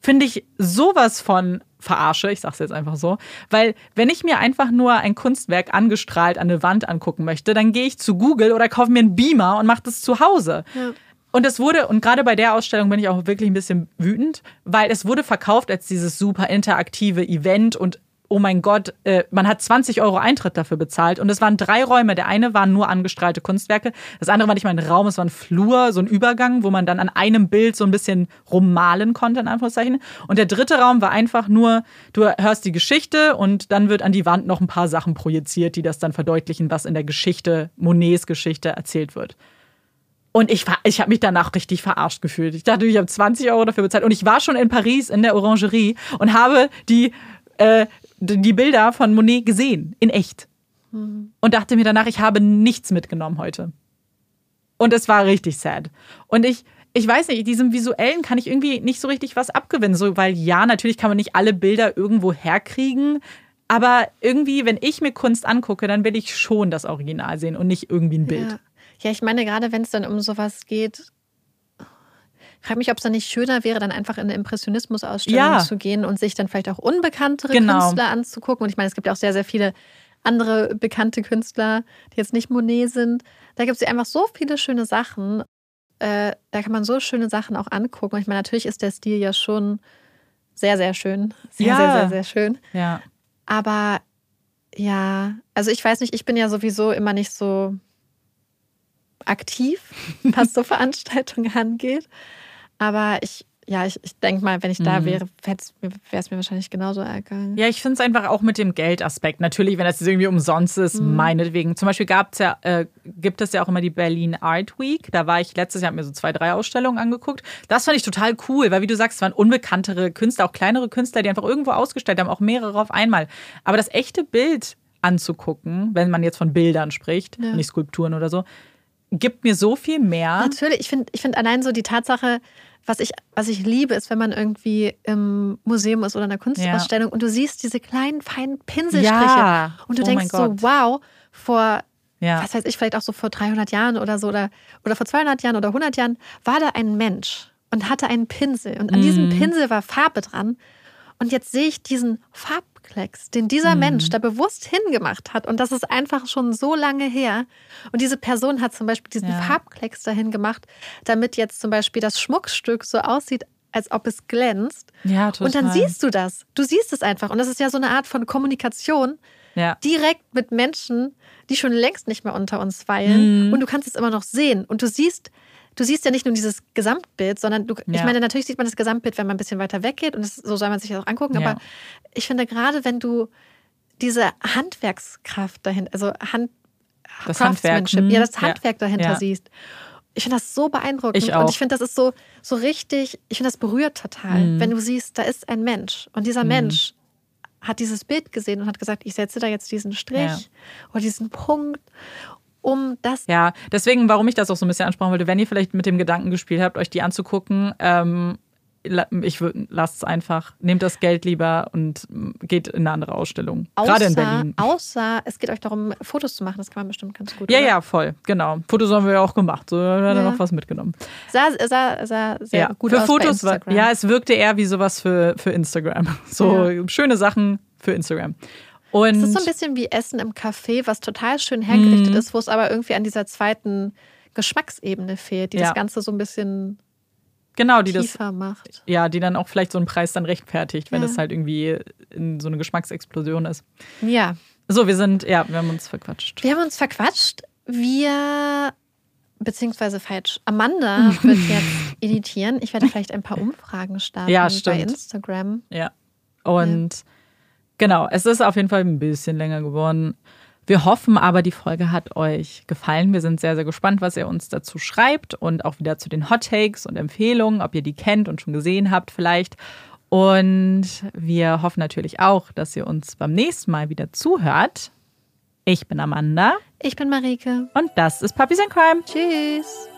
finde ich sowas von verarsche, ich sage es jetzt einfach so, weil wenn ich mir einfach nur ein Kunstwerk angestrahlt an eine Wand angucken möchte, dann gehe ich zu Google oder kaufe mir einen Beamer und mache das zu Hause. Ja. Und es wurde, und gerade bei der Ausstellung bin ich auch wirklich ein bisschen wütend, weil es wurde verkauft als dieses super interaktive Event und oh mein Gott, äh, man hat 20 Euro Eintritt dafür bezahlt. Und es waren drei Räume. Der eine waren nur angestrahlte Kunstwerke. Das andere war nicht mal ein Raum, es war ein Flur, so ein Übergang, wo man dann an einem Bild so ein bisschen rummalen konnte, in Anführungszeichen. Und der dritte Raum war einfach nur, du hörst die Geschichte und dann wird an die Wand noch ein paar Sachen projiziert, die das dann verdeutlichen, was in der Geschichte, Monets Geschichte erzählt wird. Und ich, ich habe mich danach richtig verarscht gefühlt. Ich dachte, ich habe 20 Euro dafür bezahlt. Und ich war schon in Paris in der Orangerie und habe die, äh, die Bilder von Monet gesehen, in echt. Und dachte mir danach, ich habe nichts mitgenommen heute. Und es war richtig sad. Und ich, ich weiß nicht, diesem Visuellen kann ich irgendwie nicht so richtig was abgewinnen. So, weil ja, natürlich kann man nicht alle Bilder irgendwo herkriegen. Aber irgendwie, wenn ich mir Kunst angucke, dann will ich schon das Original sehen und nicht irgendwie ein Bild. Ja. Ja, ich meine, gerade wenn es dann um sowas geht, frage mich, ob es dann nicht schöner wäre, dann einfach in eine Impressionismus-Ausstellung ja. zu gehen und sich dann vielleicht auch unbekanntere genau. Künstler anzugucken. Und ich meine, es gibt ja auch sehr, sehr viele andere bekannte Künstler, die jetzt nicht Monet sind. Da gibt es ja einfach so viele schöne Sachen. Äh, da kann man so schöne Sachen auch angucken. Und ich meine, natürlich ist der Stil ja schon sehr, sehr schön. Sehr, ja. sehr, sehr, sehr schön. Ja. Aber ja, also ich weiß nicht, ich bin ja sowieso immer nicht so aktiv, was so Veranstaltungen angeht. Aber ich, ja, ich, ich denke mal, wenn ich da mhm. wäre, wäre es mir wahrscheinlich genauso ergangen. Ja, ich finde es einfach auch mit dem Geldaspekt. Natürlich, wenn das irgendwie umsonst ist, mhm. meinetwegen. Zum Beispiel gab's ja, äh, gibt es ja auch immer die Berlin Art Week. Da war ich letztes Jahr, mir so zwei, drei Ausstellungen angeguckt. Das fand ich total cool, weil wie du sagst, es waren unbekanntere Künstler, auch kleinere Künstler, die einfach irgendwo ausgestellt haben, auch mehrere auf einmal. Aber das echte Bild anzugucken, wenn man jetzt von Bildern spricht, ja. nicht Skulpturen oder so, gibt mir so viel mehr. Natürlich, ich finde ich find allein so die Tatsache, was ich, was ich liebe, ist, wenn man irgendwie im Museum ist oder in einer Kunstausstellung ja. und du siehst diese kleinen, feinen Pinselstriche ja. und du oh denkst so, wow, vor, ja. was weiß ich, vielleicht auch so vor 300 Jahren oder so oder, oder vor 200 Jahren oder 100 Jahren war da ein Mensch und hatte einen Pinsel und an mhm. diesem Pinsel war Farbe dran und jetzt sehe ich diesen Farb Farbklecks, den dieser mhm. Mensch da bewusst hingemacht hat. Und das ist einfach schon so lange her. Und diese Person hat zum Beispiel diesen ja. Farbklecks dahin gemacht, damit jetzt zum Beispiel das Schmuckstück so aussieht, als ob es glänzt. Ja, total. Und dann siehst du das. Du siehst es einfach. Und das ist ja so eine Art von Kommunikation. Ja. Direkt mit Menschen, die schon längst nicht mehr unter uns weilen. Mhm. Und du kannst es immer noch sehen. Und du siehst, du siehst ja nicht nur dieses Gesamtbild, sondern du, ja. ich meine, natürlich sieht man das Gesamtbild, wenn man ein bisschen weiter weggeht und das, so soll man sich das auch angucken. Ja. Aber ich finde, gerade wenn du diese Handwerkskraft dahinter, also Hand, das Handwerk, ja, das Handwerk ja. dahinter siehst. Ich finde das so beeindruckend. Ich. Und ich finde, das ist so, so richtig, ich finde, das berührt total, mhm. wenn du siehst, da ist ein Mensch. Und dieser mhm. Mensch hat dieses Bild gesehen und hat gesagt, ich setze da jetzt diesen Strich oder diesen Punkt um das. Ja, deswegen, warum ich das auch so ein bisschen ansprechen wollte, wenn ihr vielleicht mit dem Gedanken gespielt habt, euch die anzugucken, ähm, ich lasst es einfach, nehmt das Geld lieber und geht in eine andere Ausstellung. Außer, Gerade in Berlin. Außer es geht euch darum, Fotos zu machen, das kann man bestimmt ganz gut. Ja, oder? ja, voll, genau. Fotos haben wir ja auch gemacht, so haben wir ja. noch was mitgenommen. Sah, sah, sah sehr ja. gut für aus. Fotos war, ja, es wirkte eher wie sowas für, für Instagram. So ja. schöne Sachen für Instagram. Und es ist so ein bisschen wie Essen im Café, was total schön hergerichtet mm. ist, wo es aber irgendwie an dieser zweiten Geschmacksebene fehlt, die ja. das Ganze so ein bisschen genau, die tiefer das, macht. Ja, die dann auch vielleicht so einen Preis dann rechtfertigt, wenn ja. das halt irgendwie in so eine Geschmacksexplosion ist. Ja. So, wir sind, ja, wir haben uns verquatscht. Wir haben uns verquatscht. Wir, beziehungsweise falsch, Amanda wird jetzt editieren. Ich werde vielleicht ein paar Umfragen starten ja, bei Instagram. Ja. Und ja. Genau, es ist auf jeden Fall ein bisschen länger geworden. Wir hoffen aber, die Folge hat euch gefallen. Wir sind sehr, sehr gespannt, was ihr uns dazu schreibt und auch wieder zu den Hot Takes und Empfehlungen, ob ihr die kennt und schon gesehen habt vielleicht. Und wir hoffen natürlich auch, dass ihr uns beim nächsten Mal wieder zuhört. Ich bin Amanda. Ich bin Marike. Und das ist Puppies and Crime. Tschüss.